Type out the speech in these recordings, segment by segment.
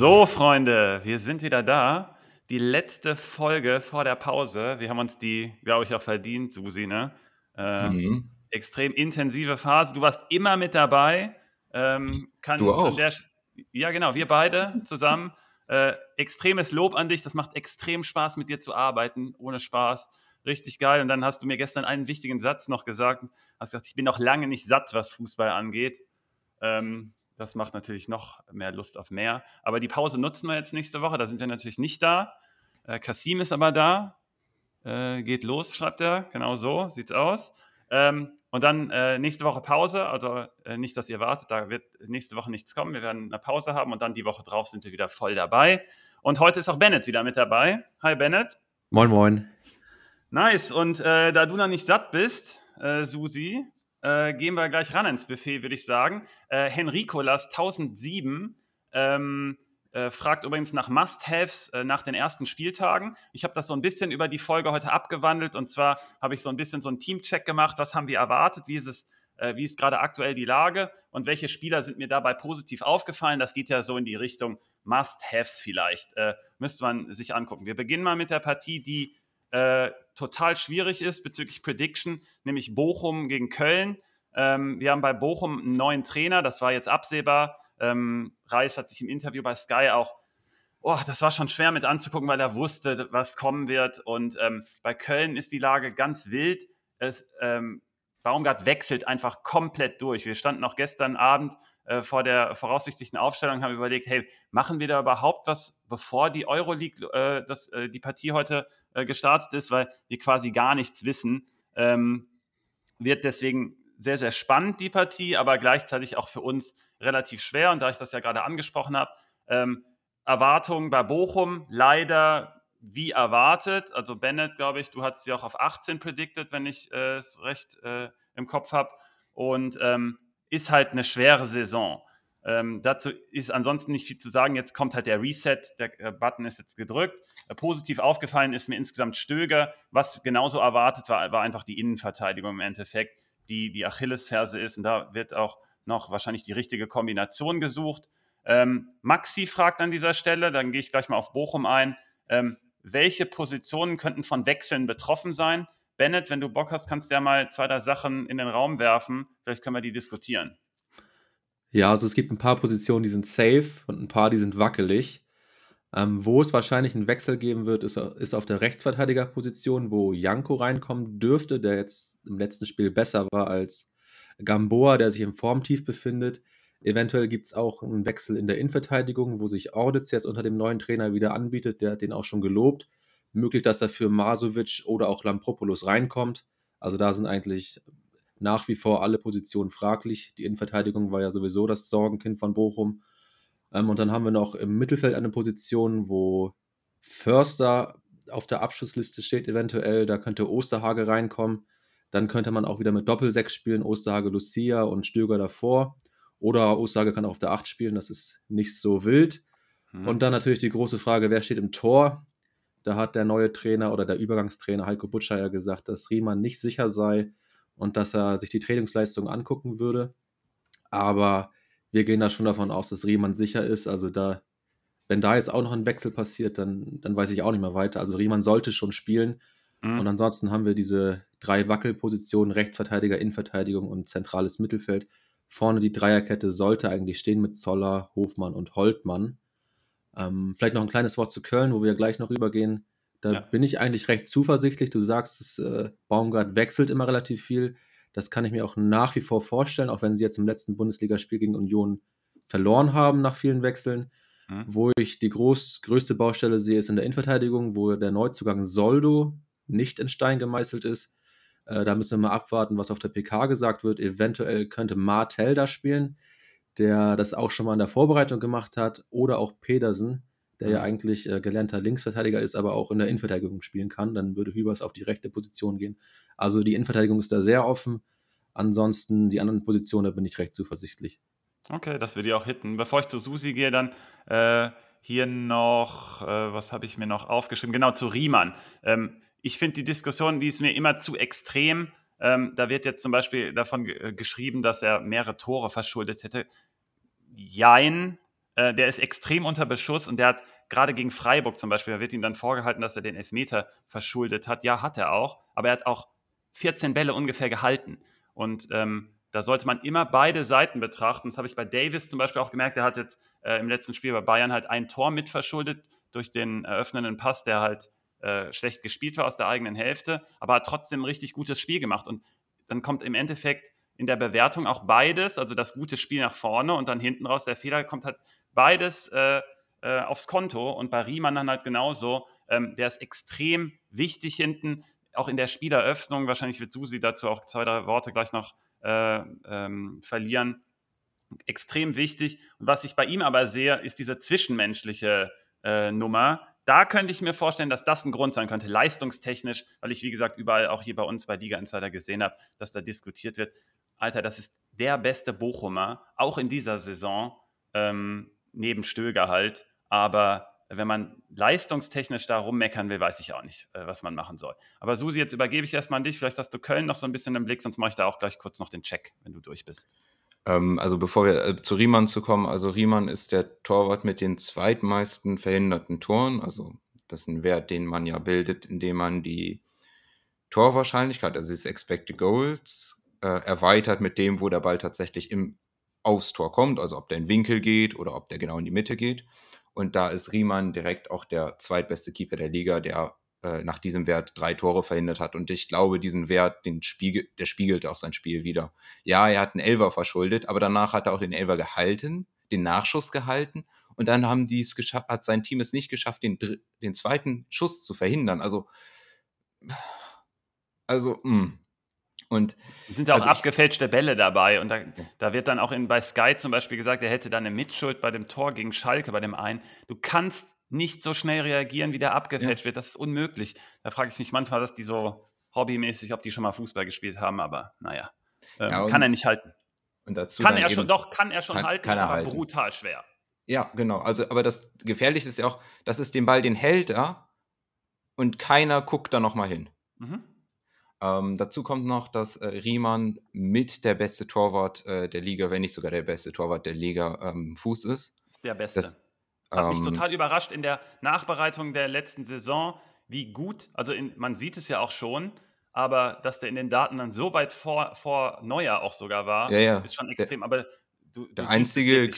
So, Freunde, wir sind wieder da. Die letzte Folge vor der Pause. Wir haben uns die, glaube ich, auch verdient, Susi, ne? Äh, Mhm. Extrem intensive Phase. Du warst immer mit dabei. Ähm, kann Du auch. ja, genau, wir beide zusammen. Äh, extremes Lob an dich. Das macht extrem Spaß, mit dir zu arbeiten. Ohne Spaß. Richtig geil. Und dann hast du mir gestern einen wichtigen Satz noch gesagt. Hast gesagt, ich bin noch lange nicht satt, was Fußball angeht. Ähm, das macht natürlich noch mehr Lust auf mehr. Aber die Pause nutzen wir jetzt nächste Woche. Da sind wir natürlich nicht da. Äh, Kasim ist aber da. Äh, geht los, schreibt er. Genau so sieht's aus. Ähm, und dann äh, nächste Woche Pause. Also äh, nicht, dass ihr wartet, da wird nächste Woche nichts kommen. Wir werden eine Pause haben und dann die Woche drauf sind wir wieder voll dabei. Und heute ist auch Bennett wieder mit dabei. Hi Bennett. Moin, moin. Nice. Und äh, da du noch nicht satt bist, äh, Susi, äh, gehen wir gleich ran ins Buffet, würde ich sagen. Äh, Henricolas 1007 ähm, äh, fragt übrigens nach Must-Haves äh, nach den ersten Spieltagen. Ich habe das so ein bisschen über die Folge heute abgewandelt und zwar habe ich so ein bisschen so einen Teamcheck gemacht. Was haben wir erwartet? Wie ist es? äh, Wie ist gerade aktuell die Lage und welche Spieler sind mir dabei positiv aufgefallen? Das geht ja so in die Richtung Must-Haves vielleicht. Äh, müsste man sich angucken. Wir beginnen mal mit der Partie, die total schwierig ist bezüglich Prediction, nämlich Bochum gegen Köln. Ähm, wir haben bei Bochum einen neuen Trainer, das war jetzt absehbar. Ähm, Reis hat sich im Interview bei Sky auch, oh, das war schon schwer mit anzugucken, weil er wusste, was kommen wird. Und ähm, bei Köln ist die Lage ganz wild. Es, ähm, Baumgart wechselt einfach komplett durch. Wir standen auch gestern Abend äh, vor der voraussichtlichen Aufstellung haben überlegt, hey, machen wir da überhaupt was, bevor die Euroleague, äh, das, äh, die Partie heute äh, gestartet ist, weil wir quasi gar nichts wissen. Ähm, wird deswegen sehr, sehr spannend, die Partie, aber gleichzeitig auch für uns relativ schwer. Und da ich das ja gerade angesprochen habe, ähm, Erwartungen bei Bochum leider wie erwartet. Also Bennett, glaube ich, du hast sie auch auf 18 predicted, wenn ich äh, es recht im Kopf habe. Und ähm, ist halt eine schwere Saison. Ähm, dazu ist ansonsten nicht viel zu sagen. Jetzt kommt halt der Reset, der äh, Button ist jetzt gedrückt. Äh, positiv aufgefallen ist mir insgesamt Stöger. Was genauso erwartet war, war einfach die Innenverteidigung im Endeffekt, die die Achillesferse ist. Und da wird auch noch wahrscheinlich die richtige Kombination gesucht. Ähm, Maxi fragt an dieser Stelle, dann gehe ich gleich mal auf Bochum ein. Ähm, welche Positionen könnten von Wechseln betroffen sein? Bennett, wenn du Bock hast, kannst du ja mal zwei, drei Sachen in den Raum werfen. Vielleicht können wir die diskutieren. Ja, also es gibt ein paar Positionen, die sind safe und ein paar, die sind wackelig. Ähm, wo es wahrscheinlich einen Wechsel geben wird, ist, ist auf der Rechtsverteidigerposition, wo Janko reinkommen dürfte, der jetzt im letzten Spiel besser war als Gamboa, der sich im Formtief befindet. Eventuell gibt es auch einen Wechsel in der Innenverteidigung, wo sich Auditz jetzt unter dem neuen Trainer wieder anbietet. Der hat den auch schon gelobt. Möglich, dass er für Masovic oder auch Lampropoulos reinkommt. Also da sind eigentlich nach wie vor alle Positionen fraglich. Die Innenverteidigung war ja sowieso das Sorgenkind von Bochum. Ähm, und dann haben wir noch im Mittelfeld eine Position, wo Förster auf der Abschlussliste steht, eventuell. Da könnte Osterhage reinkommen. Dann könnte man auch wieder mit Doppelsechs spielen, Osterhage, Lucia und Stöger davor. Oder Osterhage kann auch auf der 8 spielen, das ist nicht so wild. Hm. Und dann natürlich die große Frage, wer steht im Tor? Da hat der neue Trainer oder der Übergangstrainer Heiko Butscheier gesagt, dass Riemann nicht sicher sei und dass er sich die Trainingsleistung angucken würde. Aber wir gehen da schon davon aus, dass Riemann sicher ist. Also da, wenn da jetzt auch noch ein Wechsel passiert, dann, dann weiß ich auch nicht mehr weiter. Also Riemann sollte schon spielen. Mhm. Und ansonsten haben wir diese drei Wackelpositionen, Rechtsverteidiger, Innenverteidigung und zentrales Mittelfeld. Vorne die Dreierkette sollte eigentlich stehen mit Zoller, Hofmann und Holtmann. Ähm, vielleicht noch ein kleines Wort zu Köln, wo wir gleich noch rübergehen. Da Ja. bin ich eigentlich recht zuversichtlich. Du sagst, es, äh, Baumgart wechselt immer relativ viel. Das kann ich mir auch nach wie vor vorstellen, auch wenn sie jetzt im letzten Bundesligaspiel gegen Union verloren haben nach vielen Wechseln. Mhm. Wo ich die groß, größte Baustelle sehe, ist in der Innenverteidigung, wo der Neuzugang Soldo nicht in Stein gemeißelt ist. Äh, da müssen wir mal abwarten, was auf der PK gesagt wird. Eventuell könnte Martell da spielen, der das auch schon mal in der Vorbereitung gemacht hat. Oder auch Pedersen, der ja Mhm. eigentlich äh, gelernter Linksverteidiger ist, aber auch in der Innenverteidigung spielen kann. Dann würde Hübers auf die rechte Position gehen. Also die Innenverteidigung ist da sehr offen. Ansonsten die anderen Positionen, da bin ich recht zuversichtlich. Okay, das würde ich auch hitten. Bevor ich zu Susi gehe, dann äh, hier noch, äh, was habe ich mir noch aufgeschrieben? Genau, zu Riemann. Ähm, ich finde die Diskussion, die ist mir immer zu extrem. Ähm, da wird jetzt zum Beispiel davon äh, geschrieben, dass er mehrere Tore verschuldet hätte. Jein. äh, der ist extrem unter Beschuss und der hat gerade gegen Freiburg zum Beispiel, da wird ihm dann vorgehalten, dass er den Elfmeter verschuldet hat. Ja, hat er auch, aber er hat auch 14 Bälle ungefähr gehalten. Und ähm, da sollte man immer beide Seiten betrachten. Das habe ich bei Davis zum Beispiel auch gemerkt. Der hat jetzt äh, im letzten Spiel bei Bayern halt ein Tor mitverschuldet durch den eröffnenden Pass, der halt äh, schlecht gespielt war aus der eigenen Hälfte, aber hat trotzdem ein richtig gutes Spiel gemacht. Und dann kommt im Endeffekt in der Bewertung auch beides, also das gute Spiel nach vorne und dann hinten raus der Fehler, kommt halt beides äh, äh, aufs Konto. Und bei Riemann dann halt genauso. Ähm, der ist extrem wichtig hinten, auch in der Spieleröffnung. Wahrscheinlich wird Susi dazu auch zwei, drei Worte gleich noch äh, ähm, verlieren. Extrem wichtig. Und was ich bei ihm aber sehe, ist diese zwischenmenschliche äh, Nummer. Da könnte ich mir vorstellen, dass das ein Grund sein könnte, leistungstechnisch, weil ich, wie gesagt, überall auch hier bei uns bei Liga Insider gesehen habe, dass da diskutiert wird. Alter, das ist der beste Bochumer, auch in dieser Saison, ähm, neben Stöger halt. Aber wenn man leistungstechnisch da rummeckern will, weiß ich auch nicht, äh, was man machen soll. Aber Susi, jetzt übergebe ich erstmal an dich. Vielleicht hast du Köln noch so ein bisschen im Blick, sonst mache ich da auch gleich kurz noch den Check, wenn du durch bist. Ähm, also bevor wir äh, zu Riemann zu kommen, also Riemann ist der Torwart mit den zweitmeisten verhinderten Toren. Also das ist ein Wert, den man ja bildet, indem man die Torwahrscheinlichkeit, also das Expected Goals, äh, erweitert mit dem, wo der Ball tatsächlich im aufs Tor kommt, also ob der in Winkel geht oder ob der genau in die Mitte geht. Und da ist Riemann direkt auch der zweitbeste Keeper der Liga, der äh, nach diesem Wert drei Tore verhindert hat. Und ich glaube, diesen Wert, den spiegel, der spiegelt auch sein Spiel wieder. Ja, er hat einen Elver verschuldet, aber danach hat er auch den Elver gehalten, den Nachschuss gehalten. Und dann haben die es geschafft, hat sein Team es nicht geschafft, den, den zweiten Schuss zu verhindern. Also, also, mh. Und sind ja auch also abgefälschte Bälle dabei. Und da, da, wird dann auch in, bei Sky zum Beispiel gesagt, er hätte dann eine Mitschuld bei dem Tor gegen Schalke, bei dem einen. Du kannst nicht so schnell reagieren, wie der abgefälscht ja. wird. Das ist unmöglich. Da frage ich mich manchmal, dass die so hobbymäßig, ob die schon mal Fußball gespielt haben, aber naja, ähm, ja, kann er nicht halten. Und dazu kann er schon, doch, kann er schon kann, halten, kann er ist aber halten. brutal schwer. Ja, genau. Also, aber das Gefährliche ist ja auch, das ist den Ball, den hält er und keiner guckt da nochmal hin. Mhm. Ähm, dazu kommt noch, dass äh, Riemann mit der beste Torwart äh, der Liga, wenn nicht sogar der beste Torwart der Liga, ähm, Fuß ist. Der beste. Das, Hat mich ähm, total überrascht in der Nachbereitung der letzten Saison, wie gut, also in, man sieht es ja auch schon, aber dass der in den Daten dann so weit vor, vor Neujahr auch sogar war, ja, ja. ist schon extrem. Der, aber du, du der einzige,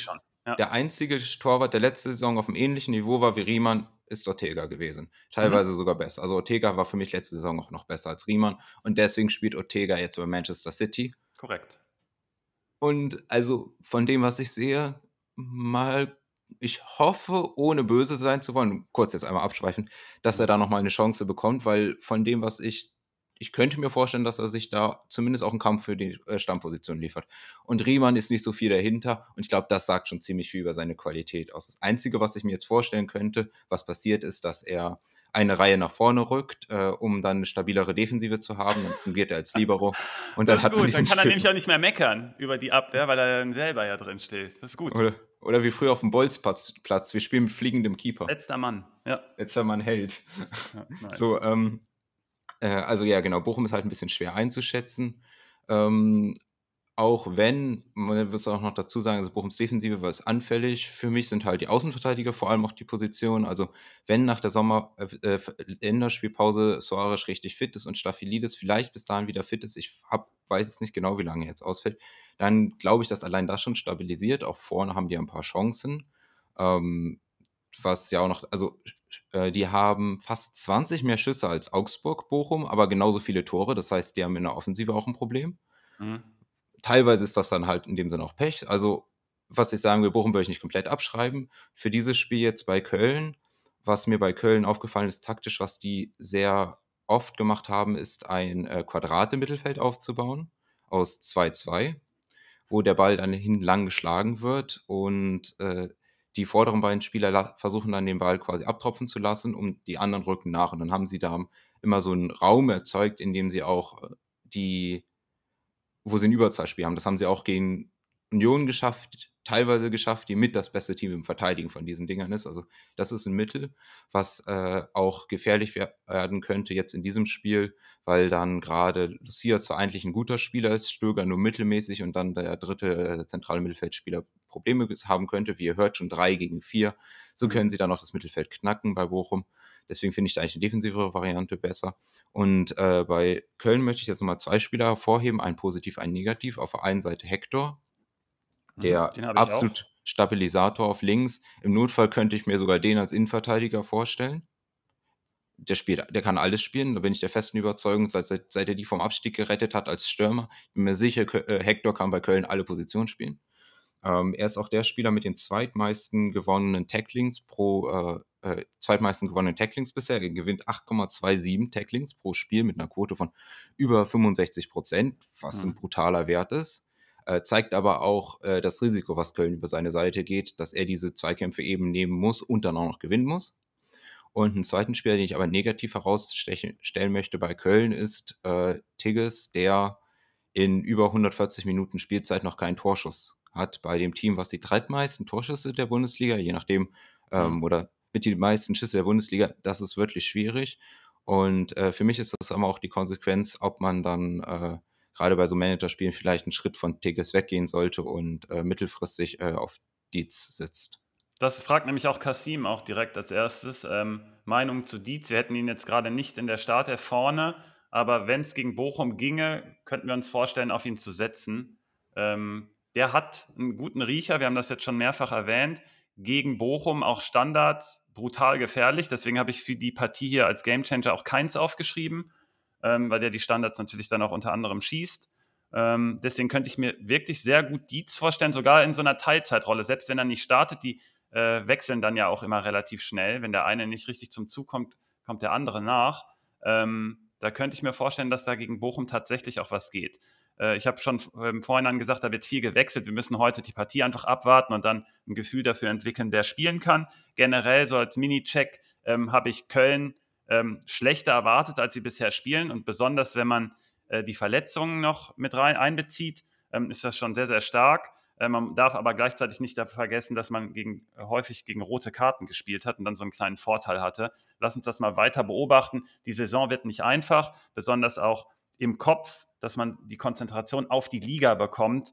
ja. der einzige Torwart der letzten Saison auf einem ähnlichen Niveau war wie Riemann, ist Ortega gewesen. Teilweise mhm. sogar besser. Also Ortega war für mich letzte Saison auch noch besser als Riemann und deswegen spielt Ortega jetzt bei Manchester City. Korrekt. Und also von dem, was ich sehe, mal, ich hoffe, ohne böse sein zu wollen, kurz jetzt einmal abschweifen, dass er mhm. da nochmal eine Chance bekommt, weil von dem, was ich ich könnte mir vorstellen, dass er sich da zumindest auch einen Kampf für die äh, Stammposition liefert. Und Riemann ist nicht so viel dahinter und ich glaube, das sagt schon ziemlich viel über seine Qualität aus. Das Einzige, was ich mir jetzt vorstellen könnte, was passiert ist, dass er eine Reihe nach vorne rückt, äh, um dann eine stabilere Defensive zu haben. Dann fungiert er als Libero. Und dann, hat gut, dann kann er nämlich auch nicht mehr meckern über die Abwehr, weil er dann selber ja drin steht. Das ist gut. Oder, oder wie früher auf dem Bolzplatz. Wir spielen mit fliegendem Keeper. Letzter Mann, ja. Letzter Mann hält. Ja, nice. So, ähm, äh, also ja, genau, Bochum ist halt ein bisschen schwer einzuschätzen. Ähm, auch wenn, man es auch noch dazu sagen, also Bochums Defensive war es anfällig. Für mich sind halt die Außenverteidiger vor allem auch die Position. Also wenn nach der Sommer äh, Länderspielpause Soares richtig fit ist und Staphylidis vielleicht bis dahin wieder fit ist, ich hab, weiß jetzt nicht genau, wie lange er jetzt ausfällt, dann glaube ich, dass allein das schon stabilisiert. Auch vorne haben die ein paar Chancen. Ähm, was ja auch noch, also äh, die haben fast 20 mehr Schüsse als Augsburg, Bochum, aber genauso viele Tore. Das heißt, die haben in der Offensive auch ein Problem. Mhm. Teilweise ist das dann halt in dem Sinne auch Pech. Also, was ich sagen will, Bochum würde ich nicht komplett abschreiben. Für dieses Spiel jetzt bei Köln, was mir bei Köln aufgefallen ist, taktisch, was die sehr oft gemacht haben, ist ein äh, Quadrat im Mittelfeld aufzubauen aus 2-2, wo der Ball dann hin lang geschlagen wird und äh, die vorderen beiden Spieler versuchen dann den Ball quasi abtropfen zu lassen und die anderen rücken nach. Und dann haben sie da immer so einen Raum erzeugt, in dem sie auch äh, die, wo sie ein Überzahlspiel haben. Das haben sie auch gegen Union geschafft, teilweise geschafft, die mit das beste Team im Verteidigen von diesen Dingern ist. Also das ist ein Mittel, was äh, auch gefährlich werden könnte jetzt in diesem Spiel, weil dann gerade Lucia zwar eigentlich ein guter Spieler ist, Stöger nur mittelmäßig und dann der dritte äh, zentrale Mittelfeldspieler Probleme haben könnte. Wie ihr hört, schon drei gegen vier. So Mhm. können sie dann noch das Mittelfeld knacken bei Bochum. Deswegen finde ich da eigentlich eine defensivere Variante besser. Und äh, bei Köln möchte ich jetzt nochmal zwei Spieler hervorheben, ein positiv, ein negativ. Auf der einen Seite Hector, Mhm, der ich auch. absolut Stabilisator auf links. Im Notfall könnte ich mir sogar den als Innenverteidiger vorstellen. Der spielt, der kann alles spielen, da bin ich der festen Überzeugung, seit, seit, seit er die vom Abstieg gerettet hat als Stürmer. Ich bin mir sicher, äh, Hector kann bei Köln alle Positionen spielen. Ähm, er ist auch der Spieler mit den zweitmeisten gewonnenen Tacklings pro, äh, äh, zweitmeisten gewonnenen Tacklings bisher. Er gewinnt 8,27 Tacklings pro Spiel mit einer Quote von über 65 Prozent, was ein Mhm. brutaler Wert ist. Äh, zeigt aber auch äh, das Risiko, was Köln über seine Seite geht, dass er diese Zweikämpfe eben nehmen muss und dann auch noch gewinnen muss. Und einen zweiten Spieler, den ich aber negativ herausstellen möchte bei Köln, ist äh, Tigges, der in über 140 Minuten Spielzeit noch keinen Torschuss hat bei dem Team, was die drittmeisten Torschüsse der Bundesliga, je nachdem, ähm, oder mit die meisten Schüsse der Bundesliga, das ist wirklich schwierig. Und äh, für mich ist das aber auch die Konsequenz, ob man dann äh, gerade bei so Managerspielen vielleicht einen Schritt von Tigges weggehen sollte und äh, mittelfristig äh, auf Dietz sitzt. Das fragt nämlich auch Kasim auch direkt als erstes. Ähm, Meinung zu Dietz. Wir hätten ihn jetzt gerade nicht in der Startelf vorne, aber wenn es gegen Bochum ginge, könnten wir uns vorstellen, auf ihn zu setzen. Ähm, der hat einen guten Riecher, wir haben das jetzt schon mehrfach erwähnt. Gegen Bochum auch Standards brutal gefährlich. Deswegen habe ich für die Partie hier als Gamechanger auch keins aufgeschrieben, ähm, weil der die Standards natürlich dann auch unter anderem schießt. Ähm, deswegen könnte ich mir wirklich sehr gut Dietz vorstellen, sogar in so einer Teilzeitrolle. Selbst wenn er nicht startet, die äh, wechseln dann ja auch immer relativ schnell. Wenn der eine nicht richtig zum Zug kommt, kommt der andere nach. Ähm, da könnte ich mir vorstellen, dass da gegen Bochum tatsächlich auch was geht. Äh, ich habe schon im Vorhinein gesagt, da wird viel gewechselt. Wir müssen heute die Partie einfach abwarten und dann ein Gefühl dafür entwickeln, wer spielen kann. Generell so als Mini-Check ähm, habe ich Köln ähm, schlechter erwartet, als sie bisher spielen. Und besonders, wenn man äh, die Verletzungen noch mit rein einbezieht, ähm, ist das schon sehr, sehr stark. Äh, man darf aber gleichzeitig nicht vergessen, dass man gegen, häufig gegen rote Karten gespielt hat und dann so einen kleinen Vorteil hatte. Lass uns das mal weiter beobachten. Die Saison wird nicht einfach, besonders auch im Kopf, dass man die Konzentration auf die Liga bekommt.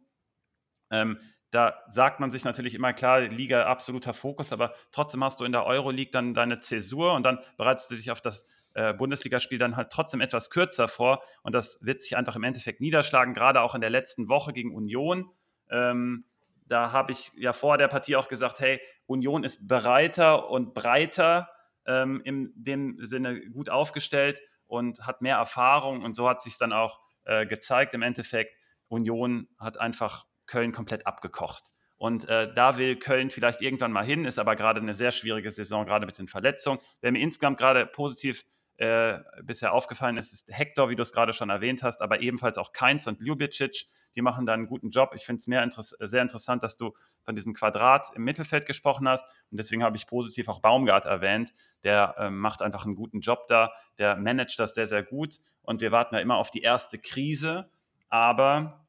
Ähm, da sagt man sich natürlich immer klar, Liga absoluter Fokus, aber trotzdem hast du in der Euroleague dann deine Zäsur und dann bereitest du dich auf das äh, Bundesligaspiel dann halt trotzdem etwas kürzer vor und das wird sich einfach im Endeffekt niederschlagen, gerade auch in der letzten Woche gegen Union. Ähm, da habe ich ja vor der Partie auch gesagt, hey, Union ist bereiter und breiter, ähm, in dem Sinne gut aufgestellt und hat mehr Erfahrung und so hat sich dann auch äh, gezeigt im Endeffekt. Union hat einfach Köln komplett abgekocht. Und äh, da will Köln vielleicht irgendwann mal hin, ist aber gerade eine sehr schwierige Saison, gerade mit den Verletzungen. Wer mir insgesamt gerade positiv äh, bisher aufgefallen ist, ist Hector, wie du es gerade schon erwähnt hast, aber ebenfalls auch Keins und Ljubicic. Die machen da einen guten Job. Ich finde es interess sehr interessant, dass du von diesem Quadrat im Mittelfeld gesprochen hast. Und deswegen habe ich positiv auch Baumgart erwähnt. Der äh, macht einfach einen guten Job da. Der managt das sehr, sehr gut. Und wir warten ja immer auf die erste Krise. Aber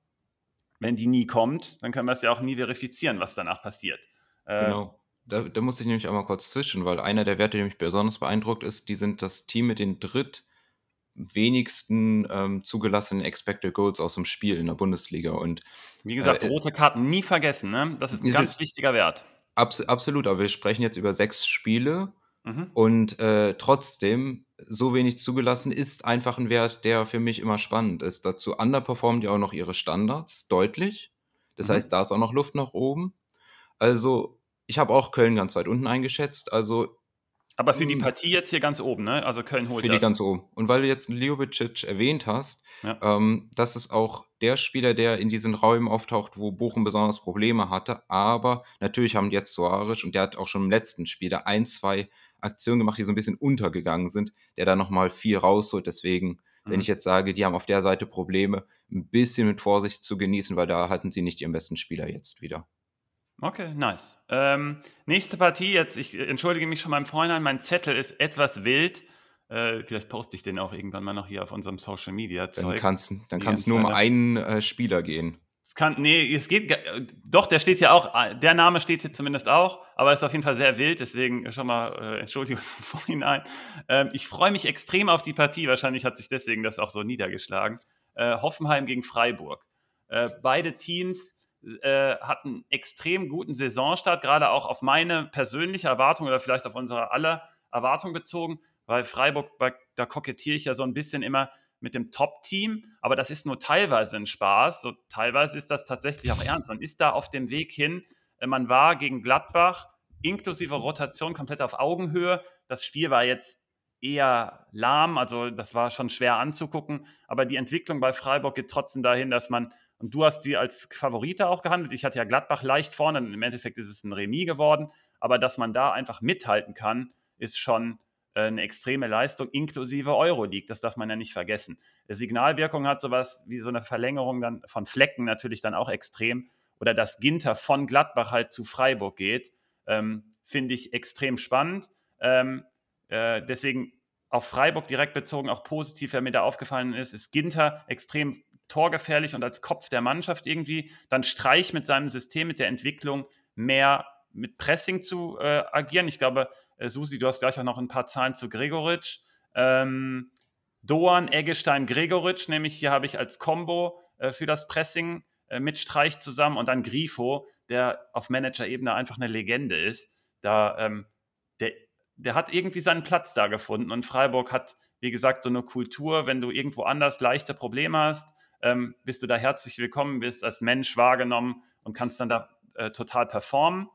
wenn die nie kommt, dann können wir es ja auch nie verifizieren, was danach passiert. Äh, genau. Da, da, muss ich nämlich einmal kurz zwischen, weil einer der Werte, der mich besonders beeindruckt ist, die sind das Team mit den dritt wenigsten ähm, zugelassenen Expected Goals aus dem Spiel in der Bundesliga. Und wie gesagt, äh, rote Karten nie vergessen, ne? Das ist ein ganz wichtiger Wert. Abs absolut, aber wir sprechen jetzt über sechs Spiele mhm. und äh, trotzdem so wenig zugelassen ist einfach ein Wert, der für mich immer spannend ist. Dazu underperformen die auch noch ihre Standards deutlich. Das mhm. heißt, da ist auch noch Luft nach oben. Also, ich habe auch Köln ganz weit unten eingeschätzt. Also aber für die Partie jetzt hier ganz oben, ne? Also Köln holt Für das. die ganz oben. Und weil du jetzt Ljubicic erwähnt hast, ja. ähm, das ist auch der Spieler, der in diesen Räumen auftaucht, wo Bochum besonders Probleme hatte. Aber natürlich haben die jetzt Soares und der hat auch schon im letzten Spiel da ein, zwei Aktionen gemacht, die so ein bisschen untergegangen sind, der da nochmal viel rausholt. Deswegen, mhm. wenn ich jetzt sage, die haben auf der Seite Probleme, ein bisschen mit Vorsicht zu genießen, weil da hatten sie nicht ihren besten Spieler jetzt wieder. Okay, nice. Ähm, nächste Partie, jetzt, ich entschuldige mich schon mal im Vorhinein, mein Zettel ist etwas wild. Äh, vielleicht poste ich den auch irgendwann mal noch hier auf unserem Social Media Zeug. Dann kannst dann kann's nur um einen äh, Spieler gehen. Es kann, nee, es geht, doch, der steht hier auch, der Name steht hier zumindest auch, aber ist auf jeden Fall sehr wild, deswegen schon mal äh, Entschuldigung Vorhinein. Ähm, ich freue mich extrem auf die Partie, wahrscheinlich hat sich deswegen das auch so niedergeschlagen. Äh, Hoffenheim gegen Freiburg. Äh, beide Teams äh, hat einen extrem guten Saisonstart, gerade auch auf meine persönliche Erwartung oder vielleicht auf unsere aller Erwartung bezogen, weil Freiburg, da kokettiere ich ja so ein bisschen immer mit dem Top-Team, aber das ist nur teilweise ein Spaß, so teilweise ist das tatsächlich auch ernst. Man ist da auf dem Weg hin, äh, man war gegen Gladbach inklusive Rotation komplett auf Augenhöhe. Das Spiel war jetzt eher lahm, also das war schon schwer anzugucken, aber die Entwicklung bei Freiburg geht trotzdem dahin, dass man und du hast die als Favorite auch gehandelt. Ich hatte ja Gladbach leicht vorne. Im Endeffekt ist es ein Remis geworden. Aber dass man da einfach mithalten kann, ist schon äh, eine extreme Leistung, inklusive Euroleague. Das darf man ja nicht vergessen. Die Signalwirkung hat sowas wie so eine Verlängerung dann von Flecken natürlich dann auch extrem. Oder dass Ginter von Gladbach halt zu Freiburg geht, ähm, finde ich extrem spannend. Ähm, äh, deswegen auf Freiburg direkt bezogen, auch positiv, wer mir da aufgefallen ist, ist Ginter extrem torgefährlich und als Kopf der Mannschaft irgendwie, dann Streich mit seinem System, mit der Entwicklung mehr mit Pressing zu äh, agieren. Ich glaube, äh, Susi, du hast gleich auch noch ein paar Zahlen zu Gregoritsch. Ähm, Doan, Eggestein, Gregoritsch, nämlich hier habe ich als Combo äh, für das Pressing äh, mit Streich zusammen und dann Grifo, der auf Manager-Ebene einfach eine Legende ist. Da, ähm, der, der hat irgendwie seinen Platz da gefunden und Freiburg hat, wie gesagt, so eine Kultur, wenn du irgendwo anders leichte Probleme hast, ähm, bist du da herzlich willkommen, bist als Mensch wahrgenommen und kannst dann da äh, total performen.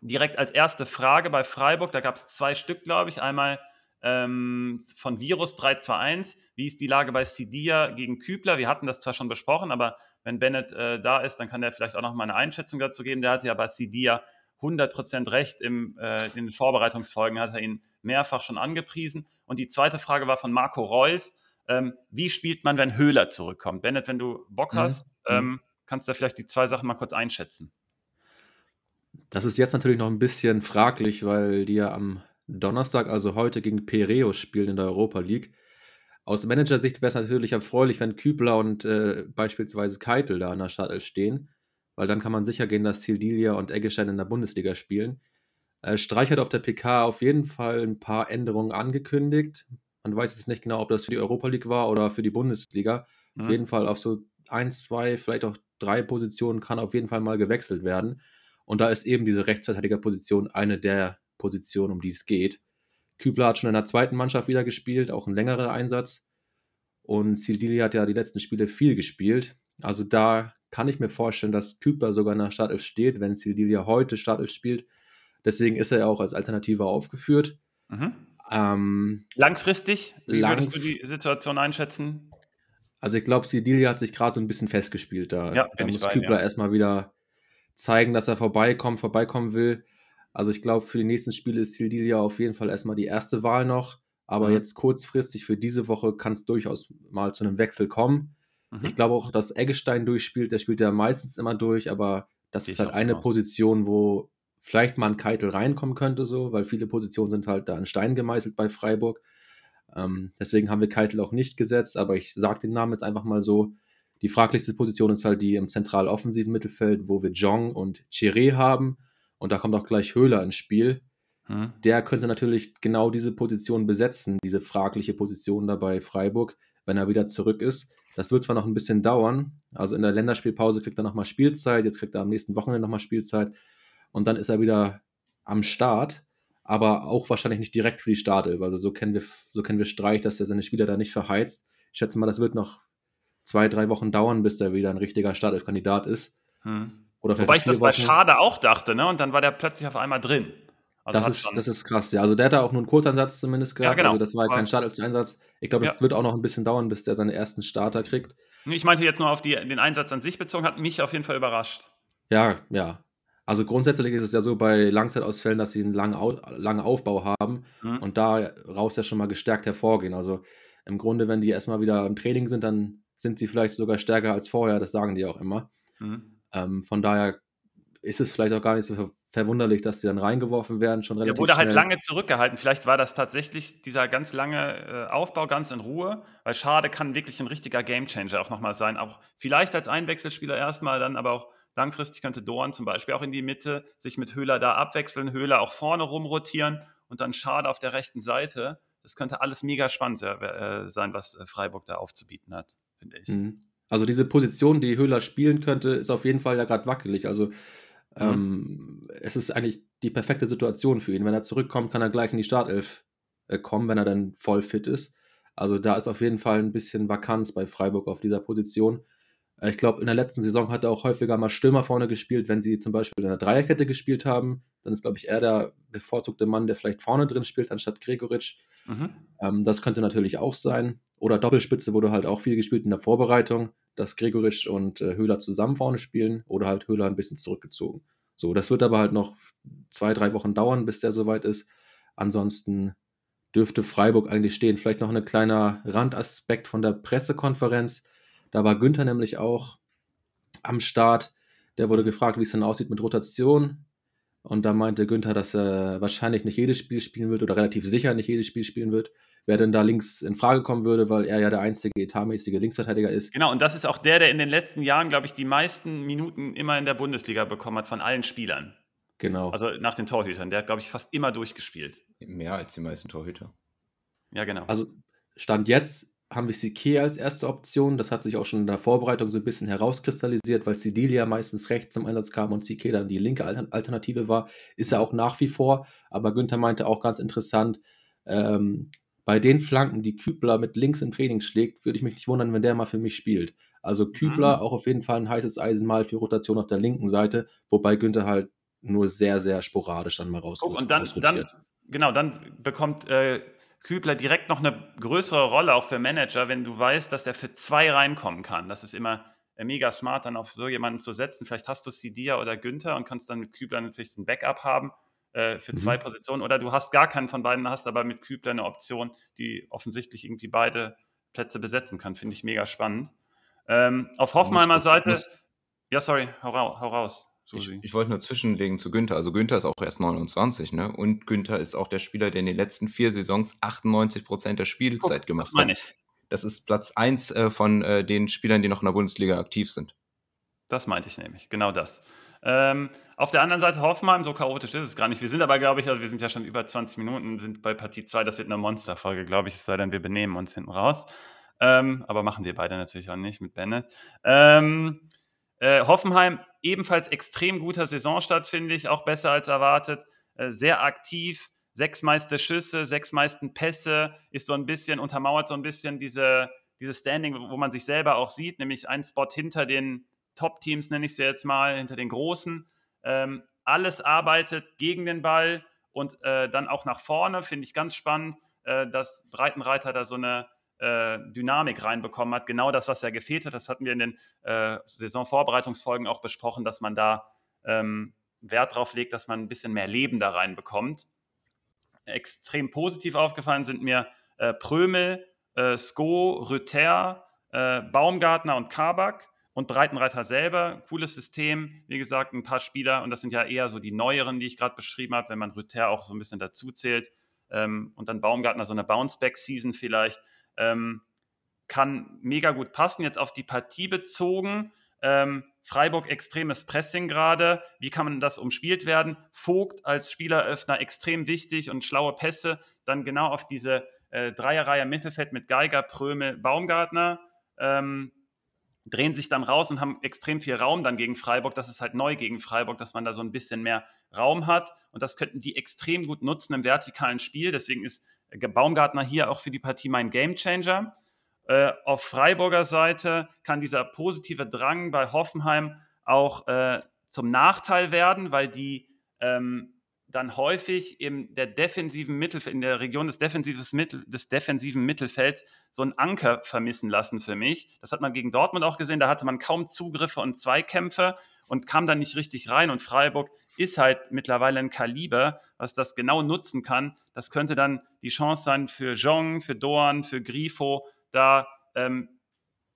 Direkt als erste Frage bei Freiburg, da gab es zwei Stück, glaube ich. Einmal ähm, von Virus 321, wie ist die Lage bei Sidia gegen Kübler? Wir hatten das zwar schon besprochen, aber wenn Bennett äh, da ist, dann kann er vielleicht auch noch mal eine Einschätzung dazu geben. Der hatte ja bei Sidia 100% recht. Im, äh, in den Vorbereitungsfolgen hat er ihn mehrfach schon angepriesen. Und die zweite Frage war von Marco Reus. Ähm, wie spielt man, wenn Höhler zurückkommt? Bennett, wenn du Bock mhm. hast, mhm. ähm, kannst du da vielleicht die zwei Sachen mal kurz einschätzen. Das ist jetzt natürlich noch ein bisschen fraglich, weil die ja am Donnerstag, also heute, gegen Piraeus spielen in der Europa League. Aus Managersicht wäre es natürlich erfreulich, wenn Kübler und äh, beispielsweise Keitel da an der Shuttle stehen, weil dann kann man sicher gehen, dass Sildilia und Eggestein in der Bundesliga spielen. Äh, Streich hat auf der PK auf jeden Fall ein paar Änderungen angekündigt. Man weiß jetzt nicht genau, ob das für die Europa League war oder für die Bundesliga. Mhm. Auf jeden Fall auf so ein, zwei, vielleicht auch drei Positionen kann auf jeden Fall mal gewechselt werden. Und da ist eben diese Rechtsverteidigerposition eine der Positionen, um die es geht. Kübler hat schon in der zweiten Mannschaft wieder gespielt, auch ein längerer Einsatz. Und Sildili hat ja die letzten Spiele viel gespielt. Also da kann ich mir vorstellen, dass Kübler sogar in der Startelf steht, wenn Sildilia heute Startelf spielt. Deswegen ist er ja auch als Alternative aufgeführt. Mhm. Ähm, Langfristig, wie lang würdest du die Situation einschätzen? Also ich glaube, Sidilia hat sich gerade so ein bisschen festgespielt da. Ja, da muss Kübler ja. erstmal wieder zeigen, dass er vorbeikommt, vorbeikommen will. Also ich glaube, für die nächsten Spiele ist Sildilia auf jeden Fall erstmal die erste Wahl noch. Aber mhm. jetzt kurzfristig für diese Woche kann es durchaus mal zu einem Wechsel kommen. Mhm. Ich glaube auch, dass Eggestein durchspielt. Der spielt ja meistens immer durch, aber das ist halt eine Position, wo vielleicht mal ein Keitel reinkommen könnte, so, weil viele Positionen sind halt da an Stein gemeißelt bei Freiburg. Ähm, deswegen haben wir Keitel auch nicht gesetzt, aber ich sage den Namen jetzt einfach mal so. Die fraglichste Position ist halt die im zentral-offensiven Mittelfeld, wo wir Jong und Chiré haben. Und da kommt auch gleich Höhler ins Spiel. Hm. Der könnte natürlich genau diese Position besetzen, diese fragliche Position da bei Freiburg, wenn er wieder zurück ist. Das wird zwar noch ein bisschen dauern. Also in der Länderspielpause kriegt er nochmal Spielzeit. Jetzt kriegt er am nächsten Wochenende nochmal Spielzeit und dann ist er wieder am Start, aber auch wahrscheinlich nicht direkt für die Startelf. Also so kennen wir, so kennen wir Streich, dass er seine Spieler da nicht verheizt. Ich schätze mal, das wird noch zwei, drei Wochen dauern, bis er wieder ein richtiger Startelf-Kandidat ist. Hm. Wobei ich das bei Schade auch dachte, ne? Und dann war der plötzlich auf einmal drin. Also das, ist, das ist krass, ja. Also der hat da auch nur einen Kurzansatz zumindest gehabt. Ja, genau. Also das war kein Startelf-Einsatz. Ich glaube, es ja. wird auch noch ein bisschen dauern, bis der seine ersten Starter kriegt. Ich meinte jetzt nur auf die, den Einsatz an sich bezogen, hat mich auf jeden Fall überrascht. Ja, ja. Also grundsätzlich ist es ja so bei Langzeitausfällen, dass sie einen langen, Au langen Aufbau haben mhm. und daraus ja schon mal gestärkt hervorgehen. Also im Grunde, wenn die erstmal wieder im Training sind, dann sind sie vielleicht sogar stärker als vorher, das sagen die auch immer. Mhm. Ähm, von daher ist es vielleicht auch gar nicht so ver verwunderlich, dass sie dann reingeworfen werden, schon relativ Der wurde halt schnell. halt lange zurückgehalten. Vielleicht war das tatsächlich dieser ganz lange äh, Aufbau ganz in Ruhe, weil Schade kann wirklich ein richtiger Gamechanger auch nochmal sein. Auch vielleicht als Einwechselspieler erstmal, dann aber auch Langfristig könnte Dorn zum Beispiel auch in die Mitte sich mit Höhler da abwechseln, Höhler auch vorne rumrotieren und dann Schade auf der rechten Seite. Das könnte alles mega spannend äh, sein, was äh, Freiburg da aufzubieten hat, finde ich. Mhm. Also diese Position, die Höhler spielen könnte, ist auf jeden Fall ja gerade wackelig. Also mhm. ähm, es ist eigentlich die perfekte Situation für ihn. Wenn er zurückkommt, kann er gleich in die Startelf äh, kommen, wenn er dann voll fit ist. Also da ist auf jeden Fall ein bisschen Vakanz bei Freiburg auf dieser Position. Äh, ich glaube, in der letzten Saison hat er auch häufiger mal Stürmer vorne gespielt, wenn sie zum Beispiel in der Dreierkette gespielt haben. Dann ist, glaube ich, er der bevorzugte Mann, der vielleicht vorne drin spielt, anstatt Gregoritsch. Mhm. Ähm, das könnte natürlich auch sein. Oder Doppelspitze wurde halt auch viel gespielt in der Vorbereitung, dass Gregoritsch und äh, Höhler zusammen vorne spielen oder halt Höhler ein bisschen zurückgezogen. So, das wird aber halt noch zwei, drei Wochen dauern, bis der soweit ist. Ansonsten dürfte Freiburg eigentlich stehen. Vielleicht noch ein kleiner Randaspekt von der Pressekonferenz. Da war Günther nämlich auch am Start. Der wurde gefragt, wie es denn aussieht mit Rotation. Und da meinte Günther, dass er wahrscheinlich nicht jedes Spiel spielen wird oder relativ sicher nicht jedes Spiel spielen wird. Wer denn da links in Frage kommen würde, weil er ja der einzige etatmäßige Linksverteidiger ist. Genau, und das ist auch der, der in den letzten Jahren, glaube ich, die meisten Minuten immer in der Bundesliga bekommen hat von allen Spielern. Genau. Also nach den Torhütern. Der hat, glaube ich, fast immer durchgespielt. Mehr als die meisten Torhüter. Ja, genau. Also Stand jetzt haben wir Sique als erste Option. Das hat sich auch schon in der Vorbereitung so ein bisschen herauskristallisiert, weil Sidilia meistens rechts zum Einsatz kam und Sique dann die linke Alternative war. Ist er auch nach wie vor. Aber Günther meinte auch ganz interessant, ähm, bei den Flanken, die Kübler mit links im Training schlägt, würde ich mich nicht wundern, wenn der mal für mich spielt. Also Kübler mhm. auch auf jeden Fall ein heißes Eisen mal für Rotation auf der linken Seite, wobei Günther halt nur sehr, sehr sporadisch dann mal raus. Guck, und dann, dann, genau, dann bekommt äh, Kübler direkt noch eine größere Rolle auch für Manager, wenn du weißt, dass er für zwei reinkommen kann. Das ist immer äh, mega smart, dann auf so jemanden zu setzen. Vielleicht hast du Sidia oder Günther und kannst dann mit Kübler natürlich ein Backup haben äh, für mhm. zwei Positionen. Oder du hast gar keinen von beiden, hast aber mit Kübler eine Option, die offensichtlich irgendwie beide Plätze besetzen kann. Finde ich mega spannend. Ähm, auf Hoffenheimer Seite. Ja, sorry, hau, hau raus. Ich, ich, wollte nur zwischenlegen zu Günther. Also Günther ist auch erst 29, ne? Und Günther ist auch der Spieler, der in den letzten vier Saisons 98 Prozent der Spielzeit Guck, gemacht hat. Ich. Das ist Platz 1 äh, von äh, den Spielern, die noch in der Bundesliga aktiv sind. Das meinte ich nämlich, genau das. Ähm, auf der anderen Seite Hoffenheim, so chaotisch ist es gar nicht. Wir sind aber, glaube ich, also wir sind ja schon über 20 Minuten, sind bei Partie 2, das wird eine Monsterfolge, glaube ich, es sei denn, wir benehmen uns hinten raus. Ähm, aber machen wir beide natürlich auch nicht mit Bennett. Ähm, äh, Hoffenheim ebenfalls extrem guter Saisonstart, finde ich, auch besser als erwartet. Äh, sehr aktiv, sechs meiste Schüsse, sechs meisten Pässe, ist so ein bisschen, untermauert so ein bisschen diese, dieses Standing, wo man sich selber auch sieht, nämlich ein Spot hinter den Top-Teams, nenne ich sie jetzt mal, hinter den Großen. Ähm, alles arbeitet gegen den Ball und äh, dann auch nach vorne, finde ich ganz spannend, äh, dass Breitenreiter da so eine äh, Dynamik reinbekommen hat. Genau das, was er gefehlt hat, das hatten wir in den äh, Saisonvorbereitungsfolgen auch besprochen, dass man da ähm, Wert drauf legt, dass man ein bisschen mehr Leben da reinbekommt. Extrem positiv aufgefallen sind mir äh, Prömel, äh, Sko, Rüther, äh, Baumgartner und Kabak und Breitenreiter selber. Cooles System. Wie gesagt, ein paar Spieler und das sind ja eher so die neueren, die ich gerade beschrieben habe, wenn man Rüther auch so ein bisschen dazu zählt. Ähm, und dann Baumgartner, so eine Bounceback-Season vielleicht. Ähm, kann mega gut passen. Jetzt auf die Partie bezogen. Ähm, Freiburg extremes Pressing gerade. Wie kann man das umspielt werden? Vogt als Spieleröffner extrem wichtig und schlaue Pässe. Dann genau auf diese äh, Dreierreihe Mittelfeld mit Geiger, Prömel, Baumgartner. Ähm, drehen sich dann raus und haben extrem viel Raum dann gegen Freiburg. Das ist halt neu gegen Freiburg, dass man da so ein bisschen mehr Raum hat. Und das könnten die extrem gut nutzen im vertikalen Spiel. Deswegen ist Baumgartner hier auch für die Partie mein Gamechanger. Äh, auf Freiburger Seite kann dieser positive Drang bei Hoffenheim auch äh, zum Nachteil werden, weil die ähm, dann häufig in der defensiven Mittelfeld, in der Region des, Mittel, des defensiven Mittelfelds so einen Anker vermissen lassen für mich. Das hat man gegen Dortmund auch gesehen, da hatte man kaum Zugriffe und Zweikämpfe und kam dann nicht richtig rein. Und Freiburg ist halt mittlerweile ein Kaliber, was das genau nutzen kann. Das könnte dann die Chance sein für Jong, für Dorn, für Grifo, da ähm,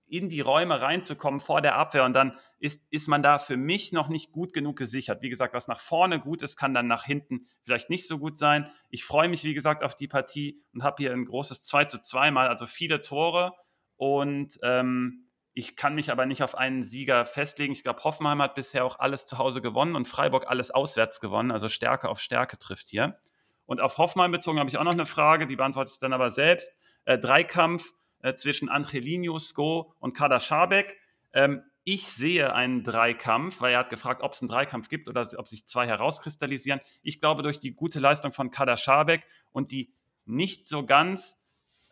in die Räume reinzukommen vor der Abwehr. Und dann ist, ist man da für mich noch nicht gut genug gesichert. Wie gesagt, was nach vorne gut ist, kann dann nach hinten vielleicht nicht so gut sein. Ich freue mich, wie gesagt, auf die Partie und habe hier ein großes 2 zu 2 mal, also viele Tore. Und ähm, ich kann mich aber nicht auf einen Sieger festlegen. Ich glaube, Hoffenheim hat bisher auch alles zu Hause gewonnen und Freiburg alles auswärts gewonnen. Also Stärke auf Stärke trifft hier. Und auf Hoffenheim bezogen habe ich auch noch eine Frage, die beantworte ich dann aber selbst. Äh, Dreikampf äh, zwischen Angelino, Sko und Kader Schabek. Ähm, ich sehe einen Dreikampf, weil er hat gefragt, ob es einen Dreikampf gibt oder ob sich zwei herauskristallisieren. Ich glaube, durch die gute Leistung von Kader Schabek und die nicht so ganz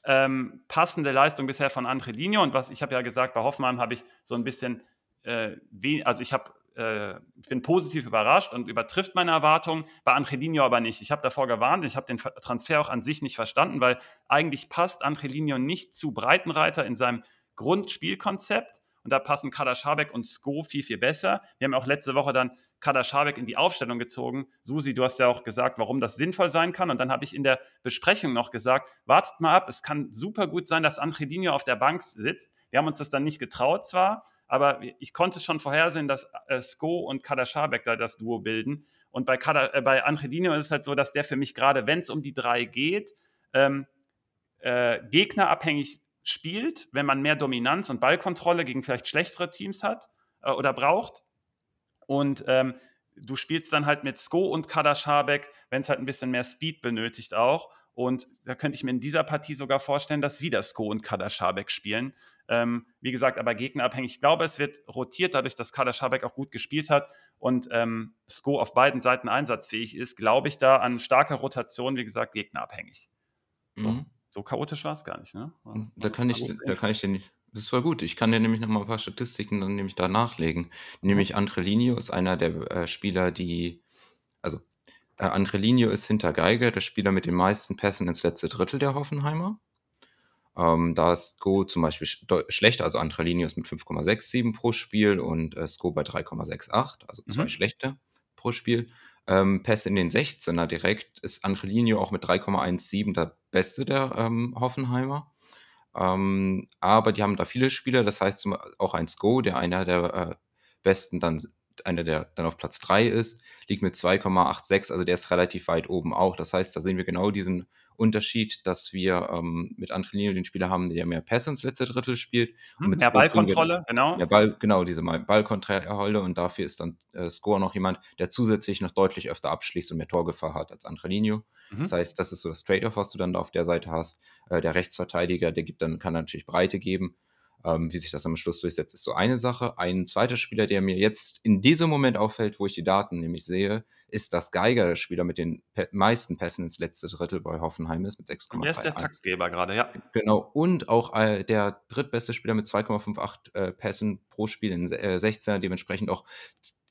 ähm, passende Leistung bisher von Angelino und was ich habe ja gesagt, bei Hoffmann habe ich so ein bisschen, äh, also ich habe äh, ich bin positiv überrascht und übertrifft meine Erwartungen, bei Angelino aber nicht. Ich habe davor gewarnt, ich habe den Transfer auch an sich nicht verstanden, weil eigentlich passt Angelino nicht zu Breitenreiter in seinem Grundspielkonzept. Und da passen Kader Schabek und Sko viel, viel besser. Wir haben auch letzte Woche dann Kader Schabek in die Aufstellung gezogen. Susi, du hast ja auch gesagt, warum das sinnvoll sein kann. Und dann habe ich in der Besprechung noch gesagt, wartet mal ab, es kann super gut sein, dass Angelino auf der Bank sitzt. Wir haben uns das dann nicht getraut zwar, aber ich konnte schon vorhersehen, dass äh, Sko und Kader Schabek da das Duo bilden. Und bei, Kader, äh, bei Angelino ist es halt so, dass der für mich gerade, wenn es um die drei geht, ähm, äh, gegnerabhängig spielt, wenn man mehr Dominanz und Ballkontrolle gegen vielleicht schlechtere Teams hat äh, oder braucht. Und ähm, du spielst dann halt mit Sko und Kader Schabek, wenn es halt ein bisschen mehr Speed benötigt auch. Und da könnte ich mir in dieser Partie sogar vorstellen, dass wieder Sko und Kader Schabek spielen. Ähm, wie gesagt, aber gegnerabhängig. Ich glaube, es wird rotiert, dadurch, dass Kader Schabek auch gut gespielt hat und ähm, Sko auf beiden Seiten einsatzfähig ist, glaube ich da an starker Rotation, wie gesagt, gegnerabhängig. So. Mhm. So chaotisch war es gar nicht, ne? Da kann ich, da kann ich dir nicht. Das ist voll gut. Ich kann dir nämlich noch mal ein paar Statistiken dann nämlich da nachlegen. Mhm. Nämlich Andrelinho ist einer der äh, Spieler, die, also äh, Andrelinho ist hinter Geiger der Spieler mit den meisten Pässen ins letzte Drittel der Hoffenheimer. Ähm, da ist Go zum Beispiel sch schlechter, also Andrelinho ist mit 5,67 pro Spiel und äh, Sko bei 3,68, also zwei mhm. schlechte pro Spiel ähm, Pässe in den 16er direkt ist Angelino auch mit 3,17 der beste der ähm, Hoffenheimer. Ähm, aber die haben da viele Spieler, das heißt auch ein Sko, der einer der äh, besten dann einer, der dann auf Platz 3 ist, liegt mit 2,86, also der ist relativ weit oben auch. Das heißt, da sehen wir genau diesen Unterschied, dass wir ähm, mit Angelino den Spieler haben, der mehr Pässe ins letzte Drittel spielt. Und hm, mit mehr Ballkontrolle, genau. Mehr Ball, genau, diese Ballkontrolle und dafür ist dann äh, Score noch jemand, der zusätzlich noch deutlich öfter abschließt und mehr Torgefahr hat als Angelino. Mhm. Das heißt, das ist so das Trade-off, was du dann da auf der Seite hast. Äh, der Rechtsverteidiger, der gibt dann, kann natürlich Breite geben ähm, wie sich das am Schluss durchsetzt, ist so eine Sache. Ein zweiter Spieler, der mir jetzt in diesem Moment auffällt, wo ich die Daten nämlich sehe, ist, dass Geiger der Spieler mit den meisten Pässen ins letzte Drittel bei Hoffenheim ist, mit 6,3. Der ist der Taktgeber gerade, ja. Genau. Und auch äh, der drittbeste Spieler mit 2,58 äh, Pässen pro Spiel in äh, 16er, dementsprechend auch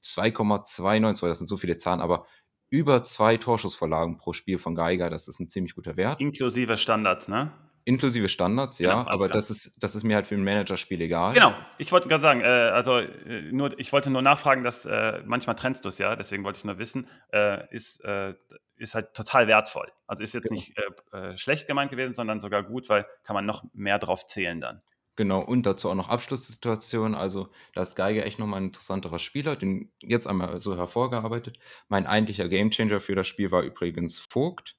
2,29, das sind so viele Zahlen, aber über zwei Torschussvorlagen pro Spiel von Geiger, das ist ein ziemlich guter Wert. Inklusive Standards, ne? Inklusive Standards, ja, genau, aber das ist, das ist mir halt für ein Managerspiel egal. Genau, ich wollte gerade sagen, äh, also äh, nur, ich wollte nur nachfragen, dass äh, manchmal trennst du es ja, deswegen wollte ich nur wissen, äh, ist, äh, ist halt total wertvoll. Also ist jetzt genau. nicht äh, schlecht gemeint gewesen, sondern sogar gut, weil kann man noch mehr drauf zählen dann. Genau, und dazu auch noch Abschlusssituation. Also, da ist Geiger echt nochmal ein interessanterer Spieler, den jetzt einmal so hervorgearbeitet. Mein eigentlicher Gamechanger für das Spiel war übrigens Vogt.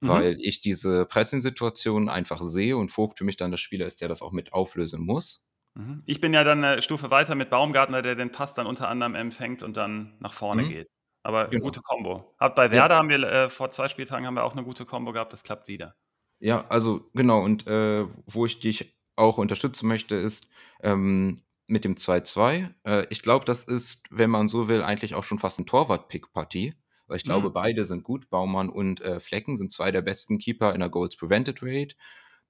Mhm. weil ich diese Pressing-Situation einfach sehe und Vogt für mich dann der Spieler ist, der das auch mit auflösen muss. Mhm. Ich bin ja dann eine Stufe weiter mit Baumgartner, der den Pass dann unter anderem empfängt und dann nach vorne mhm. geht. Aber genau. gute Kombo. bei Werder ja. haben wir äh, vor zwei Spieltagen haben wir auch eine gute Kombo gehabt, das klappt wieder. Ja, also genau, und äh, wo ich dich auch unterstützen möchte, ist ähm, mit dem 2-2. Äh, ich glaube, das ist, wenn man so will, eigentlich auch schon fast eine Torwart-Pick-Partie. Weil ich glaube, mhm. beide sind gut. Baumann und äh, Flecken sind zwei der besten Keeper in der Goals Prevented Rate.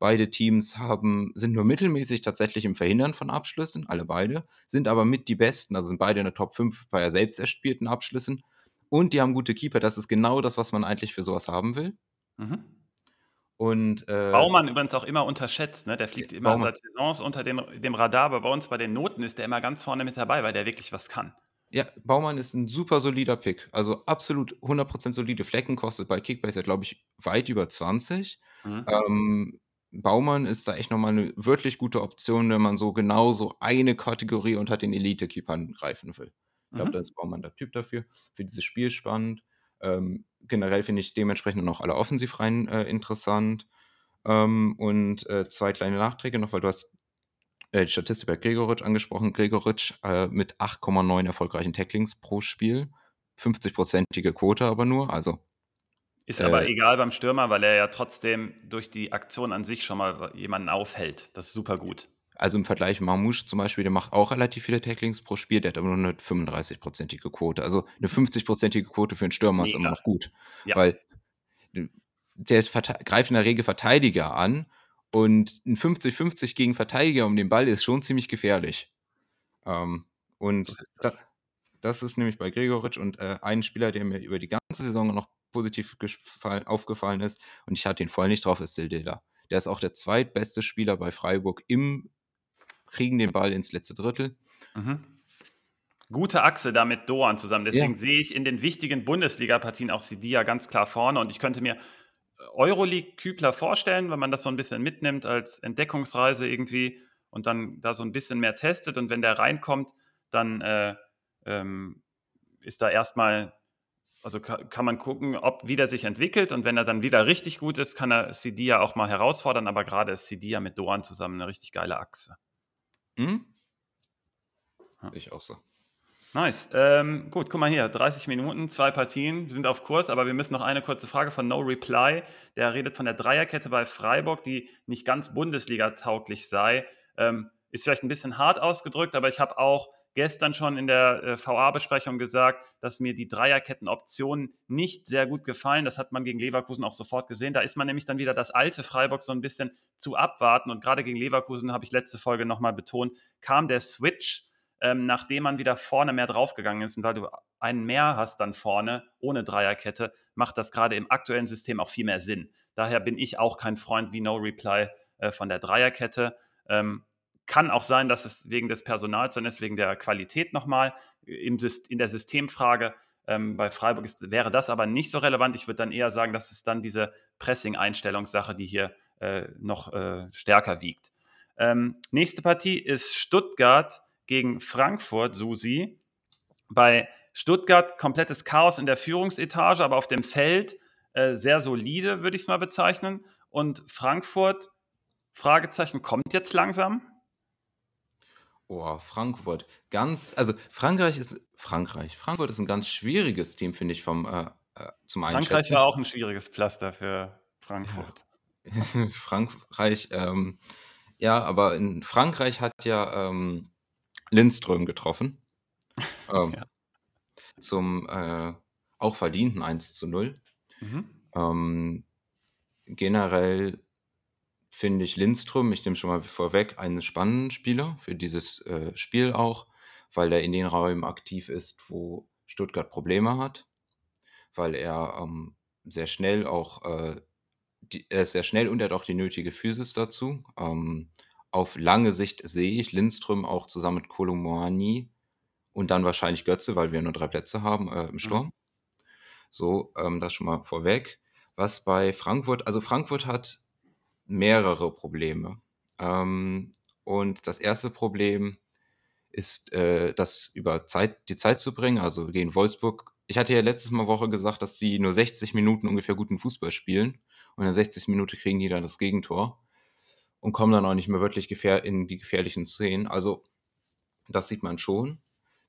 Beide Teams haben, sind nur mittelmäßig tatsächlich im Verhindern von Abschlüssen, alle beide, sind aber mit die besten, also sind beide in der Top 5 bei selbst erspielten Abschlüssen. Und die haben gute Keeper, das ist genau das, was man eigentlich für sowas haben will. Mhm. Und, äh, Baumann übrigens auch immer unterschätzt, ne? Der fliegt immer Baumann. seit Saisons unter dem, dem Radar, aber bei uns bei den Noten ist der immer ganz vorne mit dabei, weil der wirklich was kann. Ja, Baumann ist ein super solider Pick. Also absolut 100% solide Flecken kostet bei Kickbase ja, glaube ich, weit über 20. Mhm. Ähm, Baumann ist da echt nochmal eine wirklich gute Option, wenn man so genau so eine Kategorie unter den Elite-Keepern greifen will. Ich glaube, mhm. da ist Baumann der Typ dafür, für dieses Spiel spannend. Ähm, generell finde ich dementsprechend noch alle Offensivreihen äh, interessant. Ähm, und äh, zwei kleine Nachträge noch, weil du hast äh, die Statistik bei Gregoritsch angesprochen. Gregoritsch äh, mit 8,9 erfolgreichen Tacklings pro Spiel. 50-prozentige Quote aber nur, also Ist aber äh, egal beim Stürmer, weil er ja trotzdem durch die Aktion an sich schon mal jemanden aufhält. Das ist super gut. Also im Vergleich Mamouche zum Beispiel, der macht auch relativ viele Tacklings pro Spiel, der hat aber nur eine 35-prozentige Quote. Also eine 50-prozentige Quote für einen Stürmer Mega. ist immer noch gut. Ja. Weil der greift in der Regel Verteidiger an und ein 50-50 gegen Verteidiger um den Ball ist schon ziemlich gefährlich. Ähm, und das. das. Ist nämlich bei Gregoritsch und äh, ein Spieler, der mir über die ganze Saison noch positiv aufgefallen ist und ich hatte ihn voll nicht drauf, ist Sildela. Der ist auch der zweitbeste Spieler bei Freiburg im kriegen den Ball ins letzte Drittel. Mhm. Gute Achse da mit Doan zusammen. Deswegen ja. sehe ich in den wichtigen Bundesliga-Partien auch Sidia ganz klar vorne. Und ich könnte mir Euroleague-Kübler vorstellen, wenn man das so ein bisschen mitnimmt als Entdeckungsreise irgendwie und dann da so ein bisschen mehr testet. Und wenn der reinkommt, dann äh, ähm, ist da erstmal, also kann, man gucken, ob wie der sich entwickelt. Und wenn er dann wieder richtig gut ist, kann er Sidia auch mal herausfordern. Aber gerade ist Sidia mit Doan zusammen eine richtig geile Achse. Mhm. Ja. Ich auch so. Nice. Ähm, gut, guck mal hier, 30 Minuten, zwei Partien, wir sind auf Kurs, aber wir müssen noch eine kurze Frage von No Reply. Der redet von der Dreierkette bei Freiburg, die nicht ganz Bundesliga-tauglich sei. Ähm, ist vielleicht ein bisschen hart ausgedrückt, aber ich habe auch gestern schon in der äh, VA-Besprechung gesagt, dass mir die Dreierketten-Optionen nicht sehr gut gefallen. Das hat man gegen Leverkusen auch sofort gesehen. Da ist man nämlich dann wieder das alte Freiburg so ein bisschen zu abwarten. Und gerade gegen Leverkusen, habe ich letzte Folge nochmal betont, kam der Switch, ähm, nachdem man wieder vorne mehr draufgegangen ist. Und weil du einen mehr hast dann vorne, ohne Dreierkette, macht das gerade im aktuellen System auch viel mehr Sinn. Daher bin ich auch kein Freund wie No Reply äh, von der Dreierkette. Ähm, kann auch sein, dass es wegen des Personals dann ist, wegen der Qualität nochmal in der Systemfrage. Ähm, bei Freiburg ist, wäre das aber nicht so relevant. Ich würde dann eher sagen, dass es dann diese Pressing-Einstellungssache, die hier äh, noch äh, stärker wiegt. Ähm, nächste Partie ist Stuttgart gegen Frankfurt, Susi. Bei Stuttgart komplettes Chaos in der Führungsetage, aber auf dem Feld äh, sehr solide, würde ich es mal bezeichnen. Und Frankfurt, Fragezeichen, kommt jetzt langsam? Oh, Frankfurt. Ganz, also Frankreich ist Frankreich. Frankfurt ist ein ganz schwieriges Team, finde ich, vom äh, äh, zum Einschätzen. Frankreich war auch ein schwieriges Pflaster für Frankfurt. Ja. Frankreich, ähm, ja, aber in Frankreich hat ja ähm, Lindström getroffen. ähm, ja. Zum äh, auch verdienten 1 zu 0. Mhm. Ähm, generell finde ich Lindström, ich nehme schon mal vorweg, einen spannenden Spieler für dieses äh, Spiel auch, weil er in den Räumen aktiv ist, wo Stuttgart Probleme hat, weil er ähm, sehr schnell auch, äh, die, er ist sehr schnell und er hat auch die nötige Physis dazu. Ähm, auf lange Sicht sehe ich Lindström auch zusammen mit Kolomoani und dann wahrscheinlich Götze, weil wir nur drei Plätze haben äh, im mhm. Sturm. Mhm. So, ähm, das schon mal vorweg. Was bei Frankfurt, also Frankfurt hat mehrere Probleme. Ähm, und das erste Problem ist, äh, das über Zeit, die Zeit zu bringen. Also gegen Wolfsburg. Ich hatte ja letztes Mal Woche gesagt, dass die nur 60 Minuten ungefähr guten Fußball spielen. Und in 60 Minuten kriegen die dann das Gegentor und kommen dann auch nicht mehr wirklich in die gefährlichen Szenen. Also das sieht man schon.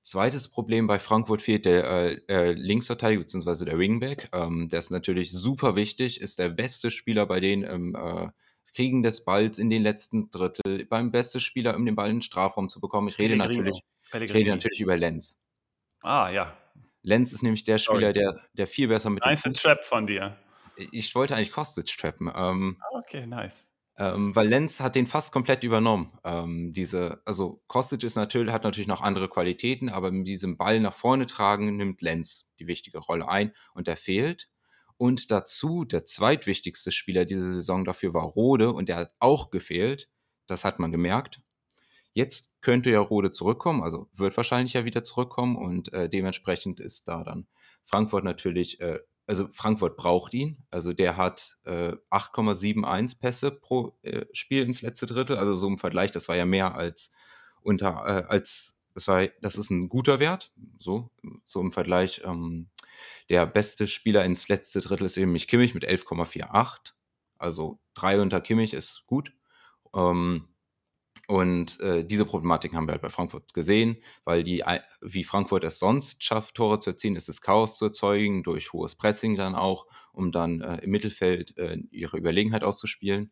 Zweites Problem bei Frankfurt fehlt der äh, äh, Linksverteidiger bzw. der Wingback. Ähm, der ist natürlich super wichtig, ist der beste Spieler bei denen im äh, Kriegen des Balls in den letzten Drittel, beim besten Spieler, um den Ball in den Strafraum zu bekommen. Ich rede, natürlich, ich rede natürlich über Lenz. Ah, ja. Lenz ist nämlich der Spieler, der, der viel besser mit Nice Trap von dir. Ich wollte eigentlich Kostic trappen. Ähm, ah, okay, nice. Ähm, weil Lenz hat den fast komplett übernommen. Ähm, diese, also Kostic ist natürlich, hat natürlich noch andere Qualitäten, aber mit diesem Ball nach vorne tragen nimmt Lenz die wichtige Rolle ein und er fehlt. Und dazu der zweitwichtigste Spieler diese Saison dafür war Rode und der hat auch gefehlt. Das hat man gemerkt. Jetzt könnte ja Rode zurückkommen, also wird wahrscheinlich ja wieder zurückkommen und äh, dementsprechend ist da dann Frankfurt natürlich, äh, also Frankfurt braucht ihn. Also der hat äh, 8,71 Pässe pro äh, Spiel ins letzte Drittel. Also so im Vergleich, das war ja mehr als unter, äh, als das war, das ist ein guter Wert, so, so im Vergleich. Ähm, der beste Spieler ins letzte Drittel ist eben Kimmich mit 11,48. Also drei unter Kimmich ist gut. Ähm, Und äh, diese Problematik haben wir halt bei Frankfurt gesehen, weil die, wie Frankfurt es sonst schafft, Tore zu erzielen, ist es Chaos zu erzeugen, durch hohes Pressing dann auch, um dann äh, im Mittelfeld äh, ihre Überlegenheit auszuspielen.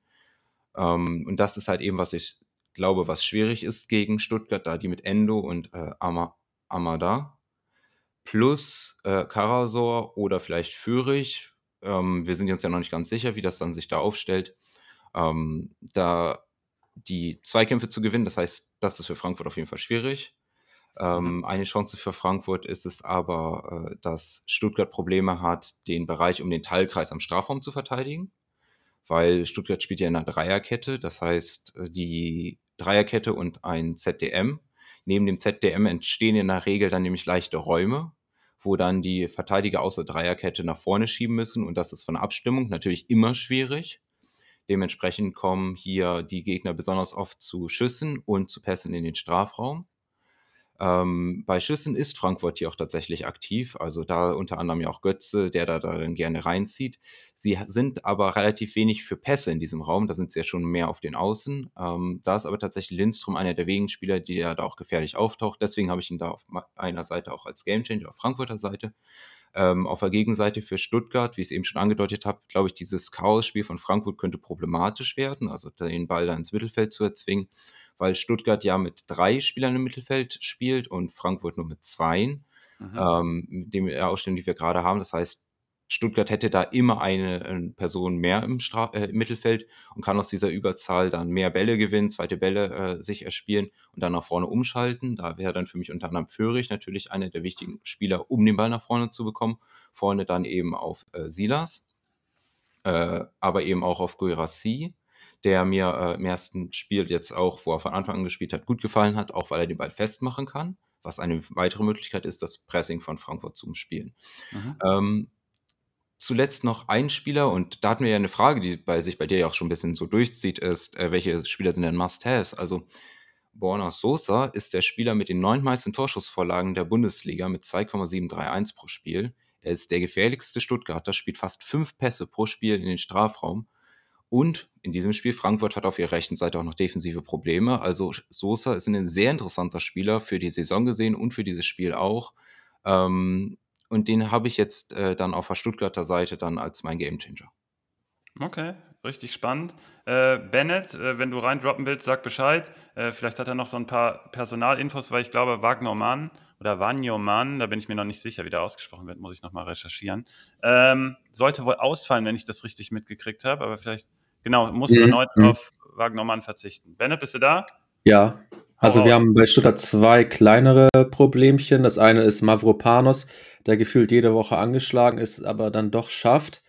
Ähm, und das ist halt eben, was ich glaube, was schwierig ist gegen Stuttgart, da die mit Endo und äh, Amada plus äh, Karasor oder vielleicht Fürich, ähm, wir sind uns ja noch nicht ganz sicher, wie das dann sich da aufstellt, ähm, da die Zweikämpfe zu gewinnen. Das heißt, das ist für Frankfurt auf jeden Fall schwierig. Ähm, mhm. Eine Chance für Frankfurt ist es aber, äh, dass Stuttgart Probleme hat, den Bereich um den Teilkreis am Strafraum zu verteidigen, weil Stuttgart spielt ja in einer Dreierkette. Das heißt, äh, die Dreierkette und ein ZDM. Neben dem ZDM entstehen in der Regel dann nämlich leichte Räume, wo dann die Verteidiger aus der Dreierkette nach vorne schieben müssen. Und das ist von der Abstimmung natürlich immer schwierig. Dementsprechend kommen hier die Gegner besonders oft zu Schüssen und zu Pässen in den Strafraum. Ähm, bei Schüssen ist Frankfurt hier auch tatsächlich aktiv, also da unter anderem ja auch Götze, der da dann gerne reinzieht. Sie sind aber relativ wenig für Pässe in diesem Raum, da sind sie ja schon mehr auf den Außen. Ähm, da ist aber tatsächlich Lindström einer der wenigen Spieler, die ja da auch gefährlich auftaucht. Deswegen habe ich ihn da auf einer Seite auch als Gamechanger, auf Frankfurter Seite. Ähm, auf der Gegenseite für Stuttgart, wie ich es eben schon angedeutet habe, glaube ich, dieses Chaos-Spiel von Frankfurt könnte problematisch werden, also den Ball da ins Mittelfeld zu erzwingen weil Stuttgart ja mit drei Spielern im Mittelfeld spielt und Frankfurt nur mit zwei. Mhm. Ähm, dem Ausstellung, die wir gerade haben. Das heißt, Stuttgart hätte da immer eine, eine Person mehr im, Stra äh, im Mittelfeld und kann aus dieser Überzahl dann mehr Bälle gewinnen, zweite Bälle äh, sich erspielen und dann nach vorne umschalten. Da wäre dann für mich unter anderem Föhrig natürlich einer der wichtigen Spieler, um den Ball nach vorne zu bekommen. Vorne dann eben auf äh, Silas, äh, aber eben auch auf Guirassi der mir äh, im ersten Spiel jetzt auch, wo er von Anfang an gespielt hat, gut gefallen hat, auch weil er den Ball festmachen kann, was eine weitere Möglichkeit ist, das Pressing von Frankfurt zu umspielen. Mhm. Ähm, zuletzt noch ein Spieler, und da hatten wir ja eine Frage, die bei sich bei dir ja auch schon ein bisschen so durchzieht, ist, äh, welche Spieler sind denn Must-Haves? Also Borna Sosa ist der Spieler mit den neun meisten Torschussvorlagen der Bundesliga mit 2,731 pro Spiel. Er ist der gefährlichste Stuttgarter, spielt fast fünf Pässe pro Spiel in den Strafraum und in diesem Spiel, Frankfurt hat auf ihrer rechten Seite auch noch defensive Probleme. Also Sosa ist ein sehr interessanter Spieler für die Saison gesehen und für dieses Spiel auch. Ähm, und den habe ich jetzt äh, dann auf der Stuttgarter Seite dann als mein Gamechanger. Okay, richtig spannend. Äh, Bennett, äh, wenn du reindroppen willst, sag Bescheid. Äh, vielleicht hat er noch so ein paar Personalinfos, weil ich glaube, Wagner Mann oder Wanyoman, da bin ich mir noch nicht sicher, wie der ausgesprochen wird, muss ich nochmal recherchieren. Ähm, sollte wohl ausfallen, wenn ich das richtig mitgekriegt habe, aber vielleicht, genau, musst du mhm. erneut mhm. auf Wagnermann verzichten. Bennett, bist du da? Ja, also wir haben bei Stuttgart zwei kleinere Problemchen. Das eine ist Mavropanos, der gefühlt jede Woche angeschlagen ist, aber dann doch schafft.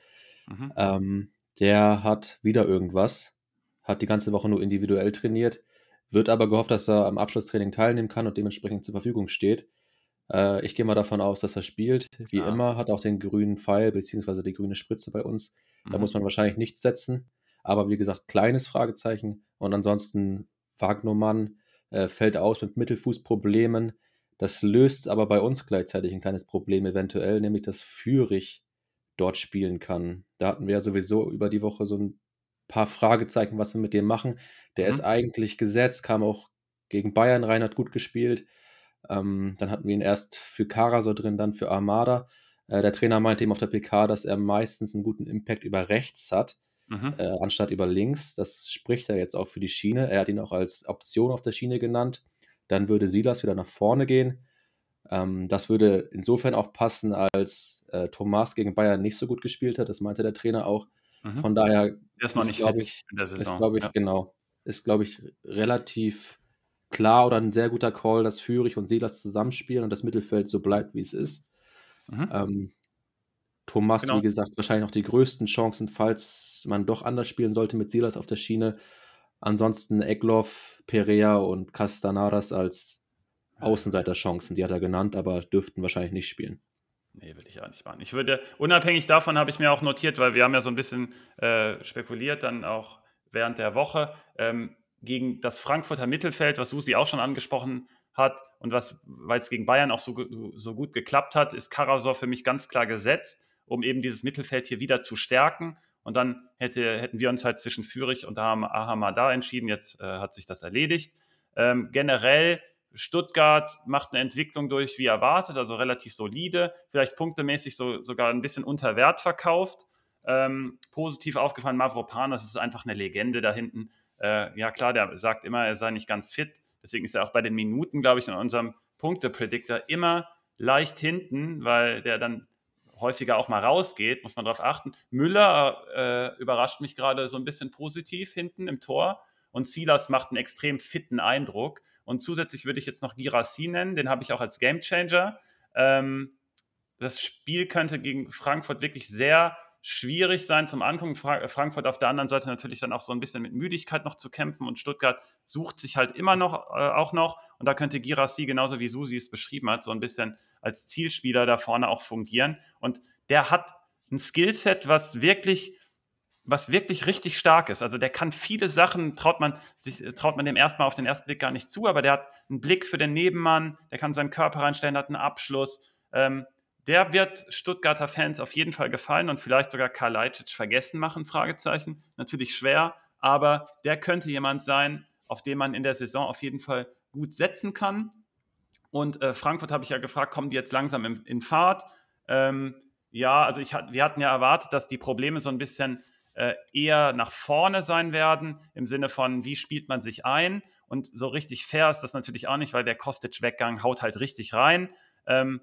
Mhm. Ähm, der hat wieder irgendwas, hat die ganze Woche nur individuell trainiert, wird aber gehofft, dass er am Abschlusstraining teilnehmen kann und dementsprechend zur Verfügung steht. Äh, ich gehe mal davon aus, dass er spielt. Wie ah. immer, hat auch den grünen Pfeil bzw. die grüne Spritze bei uns. Da mhm. muss man wahrscheinlich nichts setzen. Aber wie gesagt, kleines Fragezeichen. Und ansonsten Wagnermann äh, fällt aus mit Mittelfußproblemen. Das löst aber bei uns gleichzeitig ein kleines Problem eventuell, nämlich dass Fürich dort spielen kann. Da hatten wir ja sowieso über die Woche so ein paar Fragezeichen, was wir mit dem machen. Der mhm. ist eigentlich gesetzt, kam auch gegen Bayern rein, hat gut gespielt. Ähm, dann hatten wir ihn erst für Karasor drin, dann für Armada. Äh, der Trainer meinte ihm auf der PK, dass er meistens einen guten Impact über rechts hat, mhm. äh, anstatt über links. Das spricht er jetzt auch für die Schiene. Er hat ihn auch als Option auf der Schiene genannt. Dann würde Silas wieder nach vorne gehen. Ähm, das würde insofern auch passen, als äh, Thomas gegen Bayern nicht so gut gespielt hat. Das meinte der Trainer auch. Mhm. Von daher ist noch nicht glaube ich, in der Saison. Ist, glaube ich, ja. genau. Ist, glaube ich, relativ klar oder ein sehr guter Call, dass Führig und Silas zusammenspielen und das Mittelfeld so bleibt, wie es ist. Mhm. Ähm, Thomas, genau. wie gesagt, wahrscheinlich noch die größten Chancen, falls man doch anders spielen sollte mit Silas auf der Schiene. Ansonsten Egloff, Perea und Castanaras als Außenseiterchancen, die hat er genannt, aber dürften wahrscheinlich nicht spielen. Nee, will ich auch nicht machen. Ich würde, unabhängig davon habe ich mir auch notiert, weil wir haben ja so ein bisschen äh, spekuliert, dann auch während der Woche. Ähm, gegen das Frankfurter Mittelfeld, was Susi auch schon angesprochen hat und was, weil es gegen Bayern auch so, so gut geklappt hat, ist Karasor für mich ganz klar gesetzt, um eben dieses Mittelfeld hier wieder zu stärken. Und dann hätte, hätten wir uns halt zwischen Fürich und Ahamada entschieden. Jetzt äh, hat sich das erledigt. Ähm, generell Stuttgart macht eine Entwicklung durch wie erwartet, also relativ solide, vielleicht punktemäßig so, sogar ein bisschen unter Wert verkauft. Ähm, positiv aufgefallen, Mavropanos ist einfach eine Legende da hinten. Äh, ja klar, der sagt immer, er sei nicht ganz fit. Deswegen ist er auch bei den Minuten, glaube ich, in unserem Punkte-Predictor immer leicht hinten, weil der dann häufiger auch mal rausgeht, muss man darauf achten. Müller äh, überrascht mich gerade so ein bisschen positiv hinten im Tor und Silas macht einen extrem fitten Eindruck. Und zusätzlich würde ich jetzt noch Girassi nennen, den habe ich auch als Gamechanger. Ähm, das Spiel könnte gegen Frankfurt wirklich sehr schwierig sein zum Angucken. Frankfurt auf der anderen Seite natürlich dann auch so ein bisschen mit Müdigkeit noch zu kämpfen und Stuttgart sucht sich halt immer noch äh, auch noch und da könnte Girassi genauso wie Susi es beschrieben hat, so ein bisschen als Zielspieler da vorne auch fungieren und der hat ein Skillset, was wirklich was wirklich richtig stark ist. Also der kann viele Sachen, traut man, sich, traut man dem erstmal auf den ersten Blick gar nicht zu, aber der hat einen Blick für den Nebenmann, der kann seinen Körper reinstellen, hat einen Abschluss. Ähm, der wird Stuttgarter Fans auf jeden Fall gefallen und vielleicht sogar Karl Leitsch vergessen machen, Fragezeichen. Natürlich schwer, aber der könnte jemand sein, auf den man in der Saison auf jeden Fall gut setzen kann. Und äh, Frankfurt habe ich ja gefragt, kommen die jetzt langsam in, in Fahrt? Ähm, ja, also ich, wir hatten ja erwartet, dass die Probleme so ein bisschen äh, eher nach vorne sein werden, im Sinne von, wie spielt man sich ein? Und so richtig fair ist das natürlich auch nicht, weil der Kostic-Weggang haut halt richtig rein. Ähm,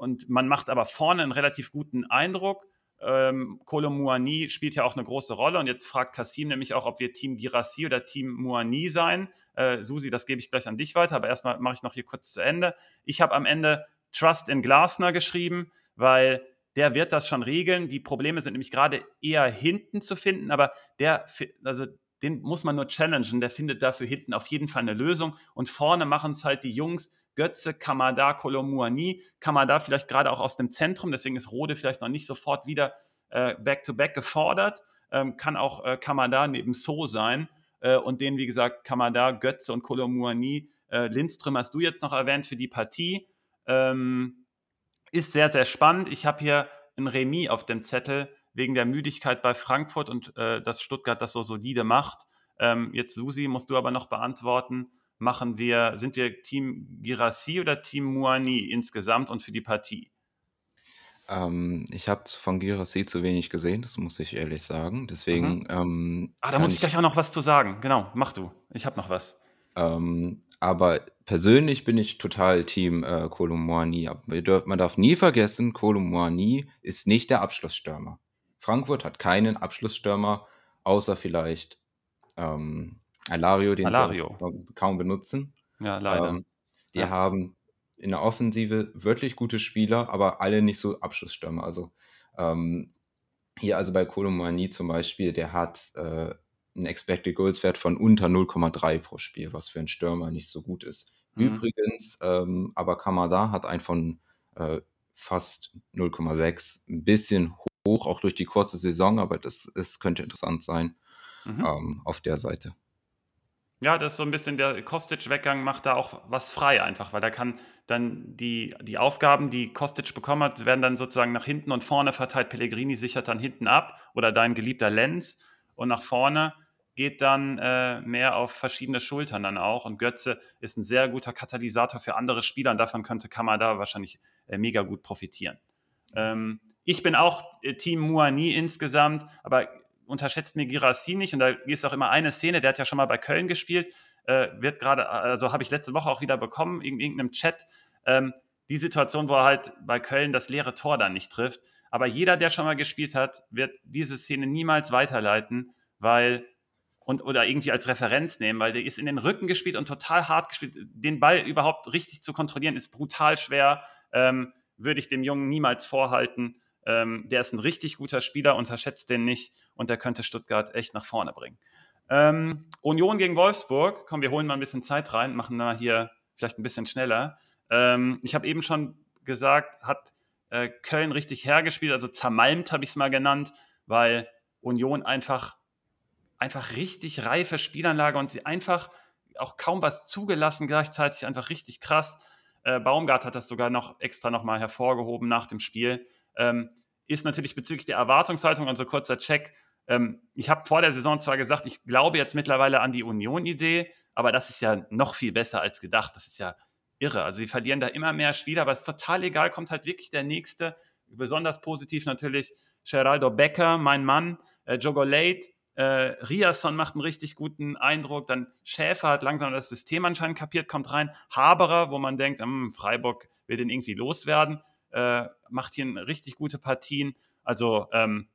und man macht aber vorne einen relativ guten Eindruck. Ähm, Kolo Muani spielt ja auch eine große Rolle und jetzt fragt Kasim nämlich auch, ob wir Team Girassi oder Team Muani sein. Äh, Susi, das gebe ich gleich an dich weiter, aber erstmal mache ich noch hier kurz zu Ende. Ich habe am Ende Trust in Glasner geschrieben, weil der wird das schon regeln. Die Probleme sind nämlich gerade eher hinten zu finden, aber der, also den muss man nur challengen. Der findet dafür hinten auf jeden Fall eine Lösung. Und vorne machen es halt die Jungs Götze, Kamada, Kolomuani. Kamada vielleicht gerade auch aus dem Zentrum, deswegen ist Rode vielleicht noch nicht sofort wieder äh, back-to-back gefordert. Ähm, kann auch äh, Kamada neben So sein. Äh, und den, wie gesagt, Kamada, Götze und Kolomuani. Äh, Lindström hast du jetzt noch erwähnt für die Partie. Ähm, ist sehr, sehr spannend. Ich habe hier ein Remis auf dem Zettel wegen der Müdigkeit bei Frankfurt und äh, dass Stuttgart das so solide macht. Ähm, jetzt, Susi, musst du aber noch beantworten. Machen wir, sind wir Team Girassi oder Team Muani insgesamt und für die Partie? Ähm, ich habe von Girassi zu wenig gesehen, das muss ich ehrlich sagen. Deswegen. Mhm. Ähm, ah, da muss ich gleich auch noch was zu sagen. Genau, mach du. Ich habe noch was. Ähm, aber persönlich bin ich total Team äh, Kolumani. Man darf nie vergessen, Kolumani ist nicht der Abschlussstürmer. Frankfurt hat keinen Abschlussstürmer, außer vielleicht ähm, Alario, den Alario. sie kaum benutzen. Ja, leider. Ähm, die ja. haben in der Offensive wirklich gute Spieler, aber alle nicht so Abschlussstürmer. Also ähm, hier also bei Kolumani zum Beispiel, der hat äh, einen Expected Goals Wert von unter 0,3 pro Spiel, was für einen Stürmer nicht so gut ist. Mhm. Übrigens, ähm, aber Kamada hat einen von äh, fast 0,6, ein bisschen hoch, auch durch die kurze Saison, aber das, das könnte interessant sein mhm. ähm, auf der Seite. Ja, das ist so ein bisschen der Kostic-Weggang macht da auch was frei einfach, weil da kann dann die, die Aufgaben, die Kostic bekommen hat, werden dann sozusagen nach hinten und vorne verteilt. Pellegrini sichert dann hinten ab oder dein geliebter Lenz und nach vorne geht dann äh, mehr auf verschiedene Schultern dann auch. Und Götze ist ein sehr guter Katalysator für andere Spieler und davon könnte Kamada wahrscheinlich äh, mega gut profitieren. Ähm, ich bin auch äh, Team Muani insgesamt, aber unterschätzt mir Girassi nicht. Und da ist auch immer eine Szene, der hat ja schon mal bei Köln gespielt, äh, wird gerade, also habe ich letzte Woche auch wieder bekommen, in irgendeinem Chat, ähm, die Situation, wo er halt bei Köln das leere Tor dann nicht trifft. Aber jeder, der schon mal gespielt hat, wird diese Szene niemals weiterleiten, weil und oder irgendwie als Referenz nehmen, weil der ist in den Rücken gespielt und total hart gespielt. Den Ball überhaupt richtig zu kontrollieren, ist brutal schwer. Ähm, würde ich dem Jungen niemals vorhalten. Ähm, der ist ein richtig guter Spieler, unterschätzt den nicht und der könnte Stuttgart echt nach vorne bringen. Ähm, Union gegen Wolfsburg, komm, wir holen mal ein bisschen Zeit rein, machen mal hier vielleicht ein bisschen schneller. Ähm, ich habe eben schon gesagt, hat äh, Köln richtig hergespielt, also zermalmt habe ich es mal genannt, weil Union einfach einfach richtig reife Spielanlage und sie einfach auch kaum was zugelassen, gleichzeitig einfach richtig krass. Äh, Baumgart hat das sogar noch extra nochmal hervorgehoben nach dem Spiel. Ähm, ist natürlich bezüglich der Erwartungshaltung, also kurzer Check. Ähm, ich habe vor der Saison zwar gesagt, ich glaube jetzt mittlerweile an die Union-Idee, aber das ist ja noch viel besser als gedacht. Das ist ja irre. Also sie verlieren da immer mehr Spieler, aber es ist total egal, kommt halt wirklich der nächste. Besonders positiv natürlich Geraldo Becker, mein Mann, äh, Jogo Late, äh, Riasson macht einen richtig guten Eindruck. Dann Schäfer hat langsam das System anscheinend kapiert, kommt rein. Haberer, wo man denkt, hm, Freiburg will den irgendwie loswerden, äh, macht hier richtig gute Partien. Also ähm,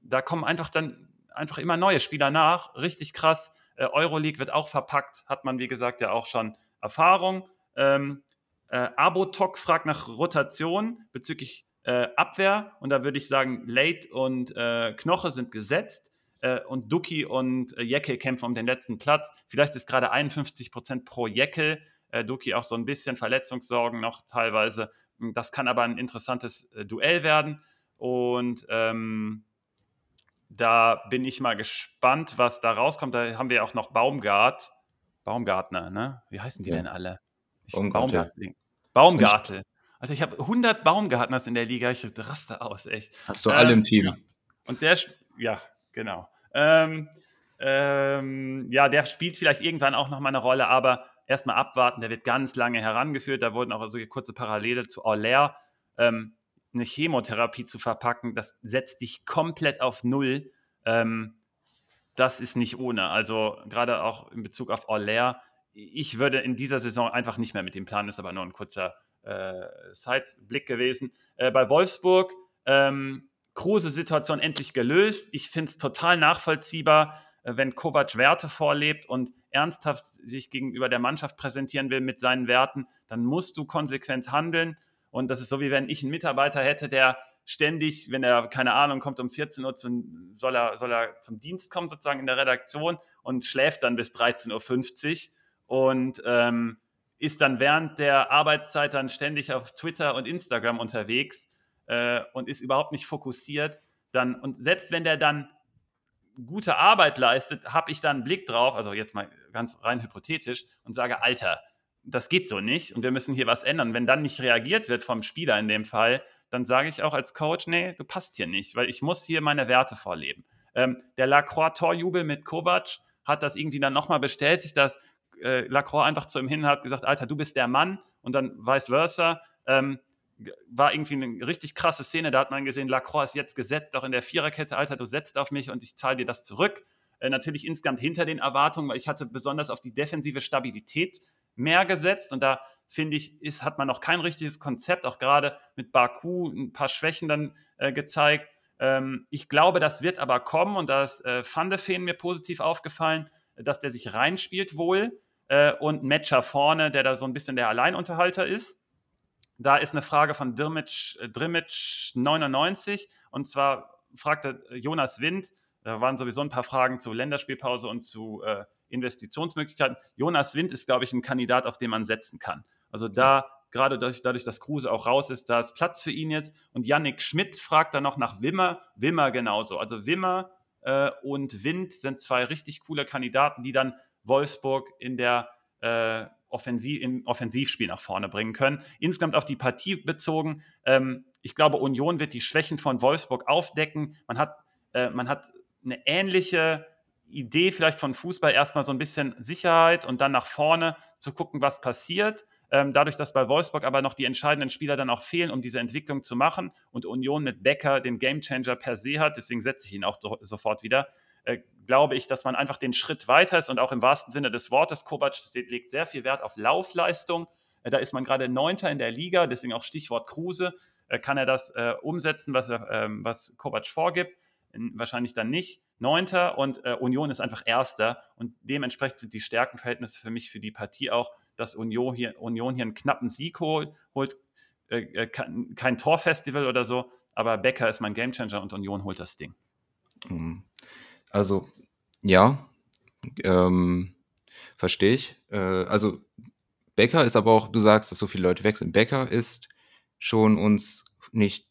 da kommen einfach dann einfach immer neue Spieler nach. Richtig krass. Äh, Euroleague wird auch verpackt, hat man wie gesagt ja auch schon Erfahrung. Ähm, äh, Abotok fragt nach Rotation bezüglich äh, Abwehr und da würde ich sagen, Late und äh, Knoche sind gesetzt äh, und Duki und äh, Jekyll kämpfen um den letzten Platz. Vielleicht ist gerade 51 Prozent pro Jekyll. Äh, Duki auch so ein bisschen Verletzungssorgen noch teilweise. Das kann aber ein interessantes äh, Duell werden. Und ähm, da bin ich mal gespannt, was da rauskommt. Da haben wir auch noch Baumgart. Baumgartner, ne? Wie heißen die ja. denn alle? Ich, Baumgartling. Baumgartel. Also ich habe 100 Baumgartners in der Liga. Ich raste aus, echt. Hast du ähm, alle im Team. Ja. Und der, ja, genau. Ähm, ähm, ja, der spielt vielleicht irgendwann auch noch mal eine Rolle, aber erstmal abwarten. Der wird ganz lange herangeführt. Da wurden auch so kurze Parallele zu Orler. Ähm, eine Chemotherapie zu verpacken, das setzt dich komplett auf Null. Ähm, das ist nicht ohne. Also gerade auch in Bezug auf Orler. Ich würde in dieser Saison einfach nicht mehr mit dem Plan, ist aber nur ein kurzer äh, Sideblick gewesen. Äh, bei Wolfsburg ähm, Kruse-Situation endlich gelöst. Ich finde es total nachvollziehbar, wenn Kovac Werte vorlebt und ernsthaft sich gegenüber der Mannschaft präsentieren will mit seinen Werten, dann musst du konsequent handeln. Und das ist so, wie wenn ich einen Mitarbeiter hätte, der ständig, wenn er, keine Ahnung, kommt um 14 Uhr, zum, soll, er, soll er zum Dienst kommen, sozusagen in der Redaktion und schläft dann bis 13.50 Uhr und ähm, ist dann während der Arbeitszeit dann ständig auf Twitter und Instagram unterwegs äh, und ist überhaupt nicht fokussiert, dann, und selbst wenn der dann gute Arbeit leistet, habe ich dann einen Blick drauf, also jetzt mal ganz rein hypothetisch, und sage, Alter, das geht so nicht und wir müssen hier was ändern. Wenn dann nicht reagiert wird vom Spieler in dem Fall, dann sage ich auch als Coach, nee, du passt hier nicht, weil ich muss hier meine Werte vorleben. Ähm, der Lacroix-Torjubel mit Kovac hat das irgendwie dann nochmal bestätigt, dass äh, Lacroix einfach zu ihm hin hat gesagt, Alter, du bist der Mann und dann vice versa. Ähm, war irgendwie eine richtig krasse Szene. Da hat man gesehen, Lacroix ist jetzt gesetzt, auch in der Viererkette. Alter, du setzt auf mich und ich zahle dir das zurück. Äh, natürlich insgesamt hinter den Erwartungen, weil ich hatte besonders auf die defensive Stabilität mehr gesetzt und da finde ich, ist, hat man noch kein richtiges Konzept, auch gerade mit Baku ein paar Schwächen dann äh, gezeigt. Ähm, ich glaube, das wird aber kommen und da ist äh, Van de Feen mir positiv aufgefallen, dass der sich reinspielt wohl äh, und Matcher vorne, der da so ein bisschen der Alleinunterhalter ist. Da ist eine Frage von Dirmitsch, äh, Drimmitsch 99 und zwar fragte Jonas Wind, da waren sowieso ein paar Fragen zu Länderspielpause und zu äh, Investitionsmöglichkeiten. Jonas Wind ist, glaube ich, ein Kandidat, auf den man setzen kann. Also da, gerade dadurch, dadurch, dass Kruse auch raus ist, da ist Platz für ihn jetzt. Und Yannick Schmidt fragt dann noch nach Wimmer. Wimmer genauso. Also Wimmer äh, und Wind sind zwei richtig coole Kandidaten, die dann Wolfsburg in der äh, Offensiv, im Offensivspiel nach vorne bringen können. Insgesamt auf die Partie bezogen, ähm, ich glaube, Union wird die Schwächen von Wolfsburg aufdecken. Man hat, äh, man hat eine ähnliche Idee vielleicht von Fußball, erstmal so ein bisschen Sicherheit und dann nach vorne zu gucken, was passiert. Ähm, dadurch, dass bei Wolfsburg aber noch die entscheidenden Spieler dann auch fehlen, um diese Entwicklung zu machen und Union mit Becker den Gamechanger per se hat, deswegen setze ich ihn auch so, sofort wieder, äh, glaube ich, dass man einfach den Schritt weiter ist und auch im wahrsten Sinne des Wortes, Kovac legt sehr viel Wert auf Laufleistung. Äh, da ist man gerade Neunter in der Liga, deswegen auch Stichwort Kruse. Äh, kann er das äh, umsetzen, was, er, ähm, was Kovac vorgibt? Wahrscheinlich dann nicht. Neunter und äh, Union ist einfach Erster und dementsprechend sind die Stärkenverhältnisse für mich für die Partie auch, dass Union hier, Union hier einen knappen Sieg holt, holt äh, kein, kein Torfestival oder so, aber Becker ist mein Gamechanger und Union holt das Ding. Mhm. Also, ja, ähm, verstehe ich. Äh, also, Becker ist aber auch, du sagst, dass so viele Leute wechseln. Becker ist schon uns nicht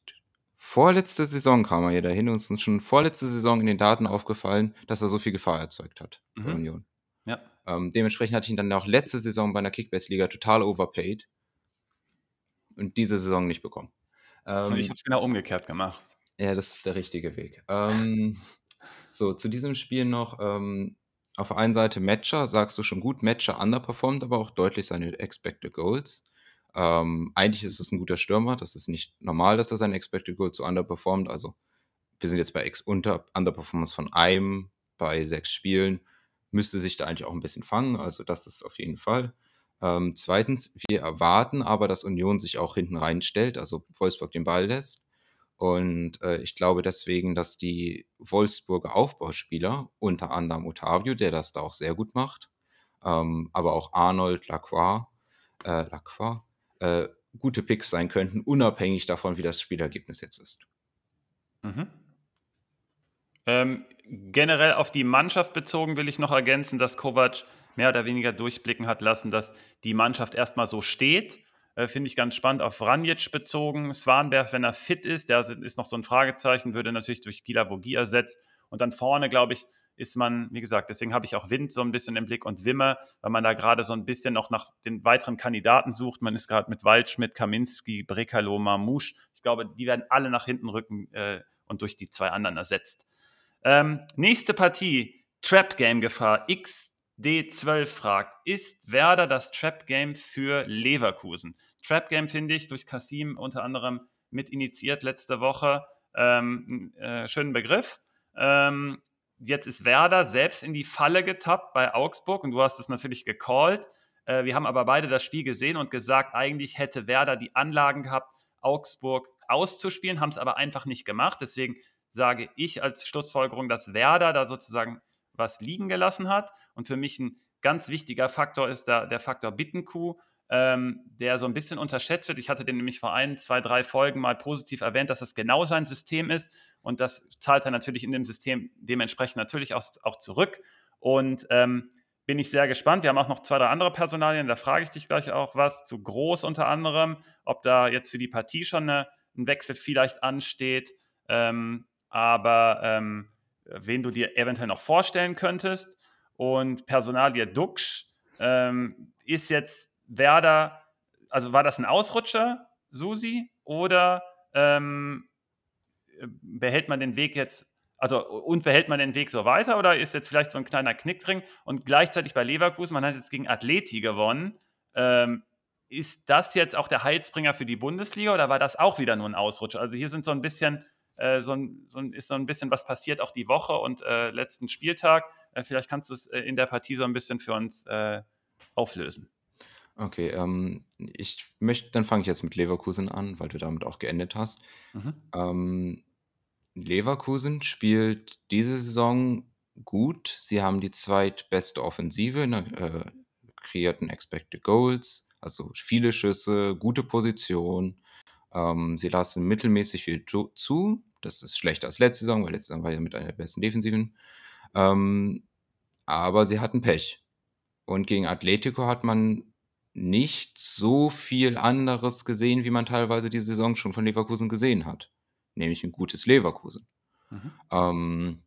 vorletzte Saison kam er hier dahin, uns ist schon vorletzte Saison in den Daten aufgefallen, dass er so viel Gefahr erzeugt hat mhm. bei Union. Ja. Ähm, dementsprechend hatte ich ihn dann auch letzte Saison bei einer Kickbase-Liga total overpaid und diese Saison nicht bekommen. Ähm, ich habe es genau umgekehrt gemacht. Ja, das ist der richtige Weg. Ähm, so, zu diesem Spiel noch, ähm, auf der einen Seite Matcher, sagst du schon gut, Matcher underperformt aber auch deutlich seine Expected Goals. Ähm, eigentlich ist es ein guter Stürmer, das ist nicht normal, dass er seine Expected Goals so underperformt. Also, wir sind jetzt bei Ex unter Underperformance von einem bei sechs Spielen. Müsste sich da eigentlich auch ein bisschen fangen, also das ist auf jeden Fall. Ähm, zweitens, wir erwarten aber, dass Union sich auch hinten reinstellt, also Wolfsburg den Ball lässt. Und äh, ich glaube deswegen, dass die Wolfsburger Aufbauspieler, unter anderem Otavio, der das da auch sehr gut macht, ähm, aber auch Arnold Lacroix, äh, Lacroix äh, gute Picks sein könnten, unabhängig davon, wie das Spielergebnis jetzt ist. Mhm. Ähm, generell auf die Mannschaft bezogen will ich noch ergänzen, dass Kovac mehr oder weniger durchblicken hat lassen, dass die Mannschaft erstmal so steht äh, Finde ich ganz spannend. Auf Ranjic bezogen. Swanberg, wenn er fit ist, der ist noch so ein Fragezeichen, würde natürlich durch Gila Vogie ersetzt. Und dann vorne, glaube ich, ist man, wie gesagt, deswegen habe ich auch Wind so ein bisschen im Blick und Wimmer, weil man da gerade so ein bisschen noch nach den weiteren Kandidaten sucht. Man ist gerade mit Waldschmidt, Kaminski, Brekalo, Mamouche. Ich glaube, die werden alle nach hinten rücken äh, und durch die zwei anderen ersetzt. Ähm, nächste Partie, Trap Game Gefahr. XD12 fragt, ist Werder das Trap Game für Leverkusen? Trap Game, finde ich, durch Kasim unter anderem mit initiiert letzte Woche. Ähm, äh, schönen Begriff. Ähm, jetzt ist Werder selbst in die Falle getappt bei Augsburg und du hast es natürlich gecallt. Äh, wir haben aber beide das Spiel gesehen und gesagt, eigentlich hätte Werder die Anlagen gehabt, Augsburg auszuspielen, haben es aber einfach nicht gemacht. Deswegen sage ich als Schlussfolgerung, dass Werder da sozusagen was liegen gelassen hat. Und für mich ein ganz wichtiger Faktor ist da der Faktor Bittenkuh ähm, der so ein bisschen unterschätzt wird. Ich hatte den nämlich vor ein, zwei, drei Folgen mal positiv erwähnt, dass das genau sein System ist und das zahlt er natürlich in dem System dementsprechend natürlich auch, auch zurück. Und ähm, bin ich sehr gespannt. Wir haben auch noch zwei, drei andere Personalien, da frage ich dich gleich auch was, zu groß unter anderem, ob da jetzt für die Partie schon eine, ein Wechsel vielleicht ansteht. Ähm, aber ähm, wen du dir eventuell noch vorstellen könntest. Und Personalie Duxch ähm, ist jetzt Werder, also war das ein Ausrutscher, Susi, oder ähm, behält man den Weg jetzt, also und behält man den Weg so weiter oder ist jetzt vielleicht so ein kleiner Knick drin und gleichzeitig bei Leverkusen, man hat jetzt gegen Atleti gewonnen, ähm, ist das jetzt auch der Heilsbringer für die Bundesliga oder war das auch wieder nur ein Ausrutscher? Also hier sind so ein bisschen, äh, so, ein, so ein, ist so ein bisschen was passiert auch die Woche und äh, letzten Spieltag. Äh, vielleicht kannst du es äh, in der Partie so ein bisschen für uns äh, auflösen. Okay, ähm, ich möchte dann fange ich jetzt mit Leverkusen an, weil du damit auch geendet hast. Mhm. Ähm, Leverkusen spielt diese Saison gut. Sie haben die zweitbeste Offensive, ne, äh, kreierten Expected Goals, also viele Schüsse, gute Position. Ähm, sie lassen mittelmäßig viel zu. Das ist schlechter als letzte Saison, weil letzte Saison war ja mit einer der besten Defensiven. Ähm, aber sie hatten Pech. Und gegen Atletico hat man nicht so viel anderes gesehen, wie man teilweise die Saison schon von Leverkusen gesehen hat. Nämlich ein gutes Leverkusen. Mhm. Ähm,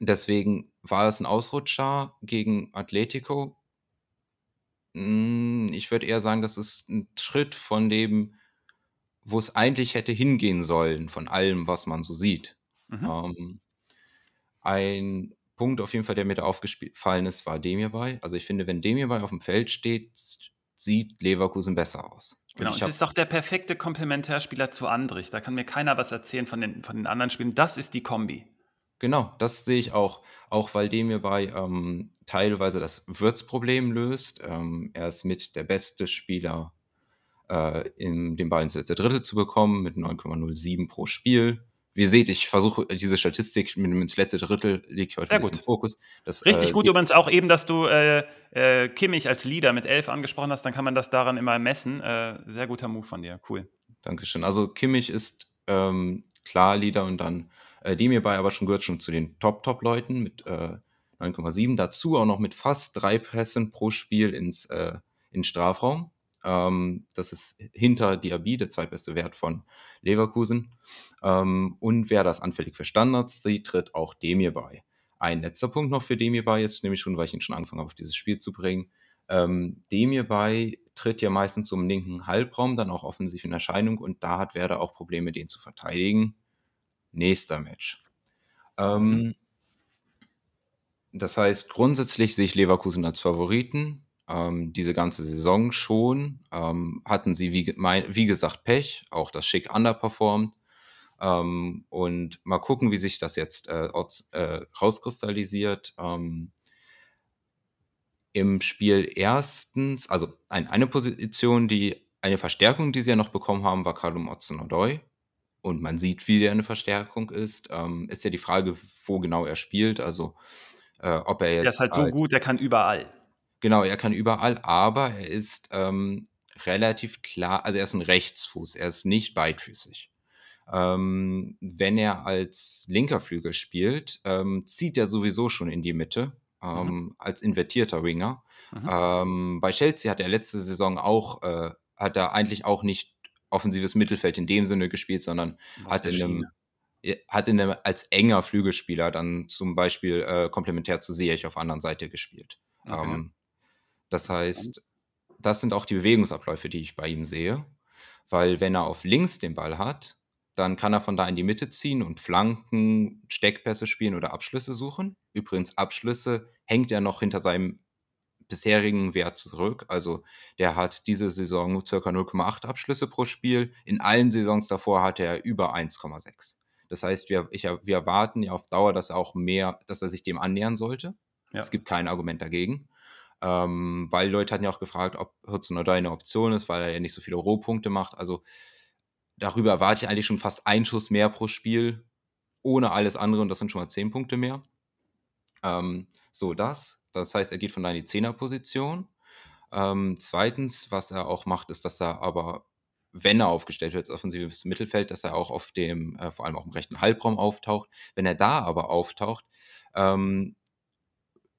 deswegen war es ein Ausrutscher gegen Atletico. Hm, ich würde eher sagen, das ist ein Schritt von dem, wo es eigentlich hätte hingehen sollen, von allem, was man so sieht. Mhm. Ähm, ein Punkt auf jeden Fall, der mir da aufgefallen ist, war Demirbay. Also ich finde, wenn Demirbay auf dem Feld steht, sieht Leverkusen besser aus. Genau, und das ist auch der perfekte Komplementärspieler zu Andrich. Da kann mir keiner was erzählen von den, von den anderen Spielen. Das ist die Kombi. Genau, das sehe ich auch. Auch weil dem hierbei ähm, teilweise das Würzproblem löst. Ähm, er ist mit der beste Spieler äh, in den Ball ins letzte Drittel zu bekommen, mit 9,07 pro Spiel wie ihr seht, ich versuche diese Statistik mit ins letzte Drittel liegt heute ein bisschen im Fokus. Das, Richtig äh, gut übrigens auch eben, dass du äh, äh, Kimmich als Leader mit 11 angesprochen hast, dann kann man das daran immer messen. Äh, sehr guter Move von dir, cool. Dankeschön. Also Kimmich ist ähm, klar Leader und dann äh, Demir bei, aber schon gehört schon zu den Top-Top-Leuten mit 9,7. Äh, Dazu auch noch mit fast drei Pässen pro Spiel ins, äh, in Strafraum. Ähm, das ist hinter Diaby, der zweitbeste Wert von Leverkusen. Ähm, und wer das anfällig für Standards sieht, tritt auch Demir bei. Ein letzter Punkt noch für Demir bei, jetzt nämlich schon, weil ich ihn schon angefangen habe, auf dieses Spiel zu bringen. Ähm, Demir bei tritt ja meistens im linken Halbraum dann auch offensiv in Erscheinung und da hat Werder auch Probleme, den zu verteidigen. nächster Match. Ähm, mhm. Das heißt, grundsätzlich sehe ich Leverkusen als Favoriten. Ähm, diese ganze Saison schon. Ähm, hatten sie, wie, wie, gesagt, Pech. Auch das Schick underperformed. Ähm, und mal gucken, wie sich das jetzt äh, aus, äh, rauskristallisiert. Ähm, Im Spiel erstens, also ein, eine Position, die eine Verstärkung, die sie ja noch bekommen haben, war Kalum Otzenodoi. Und man sieht, wie der eine Verstärkung ist. Ähm, ist ja die Frage, wo genau er spielt. Also äh, ob er jetzt. Der ist halt so gut, der kann überall. Genau, er kann überall, aber er ist ähm, relativ klar, also er ist ein Rechtsfuß, er ist nicht beidfüßig. Ähm, wenn er als linker Flügel spielt, ähm, zieht er sowieso schon in die Mitte ähm, mhm. als invertierter Winger. Mhm. Ähm, bei Chelsea hat er letzte Saison auch, äh, hat er eigentlich auch nicht offensives Mittelfeld in dem Sinne gespielt, sondern hat in einem, hat in einem, als enger Flügelspieler dann zum Beispiel äh, komplementär zu Seech auf der anderen Seite gespielt. Okay. Ähm, das heißt, das sind auch die Bewegungsabläufe, die ich bei ihm sehe. Weil wenn er auf links den Ball hat, dann kann er von da in die Mitte ziehen und Flanken, Steckpässe spielen oder Abschlüsse suchen. Übrigens, Abschlüsse hängt er noch hinter seinem bisherigen Wert zurück. Also der hat diese Saison ca. 0,8 Abschlüsse pro Spiel. In allen Saisons davor hatte er über 1,6. Das heißt, wir, ich, wir erwarten ja auf Dauer, dass er auch mehr, dass er sich dem annähern sollte. Ja. Es gibt kein Argument dagegen. Ähm, weil Leute hatten ja auch gefragt, ob Hudson oder eine Option ist, weil er ja nicht so viele Rohpunkte macht. Also darüber erwarte ich eigentlich schon fast einen Schuss mehr pro Spiel, ohne alles andere und das sind schon mal zehn Punkte mehr. Ähm, so, das. Das heißt, er geht von da in die Zehnerposition. Ähm, zweitens, was er auch macht, ist, dass er aber, wenn er aufgestellt wird als offensives Mittelfeld, dass er auch auf dem, äh, vor allem auch im rechten Halbraum auftaucht. Wenn er da aber auftaucht, ähm,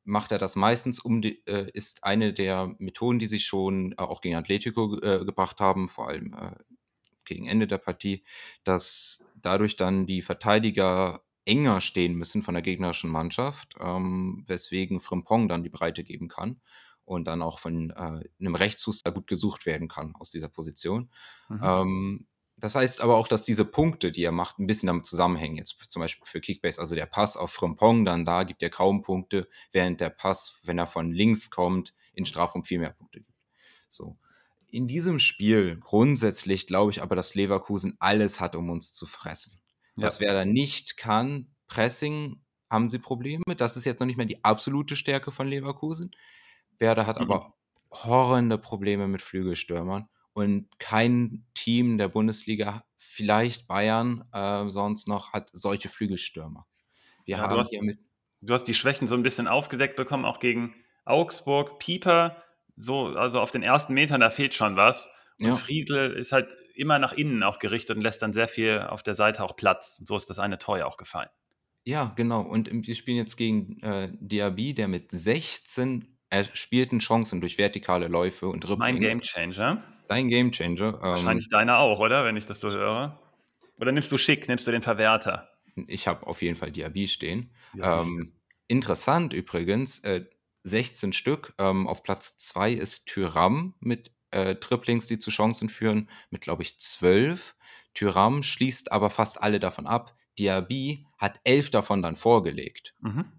macht er das meistens um die, äh, ist eine der Methoden, die sich schon äh, auch gegen Atletico äh, gebracht haben, vor allem äh, gegen Ende der Partie, dass dadurch dann die Verteidiger enger stehen müssen von der gegnerischen Mannschaft, ähm, weswegen Frimpong dann die Breite geben kann und dann auch von äh, einem Rechtsfuß da gut gesucht werden kann aus dieser Position. Mhm. Ähm, das heißt aber auch, dass diese Punkte, die er macht, ein bisschen damit zusammenhängen. Jetzt zum Beispiel für Kickbase, also der Pass auf Frimpong, dann da gibt er kaum Punkte, während der Pass, wenn er von links kommt, in Strafraum viel mehr Punkte gibt. So. In diesem Spiel grundsätzlich glaube ich aber, dass Leverkusen alles hat, um uns zu fressen. Ja. Was Werder nicht kann, Pressing, haben sie Probleme. Das ist jetzt noch nicht mehr die absolute Stärke von Leverkusen. Werder hat mhm. aber horrende Probleme mit Flügelstürmern und kein Team der Bundesliga, vielleicht Bayern, äh, sonst noch, hat solche Flügelstürmer. Wir ja, haben du, hast, mit du hast die Schwächen so ein bisschen aufgedeckt bekommen, auch gegen Augsburg. Pieper, so, also auf den ersten Metern, da fehlt schon was. Und ja. Friedel ist halt immer nach innen auch gerichtet und lässt dann sehr viel auf der Seite auch Platz. So ist das eine Tor auch gefallen. Ja, genau. Und wir spielen jetzt gegen äh, Diaby, der mit 16 erspielten Chancen durch vertikale Läufe und Dribblings. Mein Gamechanger. Dein Gamechanger. Ähm, Wahrscheinlich deiner auch, oder? Wenn ich das so höre. Oder nimmst du Schick, nimmst du den Verwerter? Ich habe auf jeden Fall Diaby stehen. Ja, ähm, interessant übrigens, äh, 16 Stück. Ähm, auf Platz 2 ist Tyram mit äh, Triplings, die zu Chancen führen, mit, glaube ich, 12. Tyram schließt aber fast alle davon ab. Diaby hat elf davon dann vorgelegt. Mhm.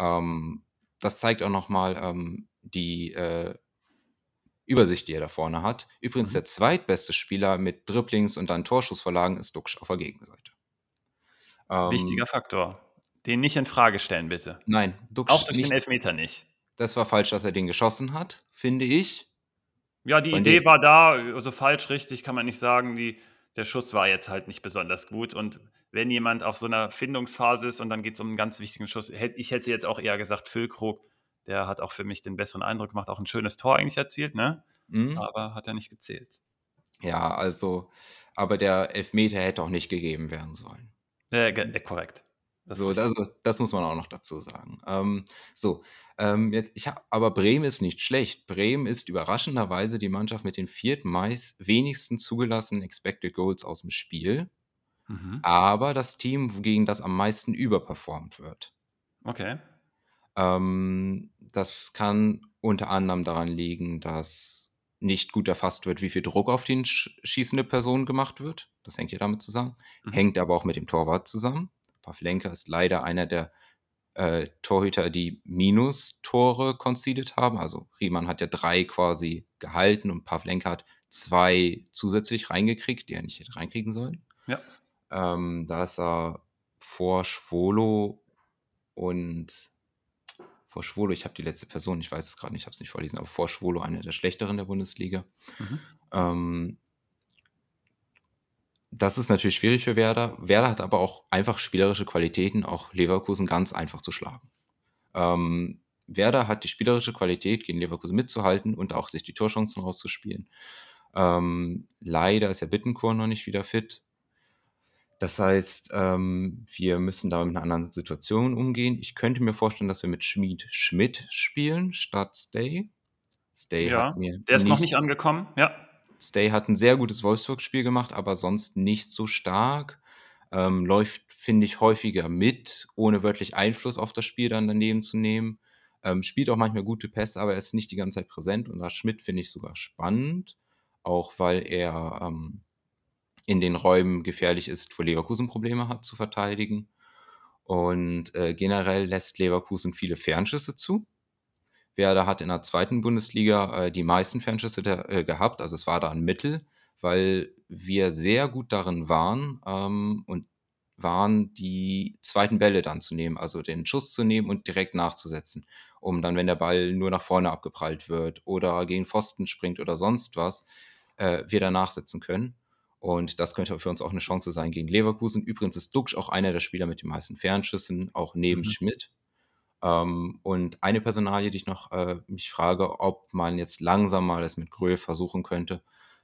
Ähm, das zeigt auch nochmal ähm, die äh, Übersicht, die er da vorne hat. Übrigens, mhm. der zweitbeste Spieler mit Dribblings und dann Torschussverlagen ist Duxch auf der Gegenseite. Ähm, Wichtiger Faktor. Den nicht in Frage stellen, bitte. Nein, Duxch Auch durch nicht, den Elfmeter nicht. Das war falsch, dass er den geschossen hat, finde ich. Ja, die Von Idee war da, also falsch, richtig kann man nicht sagen. Die, der Schuss war jetzt halt nicht besonders gut. Und wenn jemand auf so einer Findungsphase ist und dann geht es um einen ganz wichtigen Schuss, ich hätte jetzt auch eher gesagt, Füllkrug, der hat auch für mich den besseren Eindruck gemacht, auch ein schönes Tor eigentlich erzielt, ne? Mhm. Aber hat er nicht gezählt. Ja, also, aber der Elfmeter hätte auch nicht gegeben werden sollen. Äh, äh, korrekt. Das so, also, das muss man auch noch dazu sagen. Ähm, so, ähm, jetzt, ich hab, aber Bremen ist nicht schlecht. Bremen ist überraschenderweise die Mannschaft mit den viertmeist wenigsten zugelassenen Expected Goals aus dem Spiel. Mhm. Aber das Team, gegen das am meisten überperformt wird. Okay. Ähm, das kann unter anderem daran liegen, dass nicht gut erfasst wird, wie viel Druck auf die schießende Person gemacht wird. Das hängt ja damit zusammen. Mhm. Hängt aber auch mit dem Torwart zusammen. Pavlenka ist leider einer der äh, Torhüter, die Minus-Tore conceded haben. Also Riemann hat ja drei quasi gehalten und Pavlenka hat zwei zusätzlich reingekriegt, die er nicht hätte reinkriegen sollen. Ja. Ähm, da ist er vor Schwolo und vor Schwolo, ich habe die letzte Person, ich weiß es gerade nicht, ich habe es nicht vorlesen, aber vor Schwolo einer der schlechteren der Bundesliga. Mhm. Ähm, das ist natürlich schwierig für Werder. Werder hat aber auch einfach spielerische Qualitäten, auch Leverkusen ganz einfach zu schlagen. Ähm, Werder hat die spielerische Qualität, gegen Leverkusen mitzuhalten und auch sich die Torchancen rauszuspielen. Ähm, leider ist ja Bittenkorn noch nicht wieder fit. Das heißt, ähm, wir müssen da mit einer anderen Situation umgehen. Ich könnte mir vorstellen, dass wir mit Schmied Schmidt spielen statt Stay. Stay ja, hat mir der ist nicht, noch nicht angekommen, ja. Stay hat ein sehr gutes Wolfsburg-Spiel gemacht, aber sonst nicht so stark. Ähm, läuft, finde ich, häufiger mit, ohne wirklich Einfluss auf das Spiel dann daneben zu nehmen. Ähm, spielt auch manchmal gute Pässe, aber er ist nicht die ganze Zeit präsent. Und da Schmidt finde ich sogar spannend, auch weil er ähm, in den Räumen gefährlich ist, wo Leverkusen Probleme hat zu verteidigen. Und äh, generell lässt Leverkusen viele Fernschüsse zu. Werder hat in der zweiten Bundesliga äh, die meisten Fernschüsse der, äh, gehabt, also es war da ein Mittel, weil wir sehr gut darin waren ähm, und waren, die zweiten Bälle dann zu nehmen, also den Schuss zu nehmen und direkt nachzusetzen, um dann, wenn der Ball nur nach vorne abgeprallt wird oder gegen Pfosten springt oder sonst was, äh, wir da nachsetzen können. Und das könnte für uns auch eine Chance sein gegen Leverkusen. Übrigens ist Duxch auch einer der Spieler mit den meisten Fernschüssen, auch neben mhm. Schmidt. Ähm, und eine Personalie, die ich noch äh, mich frage, ob man jetzt langsam mal das mit Gröhl versuchen könnte,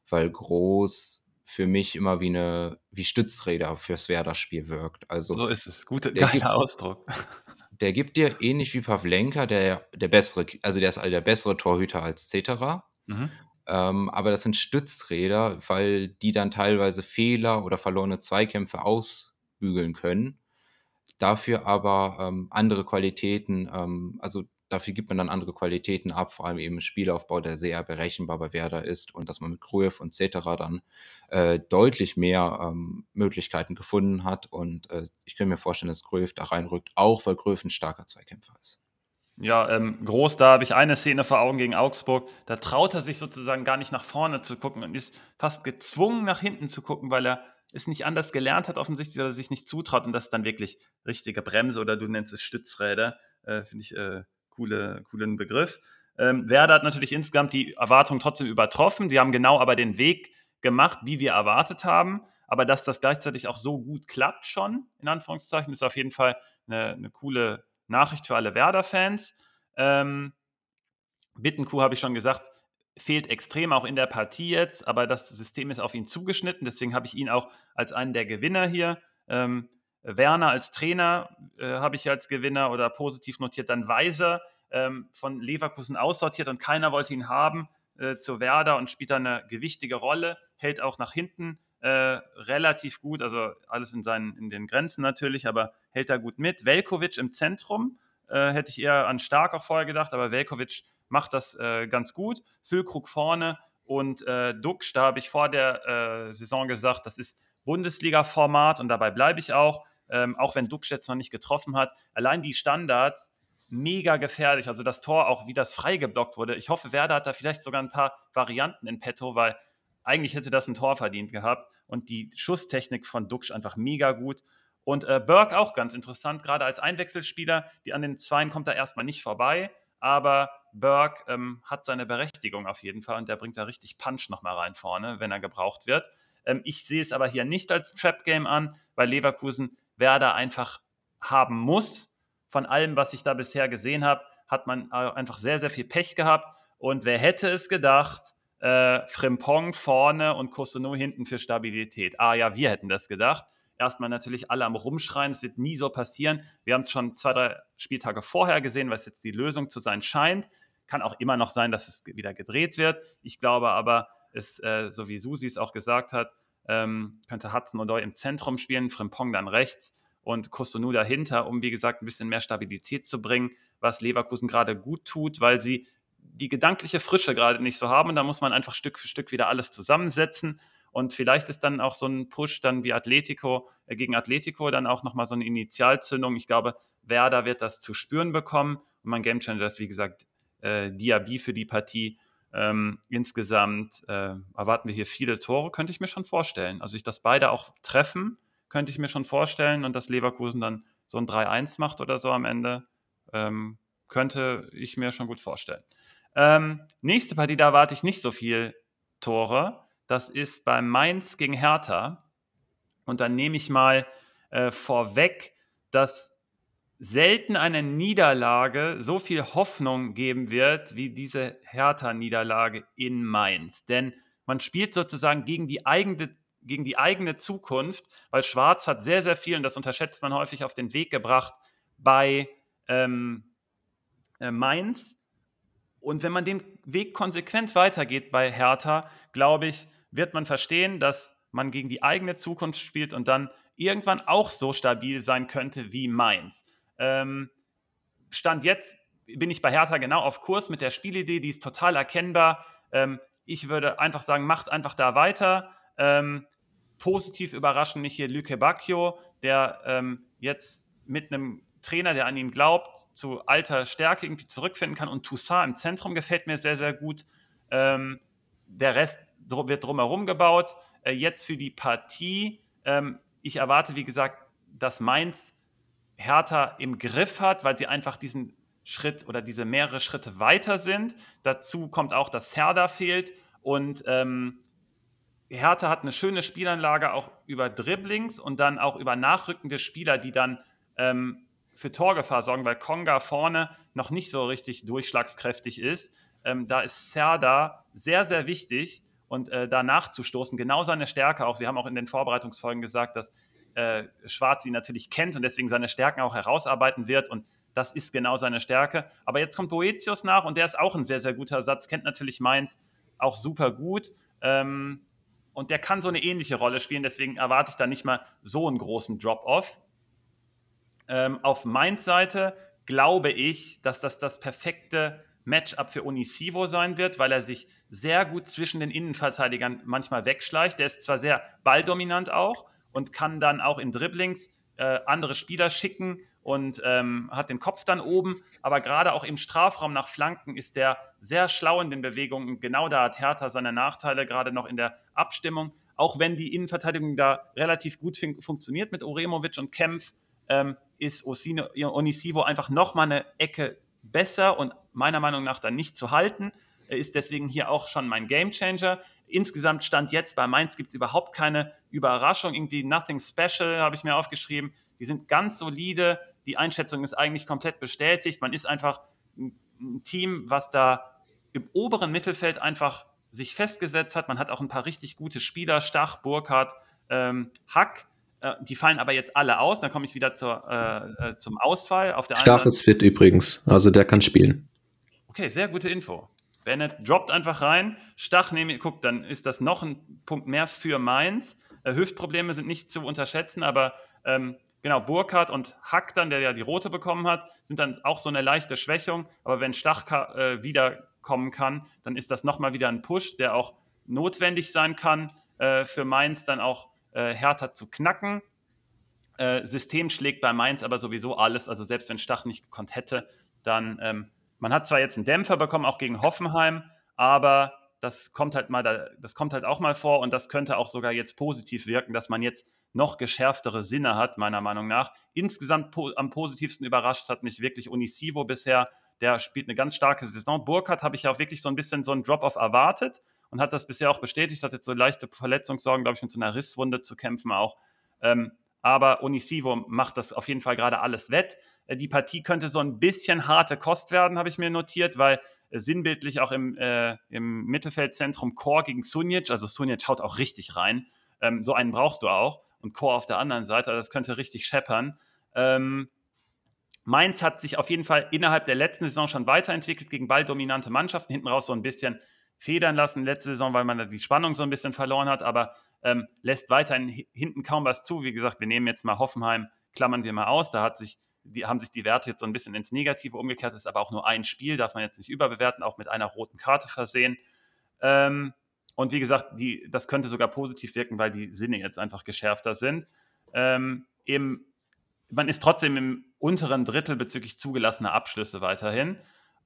weil Groß für mich immer wie eine wie Stützräder fürs Werder-Spiel wirkt. Also so ist es. Guter, geiler gibt, Ausdruck. Der gibt dir ähnlich wie Pavlenka, der der bessere, also der ist der bessere Torhüter als Cetera. Mhm. Ähm, aber das sind Stützräder, weil die dann teilweise Fehler oder verlorene Zweikämpfe ausbügeln können. Dafür aber ähm, andere Qualitäten, ähm, also dafür gibt man dann andere Qualitäten ab, vor allem eben Spielaufbau, der sehr berechenbar bei Werder ist und dass man mit Gruev und Cetera dann äh, deutlich mehr ähm, Möglichkeiten gefunden hat. Und äh, ich kann mir vorstellen, dass Gruev da reinrückt, auch weil Gruev ein starker Zweikämpfer ist. Ja, ähm, groß, da habe ich eine Szene vor Augen gegen Augsburg. Da traut er sich sozusagen gar nicht nach vorne zu gucken und ist fast gezwungen, nach hinten zu gucken, weil er es nicht anders gelernt hat, offensichtlich, oder sich nicht zutraut. Und das ist dann wirklich richtige Bremse oder du nennst es Stützräder. Äh, Finde ich äh, coole, coolen Begriff. Ähm, Werder hat natürlich insgesamt die Erwartungen trotzdem übertroffen. Die haben genau aber den Weg gemacht, wie wir erwartet haben. Aber dass das gleichzeitig auch so gut klappt schon, in Anführungszeichen, ist auf jeden Fall eine, eine coole Nachricht für alle Werder-Fans. Ähm, Bittenkuh, habe ich schon gesagt, fehlt extrem auch in der Partie jetzt, aber das System ist auf ihn zugeschnitten. Deswegen habe ich ihn auch als einen der Gewinner hier. Ähm, Werner als Trainer äh, habe ich als Gewinner oder positiv notiert. Dann Weiser ähm, von Leverkusen aussortiert und keiner wollte ihn haben äh, zu Werder und spielt da eine gewichtige Rolle, hält auch nach hinten äh, relativ gut, also alles in, seinen, in den Grenzen natürlich, aber hält da gut mit. Velkovic im Zentrum, äh, hätte ich eher an Stark auch vorher gedacht, aber Velkovic macht das äh, ganz gut. Füllkrug vorne und äh, Dux, da habe ich vor der äh, Saison gesagt, das ist Bundesliga-Format und dabei bleibe ich auch, ähm, auch wenn Dux jetzt noch nicht getroffen hat. Allein die Standards, mega gefährlich. Also das Tor, auch wie das frei geblockt wurde. Ich hoffe, Werder hat da vielleicht sogar ein paar Varianten in petto, weil eigentlich hätte das ein Tor verdient gehabt. Und die Schusstechnik von Duxch einfach mega gut. Und äh, Burke auch ganz interessant, gerade als Einwechselspieler. Die an den Zweien kommt er erstmal nicht vorbei. Aber Burke ähm, hat seine Berechtigung auf jeden Fall und der bringt da richtig Punch nochmal rein vorne, wenn er gebraucht wird. Ähm, ich sehe es aber hier nicht als Trap-Game an, weil Leverkusen Werder einfach haben muss. Von allem, was ich da bisher gesehen habe, hat man äh, einfach sehr, sehr viel Pech gehabt. Und wer hätte es gedacht, äh, Frimpong vorne und Cotonou hinten für Stabilität. Ah ja, wir hätten das gedacht. Erstmal natürlich alle am Rumschreien, es wird nie so passieren. Wir haben es schon zwei, drei Spieltage vorher gesehen, was jetzt die Lösung zu sein scheint. Kann auch immer noch sein, dass es wieder gedreht wird. Ich glaube aber, es, äh, so wie Susi es auch gesagt hat, ähm, könnte Hudson Odoi im Zentrum spielen, Frimpong dann rechts und Cotonou dahinter, um wie gesagt ein bisschen mehr Stabilität zu bringen, was Leverkusen gerade gut tut, weil sie die gedankliche Frische gerade nicht so haben. Da muss man einfach Stück für Stück wieder alles zusammensetzen. Und vielleicht ist dann auch so ein Push dann wie Atletico äh, gegen Atletico dann auch nochmal so eine Initialzündung. Ich glaube, Werder wird das zu spüren bekommen. Und mein Gamechanger ist, wie gesagt, äh, Diaby für die Partie. Ähm, insgesamt äh, erwarten wir hier viele Tore, könnte ich mir schon vorstellen. Also, ich, dass beide auch treffen, könnte ich mir schon vorstellen und dass Leverkusen dann so ein 3-1 macht oder so am Ende, ähm, könnte ich mir schon gut vorstellen. Ähm, nächste Partie, da erwarte ich nicht so viel Tore. Das ist bei Mainz gegen Hertha. Und dann nehme ich mal äh, vorweg, dass selten eine Niederlage so viel Hoffnung geben wird wie diese Hertha-Niederlage in Mainz. Denn man spielt sozusagen gegen die eigene gegen die eigene Zukunft, weil Schwarz hat sehr, sehr viel, und das unterschätzt man häufig, auf den Weg gebracht bei ähm, äh, Mainz. Und wenn man den Weg konsequent weitergeht bei Hertha, glaube ich, wird man verstehen, dass man gegen die eigene Zukunft spielt und dann irgendwann auch so stabil sein könnte wie Mainz. Ähm, Stand jetzt bin ich bei Hertha genau auf Kurs mit der Spielidee, die ist total erkennbar. Ähm, ich würde einfach sagen, macht einfach da weiter. Ähm, positiv überraschend mich hier Lüke Bacchio, der ähm, jetzt mit einem Trainer, der an ihn glaubt, zu alter Stärke irgendwie zurückfinden kann. Und Toussaint im Zentrum gefällt mir sehr, sehr gut. Ähm, der Rest wird drumherum gebaut. Äh, jetzt für die Partie. Ähm, ich erwarte, wie gesagt, dass Mainz Hertha im Griff hat, weil sie einfach diesen Schritt oder diese mehrere Schritte weiter sind. Dazu kommt auch, dass Serda fehlt und ähm, Hertha hat eine schöne Spielanlage auch über Dribblings und dann auch über nachrückende Spieler, die dann ähm, für Torgefahr sorgen, weil Konga vorne noch nicht so richtig durchschlagskräftig ist. Ähm, da ist Serda sehr, sehr wichtig und äh, da nachzustoßen, genau seine Stärke auch. Wir haben auch in den Vorbereitungsfolgen gesagt, dass äh, Schwarz ihn natürlich kennt und deswegen seine Stärken auch herausarbeiten wird und das ist genau seine Stärke. Aber jetzt kommt Boetius nach und der ist auch ein sehr, sehr guter Satz, kennt natürlich Mainz auch super gut. Ähm, und der kann so eine ähnliche Rolle spielen, deswegen erwarte ich da nicht mal so einen großen Drop-off. Ähm, auf Mainz Seite glaube ich, dass das das perfekte Matchup für Unisivo sein wird, weil er sich sehr gut zwischen den Innenverteidigern manchmal wegschleicht. Der ist zwar sehr balldominant auch und kann dann auch in Dribblings äh, andere Spieler schicken und ähm, hat den Kopf dann oben. Aber gerade auch im Strafraum nach Flanken ist der sehr schlau in den Bewegungen. Genau da hat Hertha seine Nachteile, gerade noch in der Abstimmung. Auch wenn die Innenverteidigung da relativ gut fun funktioniert mit Oremovic und Kempf, ähm, ist Osino, Onisivo einfach nochmal eine Ecke besser und meiner Meinung nach dann nicht zu halten. Ist deswegen hier auch schon mein Gamechanger. Insgesamt stand jetzt bei Mainz gibt es überhaupt keine Überraschung, irgendwie nothing special, habe ich mir aufgeschrieben. Die sind ganz solide. Die Einschätzung ist eigentlich komplett bestätigt. Man ist einfach ein Team, was da im oberen Mittelfeld einfach sich festgesetzt hat. Man hat auch ein paar richtig gute Spieler, Stach, Burkhardt, ähm, Hack. Äh, die fallen aber jetzt alle aus. Dann komme ich wieder zur, äh, äh zum Ausfall. Auf der Stach ist fit übrigens, also der kann spielen. Okay, sehr gute Info. Bennett droppt einfach rein. Stach nehme guck, dann ist das noch ein Punkt mehr für Mainz. Äh, Hüftprobleme sind nicht zu unterschätzen, aber ähm, genau, Burkhardt und Hack dann, der ja die rote bekommen hat, sind dann auch so eine leichte Schwächung. Aber wenn Stach äh, wiederkommen kann, dann ist das nochmal wieder ein Push, der auch notwendig sein kann, äh, für Mainz dann auch äh, härter zu knacken. Äh, System schlägt bei Mainz aber sowieso alles. Also selbst wenn Stach nicht gekonnt hätte, dann, ähm, man hat zwar jetzt einen Dämpfer bekommen, auch gegen Hoffenheim, aber das kommt halt mal, das kommt halt auch mal vor und das könnte auch sogar jetzt positiv wirken, dass man jetzt noch geschärftere Sinne hat, meiner Meinung nach. Insgesamt po am positivsten überrascht hat mich wirklich Unisivo bisher. Der spielt eine ganz starke Saison. Burkhardt habe ich ja auch wirklich so ein bisschen so einen Drop-off erwartet und hat das bisher auch bestätigt. Hat jetzt so leichte Verletzungssorgen, glaube ich, mit so einer Risswunde zu kämpfen auch. Ähm, aber Unisivo macht das auf jeden Fall gerade alles wett. Äh, die Partie könnte so ein bisschen harte Kost werden, habe ich mir notiert, weil äh, sinnbildlich auch im, äh, im Mittelfeldzentrum Chor gegen Sunic, also Sunic haut auch richtig rein. Ähm, so einen brauchst du auch und Chor auf der anderen Seite. Das könnte richtig scheppern. Ähm, Mainz hat sich auf jeden Fall innerhalb der letzten Saison schon weiterentwickelt gegen balldominante Mannschaften. Hinten raus so ein bisschen federn lassen letzte Saison, weil man da die Spannung so ein bisschen verloren hat, aber ähm, lässt weiterhin hinten kaum was zu. Wie gesagt, wir nehmen jetzt mal Hoffenheim, klammern wir mal aus. Da hat sich die haben sich die Werte jetzt so ein bisschen ins Negative umgekehrt, das ist aber auch nur ein Spiel, darf man jetzt nicht überbewerten, auch mit einer roten Karte versehen. Ähm, und wie gesagt, die, das könnte sogar positiv wirken, weil die Sinne jetzt einfach geschärfter sind. Ähm, eben, man ist trotzdem im unteren Drittel bezüglich zugelassener Abschlüsse weiterhin.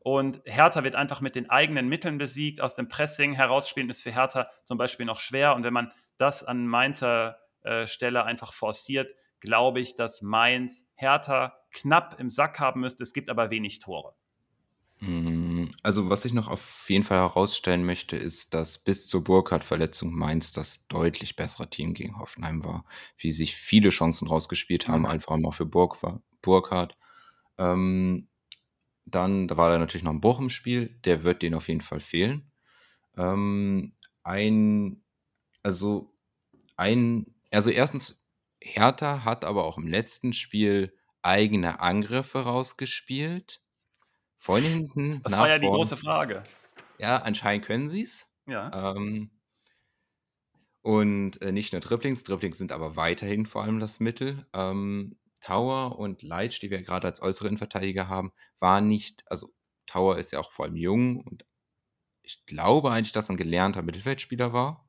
Und Hertha wird einfach mit den eigenen Mitteln besiegt. Aus dem Pressing herausspielen ist für Hertha zum Beispiel noch schwer. Und wenn man das an Mainzer äh, Stelle einfach forciert, glaube ich, dass Mainz Hertha knapp im Sack haben müsste. Es gibt aber wenig Tore. Hm, also, was ich noch auf jeden Fall herausstellen möchte, ist, dass bis zur Burkhardt-Verletzung Mainz das deutlich bessere Team gegen Hoffenheim war. Wie sich viele Chancen rausgespielt haben, mhm. einfach mal für Burg Burkhardt. Ähm, dann, da war da natürlich noch ein Bochum-Spiel, der wird denen auf jeden Fall fehlen. Ähm, ein, also, ein, also erstens, Hertha hat aber auch im letzten Spiel eigene Angriffe rausgespielt von hinten Das war ja die große Frage. Ja, anscheinend können sie es. Ja. Ähm, und äh, nicht nur Dribblings, Dribblings sind aber weiterhin vor allem das Mittel. Ähm, Tower und Leitsch, die wir gerade als äußere Innenverteidiger haben, waren nicht, also Tower ist ja auch vor allem jung und ich glaube eigentlich, dass er ein gelernter Mittelfeldspieler war.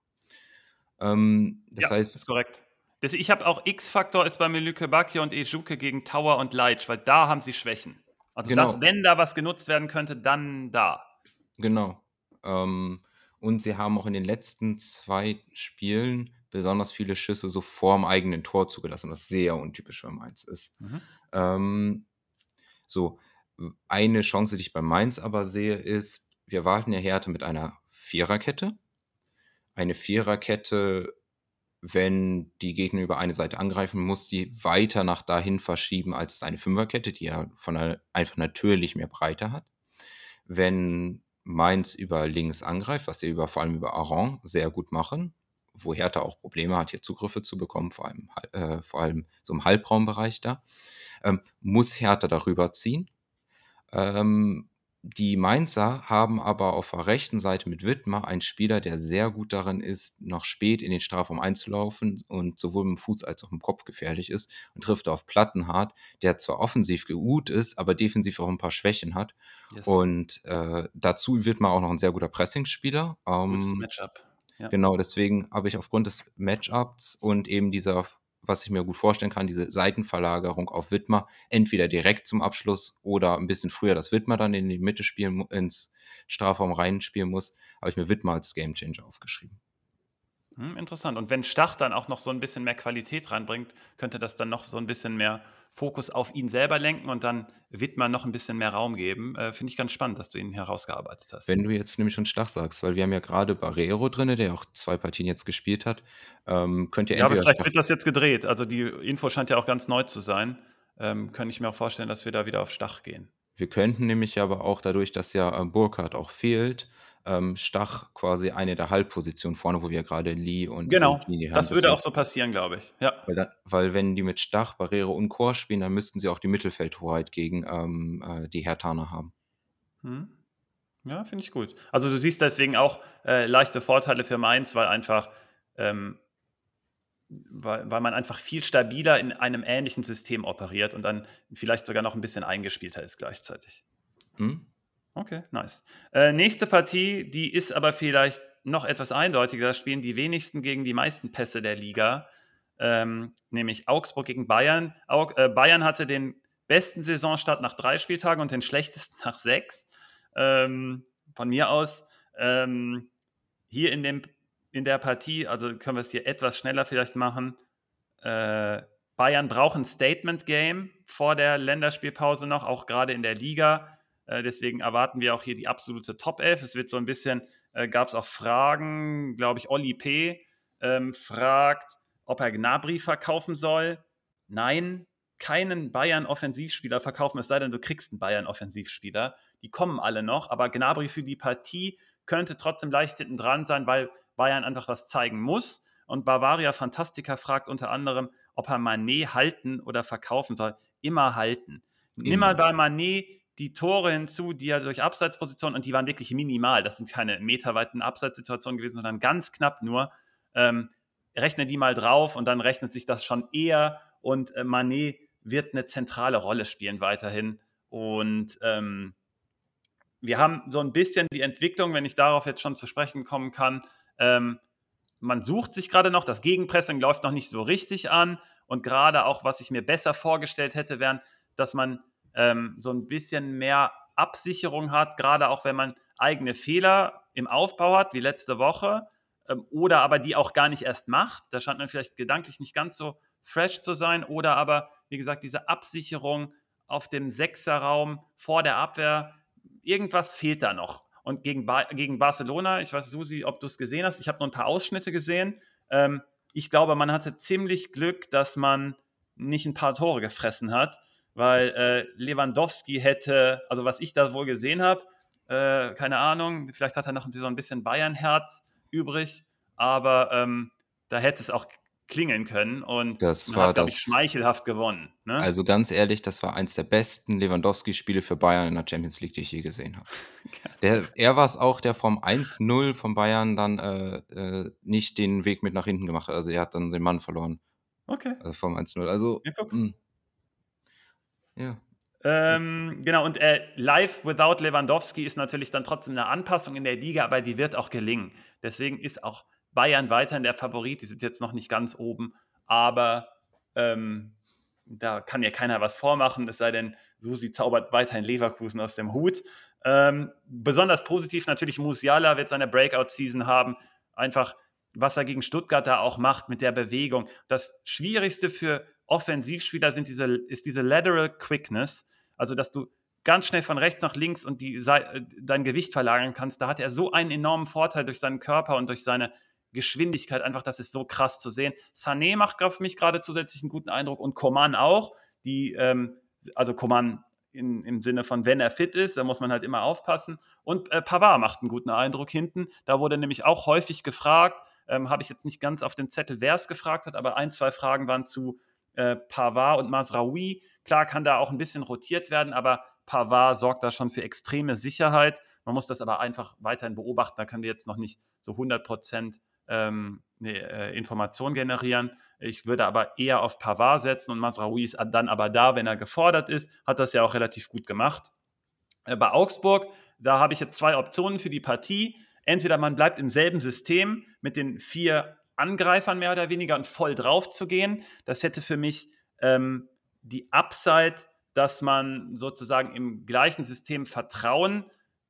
Ähm, das ja, heißt. ist korrekt. Ich habe auch X-Faktor ist bei mir Lücke Bakio und Ejuke gegen Tower und Leitsch, weil da haben sie Schwächen. Also genau. das, wenn da was genutzt werden könnte, dann da. Genau. Ähm, und sie haben auch in den letzten zwei Spielen besonders viele Schüsse so vorm eigenen Tor zugelassen, was sehr untypisch für Mainz ist. Mhm. Ähm, so, eine Chance, die ich bei Mainz aber sehe, ist, wir warten ja Härte mit einer Viererkette. Eine Viererkette wenn die Gegner über eine Seite angreifen, muss die weiter nach dahin verschieben als es eine Fünferkette, die ja von einer, einfach natürlich mehr Breite hat. Wenn Mainz über links angreift, was sie über, vor allem über Aron sehr gut machen, wo Hertha auch Probleme hat, hier Zugriffe zu bekommen, vor allem, äh, vor allem so im Halbraumbereich da, ähm, muss Hertha darüber ziehen. Ähm, die Mainzer haben aber auf der rechten Seite mit Wittmer einen Spieler, der sehr gut darin ist, noch spät in den Strafraum einzulaufen und sowohl mit dem Fuß als auch im Kopf gefährlich ist und trifft auf Plattenhardt, der zwar offensiv gut ist, aber defensiv auch ein paar Schwächen hat. Yes. Und äh, dazu wird man auch noch ein sehr guter Pressingspieler. Ähm, Gutes Matchup. Ja. Genau, deswegen habe ich aufgrund des Matchups und eben dieser was ich mir gut vorstellen kann, diese Seitenverlagerung auf Widmer, entweder direkt zum Abschluss oder ein bisschen früher, dass Widmer dann in die Mitte spielen, ins Strafraum reinspielen muss, habe ich mir Widmer als Gamechanger aufgeschrieben. Hm, interessant. Und wenn Stach dann auch noch so ein bisschen mehr Qualität reinbringt, könnte das dann noch so ein bisschen mehr Fokus auf ihn selber lenken und dann Wittmann noch ein bisschen mehr Raum geben. Äh, Finde ich ganz spannend, dass du ihn herausgearbeitet hast. Wenn du jetzt nämlich schon Stach sagst, weil wir haben ja gerade Barrero drin, der auch zwei Partien jetzt gespielt hat, ähm, könnt ihr Ja, aber vielleicht wird das jetzt gedreht. Also die Info scheint ja auch ganz neu zu sein. Ähm, kann ich mir auch vorstellen, dass wir da wieder auf Stach gehen. Wir könnten nämlich aber auch dadurch, dass ja äh, Burkhardt auch fehlt, ähm, Stach quasi eine der Halbpositionen vorne, wo wir gerade Lee und Genau, Linie haben. das würde auch so passieren, glaube ich. Ja. Weil, dann, weil, wenn die mit Stach, Barrere und Chor spielen, dann müssten sie auch die Mittelfeldhoheit gegen ähm, äh, die Hertaner haben. Hm. Ja, finde ich gut. Also du siehst deswegen auch äh, leichte Vorteile für Mainz, weil einfach ähm, weil, weil man einfach viel stabiler in einem ähnlichen System operiert und dann vielleicht sogar noch ein bisschen eingespielter ist gleichzeitig. Hm? Okay, nice. Äh, nächste Partie, die ist aber vielleicht noch etwas eindeutiger. Da spielen die wenigsten gegen die meisten Pässe der Liga, ähm, nämlich Augsburg gegen Bayern. Aug äh, Bayern hatte den besten Saisonstart nach drei Spieltagen und den schlechtesten nach sechs. Ähm, von mir aus ähm, hier in, dem, in der Partie, also können wir es hier etwas schneller vielleicht machen. Äh, Bayern braucht ein Statement-Game vor der Länderspielpause noch, auch gerade in der Liga. Äh, deswegen erwarten wir auch hier die absolute Top 11. Es wird so ein bisschen, äh, gab es auch Fragen, glaube ich, Olli P. Ähm, fragt, ob er Gnabry verkaufen soll. Nein, keinen Bayern-Offensivspieler verkaufen, es sei denn, du kriegst einen Bayern-Offensivspieler. Die kommen alle noch, aber Gnabry für die Partie könnte trotzdem leicht hinten dran sein, weil Bayern einfach was zeigen muss. Und Bavaria Fantastica fragt unter anderem, ob er Manet halten oder verkaufen soll. Immer halten. Nimm mal bei Manet die Tore hinzu, die er durch Abseitspositionen, und die waren wirklich minimal, das sind keine meterweiten Abseitssituationen gewesen, sondern ganz knapp nur, ähm, rechne die mal drauf und dann rechnet sich das schon eher und äh, Manet wird eine zentrale Rolle spielen weiterhin. Und ähm, wir haben so ein bisschen die Entwicklung, wenn ich darauf jetzt schon zu sprechen kommen kann, ähm, man sucht sich gerade noch, das Gegenpressing läuft noch nicht so richtig an und gerade auch, was ich mir besser vorgestellt hätte, wären, dass man ähm, so ein bisschen mehr Absicherung hat, gerade auch wenn man eigene Fehler im Aufbau hat, wie letzte Woche, ähm, oder aber die auch gar nicht erst macht. Da scheint man vielleicht gedanklich nicht ganz so fresh zu sein, oder aber, wie gesagt, diese Absicherung auf dem Sechserraum vor der Abwehr, irgendwas fehlt da noch. Und gegen, ba gegen Barcelona, ich weiß, Susi, ob du es gesehen hast, ich habe nur ein paar Ausschnitte gesehen. Ähm, ich glaube, man hatte ziemlich Glück, dass man nicht ein paar Tore gefressen hat, weil äh, Lewandowski hätte, also was ich da wohl gesehen habe, äh, keine Ahnung, vielleicht hat er noch so ein bisschen Bayern-Herz übrig, aber ähm, da hätte es auch klingeln können und das war hat, das, ich, schmeichelhaft gewonnen. Ne? Also ganz ehrlich, das war eins der besten Lewandowski-Spiele für Bayern in der Champions League, die ich je gesehen habe. Der, er war es auch, der vom 1-0 von Bayern dann äh, äh, nicht den Weg mit nach hinten gemacht hat. Also er hat dann den Mann verloren. Okay. Also vom 1-0. Also, ja. Ja. Ähm, genau, und äh, Live without Lewandowski ist natürlich dann trotzdem eine Anpassung in der Liga, aber die wird auch gelingen. Deswegen ist auch Bayern weiterhin der Favorit. Die sind jetzt noch nicht ganz oben, aber ähm, da kann ja keiner was vormachen, es sei denn, Susi zaubert weiterhin Leverkusen aus dem Hut. Ähm, besonders positiv natürlich Musiala wird seine Breakout-Season haben. Einfach, was er gegen Stuttgart da auch macht mit der Bewegung. Das Schwierigste für Offensivspieler sind diese, ist diese Lateral Quickness, also dass du ganz schnell von rechts nach links und die, dein Gewicht verlagern kannst. Da hat er so einen enormen Vorteil durch seinen Körper und durch seine Geschwindigkeit einfach, das ist so krass zu sehen. Sané macht auf mich gerade zusätzlich einen guten Eindruck und Coman auch. Die, ähm, also Coman in, im Sinne von, wenn er fit ist, da muss man halt immer aufpassen. Und äh, Pavard macht einen guten Eindruck hinten. Da wurde nämlich auch häufig gefragt, ähm, habe ich jetzt nicht ganz auf dem Zettel, wer es gefragt hat, aber ein, zwei Fragen waren zu äh, Pavard und Masraoui. Klar kann da auch ein bisschen rotiert werden, aber Pavard sorgt da schon für extreme Sicherheit. Man muss das aber einfach weiterhin beobachten. Da können wir jetzt noch nicht so 100 Prozent ähm, eine äh, Information generieren. Ich würde aber eher auf Pavard setzen und Masraoui ist dann aber da, wenn er gefordert ist. Hat das ja auch relativ gut gemacht. Äh, bei Augsburg, da habe ich jetzt zwei Optionen für die Partie. Entweder man bleibt im selben System mit den vier Angreifern mehr oder weniger und voll drauf zu gehen. Das hätte für mich ähm, die Upside, dass man sozusagen im gleichen System Vertrauen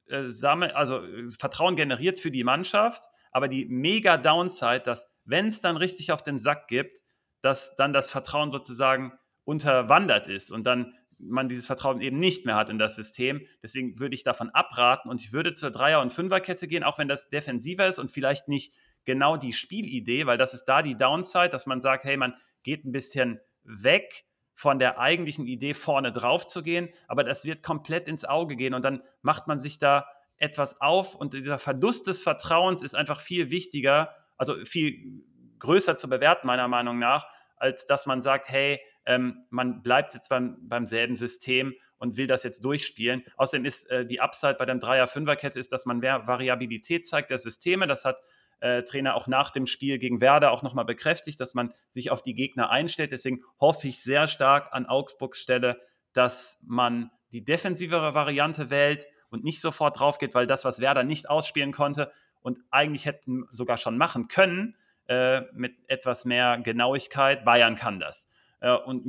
äh, sammelt, also äh, Vertrauen generiert für die Mannschaft aber die mega Downside, dass wenn es dann richtig auf den Sack gibt, dass dann das Vertrauen sozusagen unterwandert ist und dann man dieses Vertrauen eben nicht mehr hat in das System. Deswegen würde ich davon abraten und ich würde zur Dreier- und Fünferkette gehen, auch wenn das defensiver ist und vielleicht nicht genau die Spielidee, weil das ist da die Downside, dass man sagt, hey, man geht ein bisschen weg von der eigentlichen Idee vorne drauf zu gehen, aber das wird komplett ins Auge gehen und dann macht man sich da etwas auf und dieser Verlust des Vertrauens ist einfach viel wichtiger, also viel größer zu bewerten, meiner Meinung nach, als dass man sagt, hey, ähm, man bleibt jetzt beim, beim selben System und will das jetzt durchspielen. Außerdem ist äh, die Upside bei der Dreier-Fünfer-Kette ist, dass man mehr Variabilität zeigt der Systeme. Das hat äh, Trainer auch nach dem Spiel gegen Werder auch nochmal bekräftigt, dass man sich auf die Gegner einstellt. Deswegen hoffe ich sehr stark an Augsburgs Stelle, dass man die defensivere Variante wählt, und nicht sofort drauf geht, weil das, was Werder nicht ausspielen konnte und eigentlich hätten sogar schon machen können, äh, mit etwas mehr Genauigkeit, Bayern kann das. Äh, und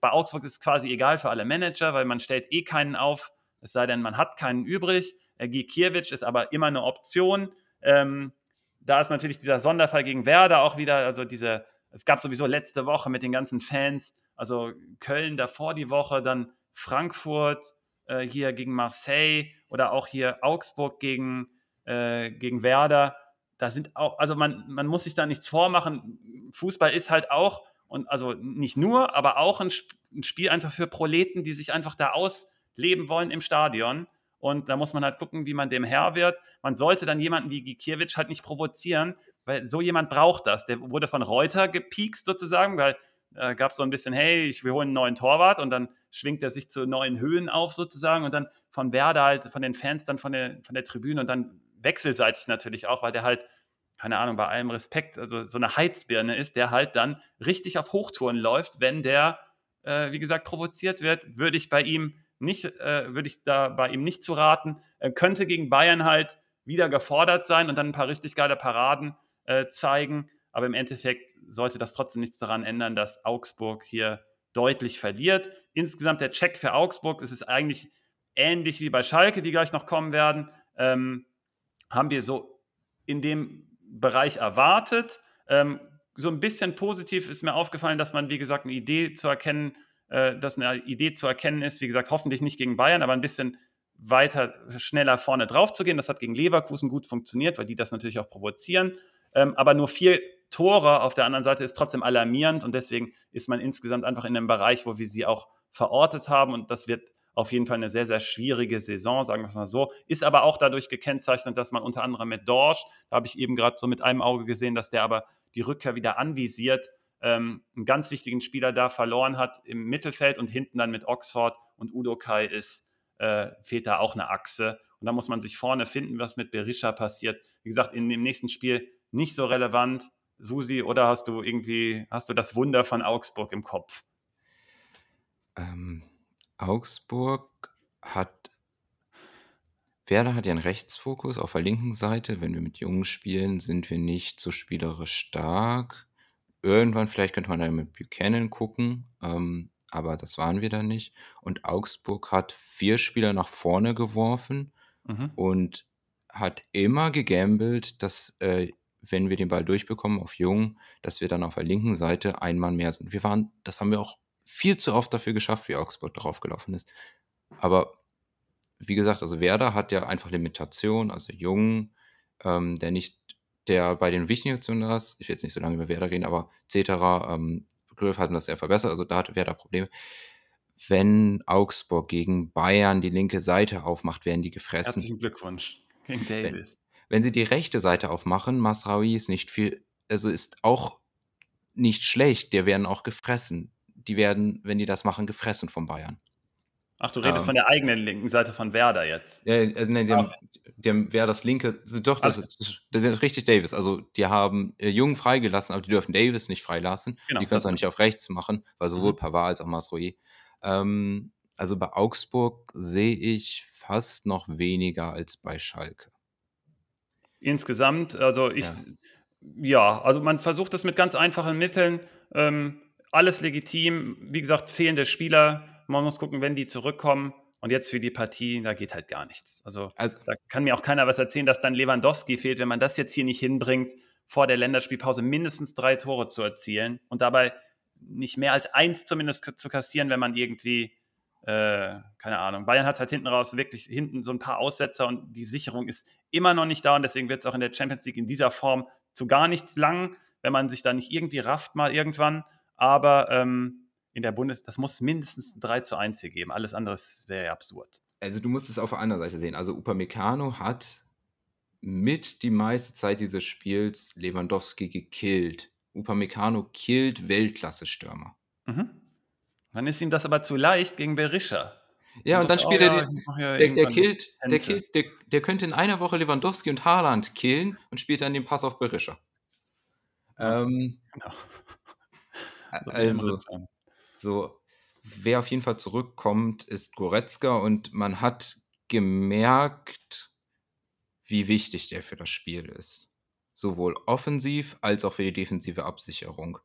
bei Augsburg ist es quasi egal für alle Manager, weil man stellt eh keinen auf, es sei denn, man hat keinen übrig. Äh, Gikiewicz ist aber immer eine Option. Ähm, da ist natürlich dieser Sonderfall gegen Werder auch wieder, also diese, es gab sowieso letzte Woche mit den ganzen Fans, also Köln davor die Woche, dann Frankfurt, äh, hier gegen Marseille oder auch hier Augsburg gegen, äh, gegen Werder. Da sind auch, also man, man muss sich da nichts vormachen. Fußball ist halt auch, und also nicht nur, aber auch ein, ein Spiel einfach für Proleten, die sich einfach da ausleben wollen im Stadion. Und da muss man halt gucken, wie man dem Herr wird. Man sollte dann jemanden wie Gikiewicz halt nicht provozieren, weil so jemand braucht das. Der wurde von Reuter gepiekst sozusagen, weil äh, gab es so ein bisschen, hey, ich, wir holen einen neuen Torwart und dann schwingt er sich zu neuen Höhen auf sozusagen und dann von Werder halt, von den Fans dann von der, von der Tribüne und dann wechselseitig natürlich auch, weil der halt, keine Ahnung, bei allem Respekt, also so eine Heizbirne ist, der halt dann richtig auf Hochtouren läuft, wenn der äh, wie gesagt, provoziert wird, würde ich bei ihm nicht, äh, würde ich da bei ihm nicht zu raten. Er könnte gegen Bayern halt wieder gefordert sein und dann ein paar richtig geile Paraden äh, zeigen. Aber im Endeffekt sollte das trotzdem nichts daran ändern, dass Augsburg hier deutlich verliert. Insgesamt der Check für Augsburg, das ist eigentlich ähnlich wie bei Schalke, die gleich noch kommen werden, ähm, haben wir so in dem Bereich erwartet. Ähm, so ein bisschen positiv ist mir aufgefallen, dass man, wie gesagt, eine Idee zu erkennen, äh, dass eine Idee zu erkennen ist, wie gesagt, hoffentlich nicht gegen Bayern, aber ein bisschen weiter, schneller vorne drauf zu gehen. Das hat gegen Leverkusen gut funktioniert, weil die das natürlich auch provozieren. Ähm, aber nur vier Tore auf der anderen Seite ist trotzdem alarmierend und deswegen ist man insgesamt einfach in einem Bereich, wo wir sie auch verortet haben und das wird auf jeden Fall eine sehr, sehr schwierige Saison, sagen wir es mal so. Ist aber auch dadurch gekennzeichnet, dass man unter anderem mit Dorsch, da habe ich eben gerade so mit einem Auge gesehen, dass der aber die Rückkehr wieder anvisiert, ähm, einen ganz wichtigen Spieler da verloren hat im Mittelfeld und hinten dann mit Oxford und Udo Kai ist, äh, fehlt da auch eine Achse. Und da muss man sich vorne finden, was mit Berisha passiert. Wie gesagt, in dem nächsten Spiel nicht so relevant. Susi, oder hast du irgendwie, hast du das Wunder von Augsburg im Kopf? Ähm, Augsburg hat Werder hat ja einen Rechtsfokus auf der linken Seite. Wenn wir mit Jungen spielen, sind wir nicht so spielerisch stark. Irgendwann vielleicht könnte man da mit Buchanan gucken, ähm, aber das waren wir dann nicht. Und Augsburg hat vier Spieler nach vorne geworfen mhm. und hat immer gegambelt, dass äh, wenn wir den Ball durchbekommen auf Jung, dass wir dann auf der linken Seite ein Mann mehr sind. Wir waren, das haben wir auch viel zu oft dafür geschafft, wie Augsburg draufgelaufen ist. Aber wie gesagt, also Werder hat ja einfach Limitationen, also Jung, ähm, der nicht, der bei den wichtigen Aktionen ist, ich will jetzt nicht so lange über Werder reden, aber Cetera, ähm, Griff hatten das sehr verbessert, also da hatte Werder Probleme. Wenn Augsburg gegen Bayern die linke Seite aufmacht, werden die gefressen. Herzlichen Glückwunsch gegen Davis. Wenn, wenn sie die rechte Seite aufmachen, Masraoui ist nicht viel, also ist auch nicht schlecht, der werden auch gefressen. Die werden, wenn die das machen, gefressen von Bayern. Ach, du redest ähm, von der eigenen linken Seite von Werder jetzt. Ja, also, nee, die, haben, die haben Werders linke, doch, das, ist, das ist richtig Davis. Also, die haben äh, Jung freigelassen, aber die dürfen Davis nicht freilassen. Genau, die können es auch nicht auf rechts machen, weil sowohl mhm. Pavard als auch Masroyer. Ähm, also, bei Augsburg sehe ich fast noch weniger als bei Schalke. Insgesamt, also ich, ja, ja also man versucht das mit ganz einfachen Mitteln. Ähm, alles legitim. Wie gesagt, fehlende Spieler man muss gucken, wenn die zurückkommen. Und jetzt für die Partie, da geht halt gar nichts. Also, also, da kann mir auch keiner was erzählen, dass dann Lewandowski fehlt, wenn man das jetzt hier nicht hinbringt, vor der Länderspielpause mindestens drei Tore zu erzielen und dabei nicht mehr als eins zumindest zu kassieren, wenn man irgendwie, äh, keine Ahnung, Bayern hat halt hinten raus wirklich hinten so ein paar Aussetzer und die Sicherung ist immer noch nicht da und deswegen wird es auch in der Champions League in dieser Form zu gar nichts lang, wenn man sich da nicht irgendwie rafft mal irgendwann. Aber ähm, in der Bundes, das muss mindestens ein 3 zu 1 hier geben. Alles andere wäre ja absurd. Also du musst es auf der anderen Seite sehen. Also Upamecano hat mit die meiste Zeit dieses Spiels Lewandowski gekillt. Upamecano killt Weltklasse-Stürmer. Mhm. Dann ist ihm das aber zu leicht gegen Berisha. Ja, und, dann spielt er den, der, der, killt, der, killt der, der, könnte in einer Woche Lewandowski und Haaland killen und spielt dann den Pass auf Berisha. Ähm, genau. Also, so, wer auf jeden Fall zurückkommt, ist Goretzka und man hat gemerkt, wie wichtig der für das Spiel ist. Sowohl offensiv als auch für die defensive Absicherung.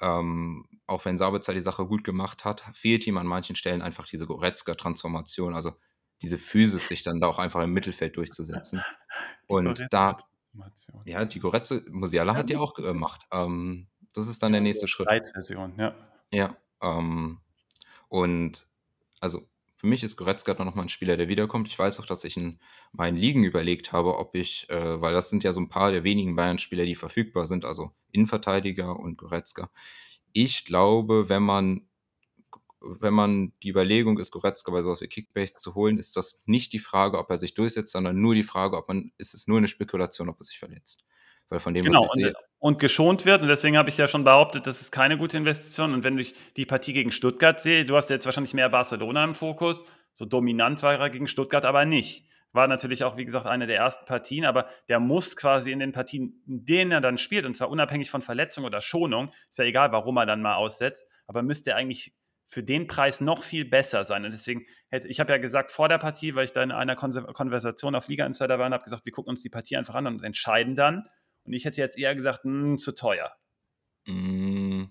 Ähm, auch wenn Sabitzer die Sache gut gemacht hat, fehlt ihm an manchen Stellen einfach diese Goretzka-Transformation, also diese Physis, sich dann da auch einfach im Mittelfeld durchzusetzen. und da, ja, die Goretze, Musiala ja, hat die auch gemacht. Ähm, das ist dann der nächste Schritt. Version, ja. Ja, ähm, und also für mich ist Goretzka noch mal ein Spieler, der wiederkommt. Ich weiß auch, dass ich in meinen Ligen überlegt habe, ob ich, äh, weil das sind ja so ein paar der wenigen Bayern-Spieler, die verfügbar sind, also Innenverteidiger und Goretzka. Ich glaube, wenn man wenn man die Überlegung ist, Goretzka bei sowas wie Kickbase zu holen, ist das nicht die Frage, ob er sich durchsetzt, sondern nur die Frage, ob man, ist es nur eine Spekulation, ob er sich verletzt. Weil von dem, genau, was ich sehe, und geschont wird. Und deswegen habe ich ja schon behauptet, das ist keine gute Investition. Und wenn ich die Partie gegen Stuttgart sehe, du hast jetzt wahrscheinlich mehr Barcelona im Fokus. So dominant war er gegen Stuttgart aber nicht. War natürlich auch, wie gesagt, eine der ersten Partien, aber der muss quasi in den Partien, in denen er dann spielt, und zwar unabhängig von Verletzung oder Schonung, ist ja egal, warum er dann mal aussetzt, aber müsste er eigentlich für den Preis noch viel besser sein. Und deswegen, hätte, ich habe ja gesagt vor der Partie, weil ich da in einer Konversation auf Liga Insider war und habe gesagt, wir gucken uns die Partie einfach an und entscheiden dann. Und ich hätte jetzt eher gesagt, mh, hm, zu teuer. Mm.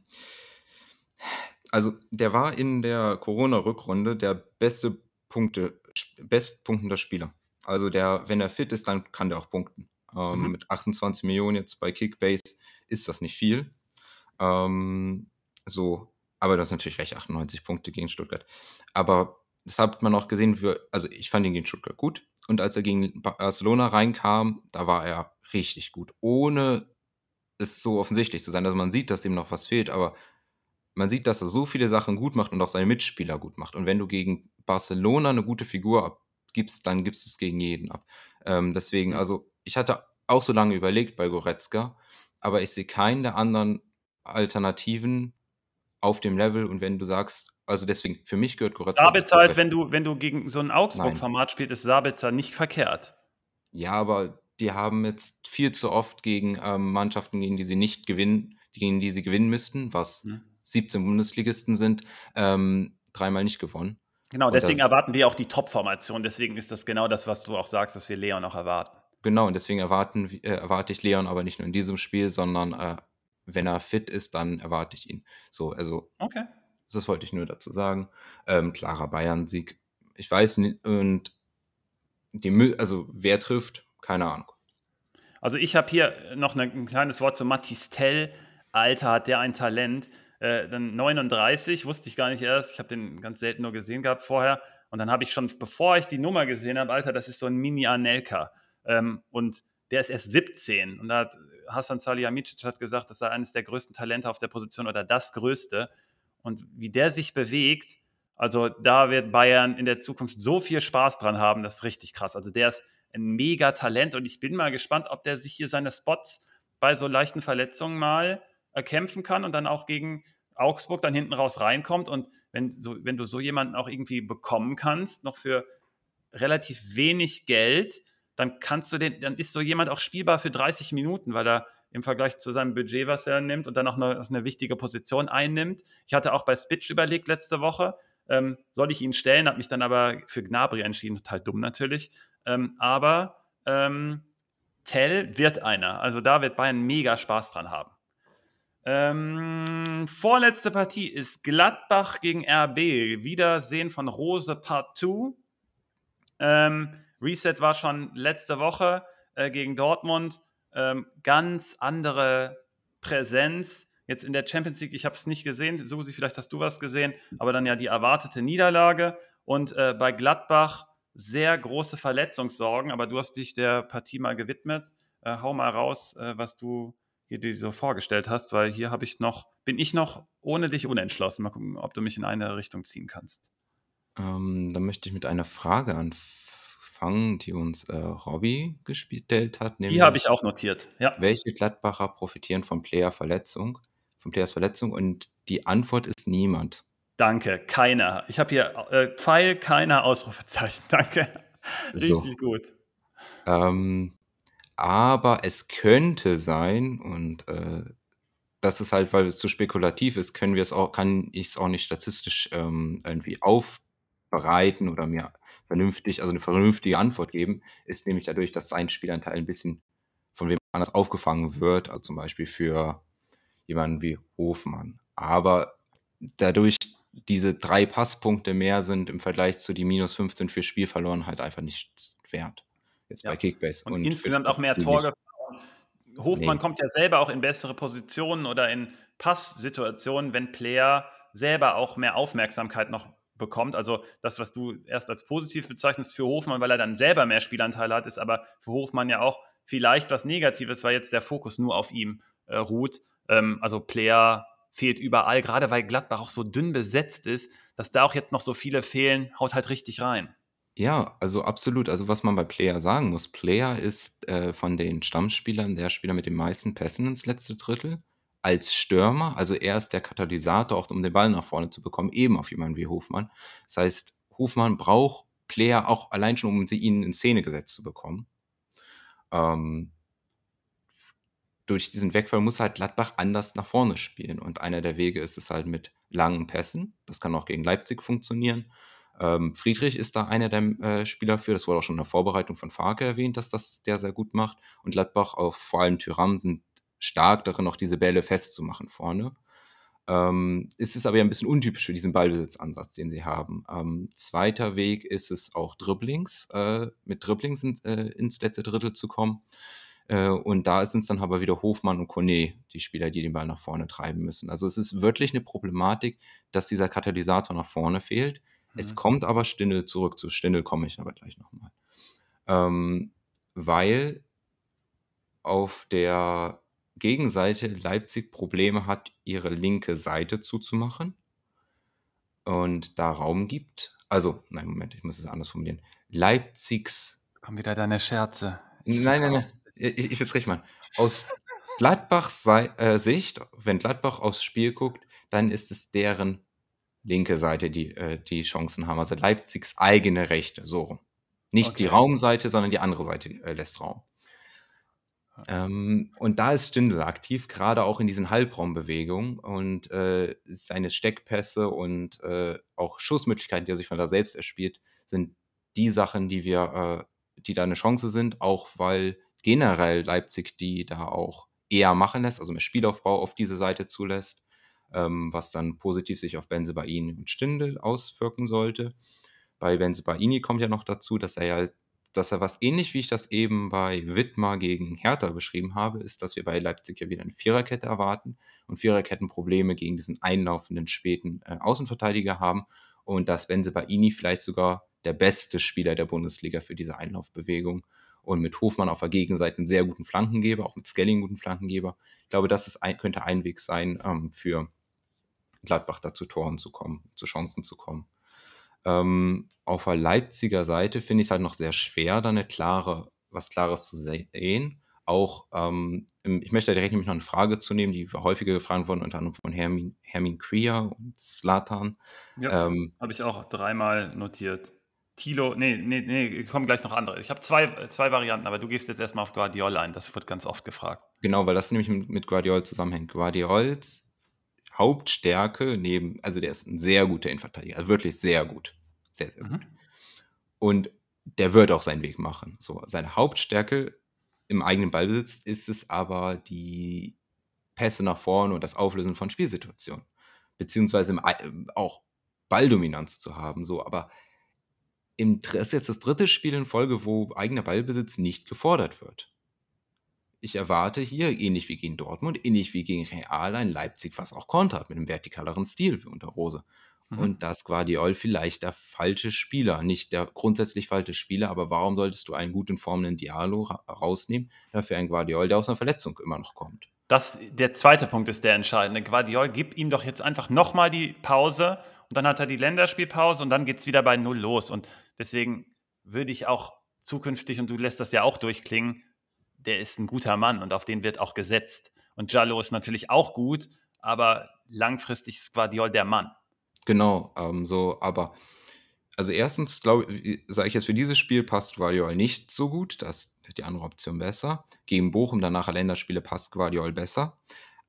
Also, der war in der Corona-Rückrunde der beste Punkte, bestpunktender Spieler. Also, der, wenn er fit ist, dann kann der auch punkten. Ähm, mhm. Mit 28 Millionen jetzt bei Kickbase ist das nicht viel. Ähm, so, aber das ist natürlich recht, 98 Punkte gegen Stuttgart. Aber das hat man auch gesehen, für, also ich fand ihn gegen Stuttgart gut. Und als er gegen Barcelona reinkam, da war er richtig gut. Ohne es so offensichtlich zu sein. Also man sieht, dass ihm noch was fehlt, aber man sieht, dass er so viele Sachen gut macht und auch seine Mitspieler gut macht. Und wenn du gegen Barcelona eine gute Figur abgibst, dann gibst du es gegen jeden ab. Ähm, deswegen, mhm. also ich hatte auch so lange überlegt bei Goretzka, aber ich sehe keinen der anderen Alternativen auf dem Level und wenn du sagst, also deswegen, für mich gehört Goretzka. Sabitzer halt, wenn du, wenn du gegen so ein Augsburg-Format spielst, ist Sabitzer nicht verkehrt. Ja, aber die haben jetzt viel zu oft gegen ähm, Mannschaften, gegen die sie nicht gewinnen, gegen die sie gewinnen müssten, was mhm. 17 Bundesligisten sind, ähm, dreimal nicht gewonnen. Genau, deswegen erwarten wir auch die Top-Formation. Deswegen ist das genau das, was du auch sagst, dass wir Leon auch erwarten. Genau, und deswegen erwarten, äh, erwarte ich Leon aber nicht nur in diesem Spiel, sondern äh, wenn er fit ist, dann erwarte ich ihn. So, also. Okay. Das wollte ich nur dazu sagen. Ähm, klarer Bayern-Sieg. Ich weiß nicht, und die, also wer trifft, keine Ahnung. Also ich habe hier noch eine, ein kleines Wort zu Matistel. Alter, hat der ein Talent. Äh, dann 39, wusste ich gar nicht erst. Ich habe den ganz selten nur gesehen gehabt vorher. Und dann habe ich schon, bevor ich die Nummer gesehen habe, Alter, das ist so ein Mini-Anelka. Ähm, und der ist erst 17. Und da hat Hassan Salihamidzic hat gesagt, das sei eines der größten Talente auf der Position oder das größte. Und wie der sich bewegt, also da wird Bayern in der Zukunft so viel Spaß dran haben, das ist richtig krass. Also der ist ein mega Talent und ich bin mal gespannt, ob der sich hier seine Spots bei so leichten Verletzungen mal erkämpfen kann und dann auch gegen Augsburg dann hinten raus reinkommt. Und wenn, so, wenn du so jemanden auch irgendwie bekommen kannst, noch für relativ wenig Geld, dann kannst du den, dann ist so jemand auch spielbar für 30 Minuten, weil er im Vergleich zu seinem Budget, was er nimmt und dann auch eine, eine wichtige Position einnimmt. Ich hatte auch bei Spitch überlegt letzte Woche, ähm, soll ich ihn stellen, habe mich dann aber für Gnabry entschieden, total dumm natürlich. Ähm, aber ähm, Tell wird einer. Also da wird Bayern mega Spaß dran haben. Ähm, vorletzte Partie ist Gladbach gegen RB. Wiedersehen von Rose Part 2. Ähm, Reset war schon letzte Woche äh, gegen Dortmund. Ähm, ganz andere Präsenz. Jetzt in der Champions League, ich habe es nicht gesehen. Susi, vielleicht hast du was gesehen, aber dann ja die erwartete Niederlage. Und äh, bei Gladbach sehr große Verletzungssorgen, aber du hast dich der Partie mal gewidmet. Äh, hau mal raus, äh, was du hier dir so vorgestellt hast, weil hier habe ich noch, bin ich noch ohne dich unentschlossen. Mal gucken, ob du mich in eine Richtung ziehen kannst. Ähm, dann möchte ich mit einer Frage anfangen anfangen, die uns äh, Robby gestellt hat. Die habe ich auch notiert, ja. Welche Gladbacher profitieren von Player-Verletzung, von Players Verletzung? Und die Antwort ist niemand. Danke, keiner. Ich habe hier äh, Pfeil, keiner Ausrufezeichen. Danke. Richtig so. gut. Ähm, aber es könnte sein, und äh, das ist halt, weil es zu spekulativ ist, können wir es auch, kann ich es auch nicht statistisch ähm, irgendwie aufbereiten oder mir vernünftig, also eine vernünftige Antwort geben, ist nämlich dadurch, dass sein Spielanteil ein bisschen von wem anders aufgefangen wird, also zum Beispiel für jemanden wie Hofmann. Aber dadurch diese drei Passpunkte mehr sind im Vergleich zu die minus 15 für Spiel verloren halt einfach nichts wert. Jetzt ja. bei Kickbase. Und, und insgesamt auch mehr Torgefahr. Hofmann nee. kommt ja selber auch in bessere Positionen oder in Passsituationen, wenn Player selber auch mehr Aufmerksamkeit noch bekommt. Also das, was du erst als positiv bezeichnest für Hofmann, weil er dann selber mehr Spielanteile hat, ist aber für Hofmann ja auch vielleicht was Negatives, weil jetzt der Fokus nur auf ihm äh, ruht. Ähm, also Player fehlt überall, gerade weil Gladbach auch so dünn besetzt ist, dass da auch jetzt noch so viele fehlen, haut halt richtig rein. Ja, also absolut. Also was man bei Player sagen muss, Player ist äh, von den Stammspielern der Spieler mit den meisten Pässen ins letzte Drittel als Stürmer, also er ist der Katalysator, auch um den Ball nach vorne zu bekommen, eben auf jemanden wie Hofmann. Das heißt, Hofmann braucht Player auch allein schon, um sie ihn in Szene gesetzt zu bekommen. Ähm, durch diesen Wegfall muss halt Gladbach anders nach vorne spielen. Und einer der Wege ist es halt mit langen Pässen. Das kann auch gegen Leipzig funktionieren. Ähm, Friedrich ist da einer der äh, Spieler für. Das wurde auch schon in der Vorbereitung von Farke erwähnt, dass das der sehr gut macht. Und Gladbach, auch vor allem Tyram, sind stark darin, auch diese Bälle festzumachen vorne. Ähm, es ist aber ja ein bisschen untypisch für diesen Ballbesitzansatz, den sie haben. Ähm, zweiter Weg ist es auch Dribblings, äh, mit Dribblings in, äh, ins letzte Drittel zu kommen. Äh, und da sind es dann aber wieder Hofmann und Kone, die Spieler, die den Ball nach vorne treiben müssen. Also es ist wirklich eine Problematik, dass dieser Katalysator nach vorne fehlt. Mhm. Es kommt aber Stindel zurück. Zu Stindel komme ich aber gleich nochmal. Ähm, weil auf der Gegenseite Leipzig Probleme hat, ihre linke Seite zuzumachen und da Raum gibt. Also, nein, Moment, ich muss es anders formulieren. Leipzigs. Kommen wieder deine Scherze. Ich nein, nein, nein, ich, ich will es richtig machen. Aus Gladbachs Sei äh, Sicht, wenn Gladbach aufs Spiel guckt, dann ist es deren linke Seite, die äh, die Chancen haben. Also Leipzigs eigene Rechte, so rum. Nicht okay. die Raumseite, sondern die andere Seite äh, lässt Raum. Ähm, und da ist Stindl aktiv, gerade auch in diesen Halbraumbewegungen und äh, seine Steckpässe und äh, auch Schussmöglichkeiten, die er sich von da selbst erspielt, sind die Sachen, die wir, äh, die da eine Chance sind, auch weil generell Leipzig die da auch eher machen lässt, also mehr Spielaufbau auf diese Seite zulässt, ähm, was dann positiv sich auf Benzebaini und Stindl auswirken sollte. Bei Benzebaini kommt ja noch dazu, dass er ja dass er was ähnlich wie ich das eben bei Wittmar gegen Hertha beschrieben habe, ist, dass wir bei Leipzig ja wieder eine Viererkette erwarten und Viererketten Probleme gegen diesen einlaufenden späten äh, Außenverteidiger haben und dass Benze Baini vielleicht sogar der beste Spieler der Bundesliga für diese Einlaufbewegung und mit Hofmann auf der Gegenseite einen sehr guten Flankengeber, auch mit Skelling einen guten Flankengeber. Ich glaube, das ist ein, könnte ein Weg sein, ähm, für Gladbach da zu Toren zu kommen, zu Chancen zu kommen. Ähm, auf der Leipziger Seite finde ich es halt noch sehr schwer, da eine klare, was Klares zu sehen. Auch, ähm, ich möchte direkt nämlich noch eine Frage zu nehmen, die häufiger gefragt wurden, unter anderem von Hermin, Hermin Kriya und Slatan. Ja, ähm, habe ich auch dreimal notiert. Tilo, nee, nee, nee, kommen gleich noch andere. Ich habe zwei, zwei Varianten, aber du gehst jetzt erstmal auf Guardiol ein. Das wird ganz oft gefragt. Genau, weil das nämlich mit, mit Guardiol zusammenhängt. Guardiols Hauptstärke neben, also der ist ein sehr guter Innenverteidiger, also wirklich sehr gut. Sehr, sehr gut. Mhm. Und der wird auch seinen Weg machen. So, seine Hauptstärke im eigenen Ballbesitz ist es aber die Pässe nach vorne und das Auflösen von Spielsituationen. Beziehungsweise im, auch Balldominanz zu haben. So, aber im, ist jetzt das dritte Spiel in Folge, wo eigener Ballbesitz nicht gefordert wird ich erwarte hier, ähnlich wie gegen Dortmund, ähnlich wie gegen Real, ein Leipzig, was auch kontert mit einem vertikaleren Stil wie unter Rose. Mhm. Und das Guardiol vielleicht der falsche Spieler, nicht der grundsätzlich falsche Spieler, aber warum solltest du einen gut informenden Dialog ra rausnehmen, dafür ein Guardiol, der aus einer Verletzung immer noch kommt? Das, der zweite Punkt ist der entscheidende. Guardiol, gib ihm doch jetzt einfach nochmal die Pause und dann hat er die Länderspielpause und dann geht es wieder bei Null los. Und deswegen würde ich auch zukünftig, und du lässt das ja auch durchklingen, der ist ein guter Mann und auf den wird auch gesetzt. Und Jallo ist natürlich auch gut, aber langfristig ist Guardiol der Mann. Genau, ähm, so, aber also erstens glaube sage ich jetzt für dieses Spiel passt Guardiol nicht so gut, das ist die andere Option besser. Gegen Bochum danach Länderspiele passt Guardiol besser.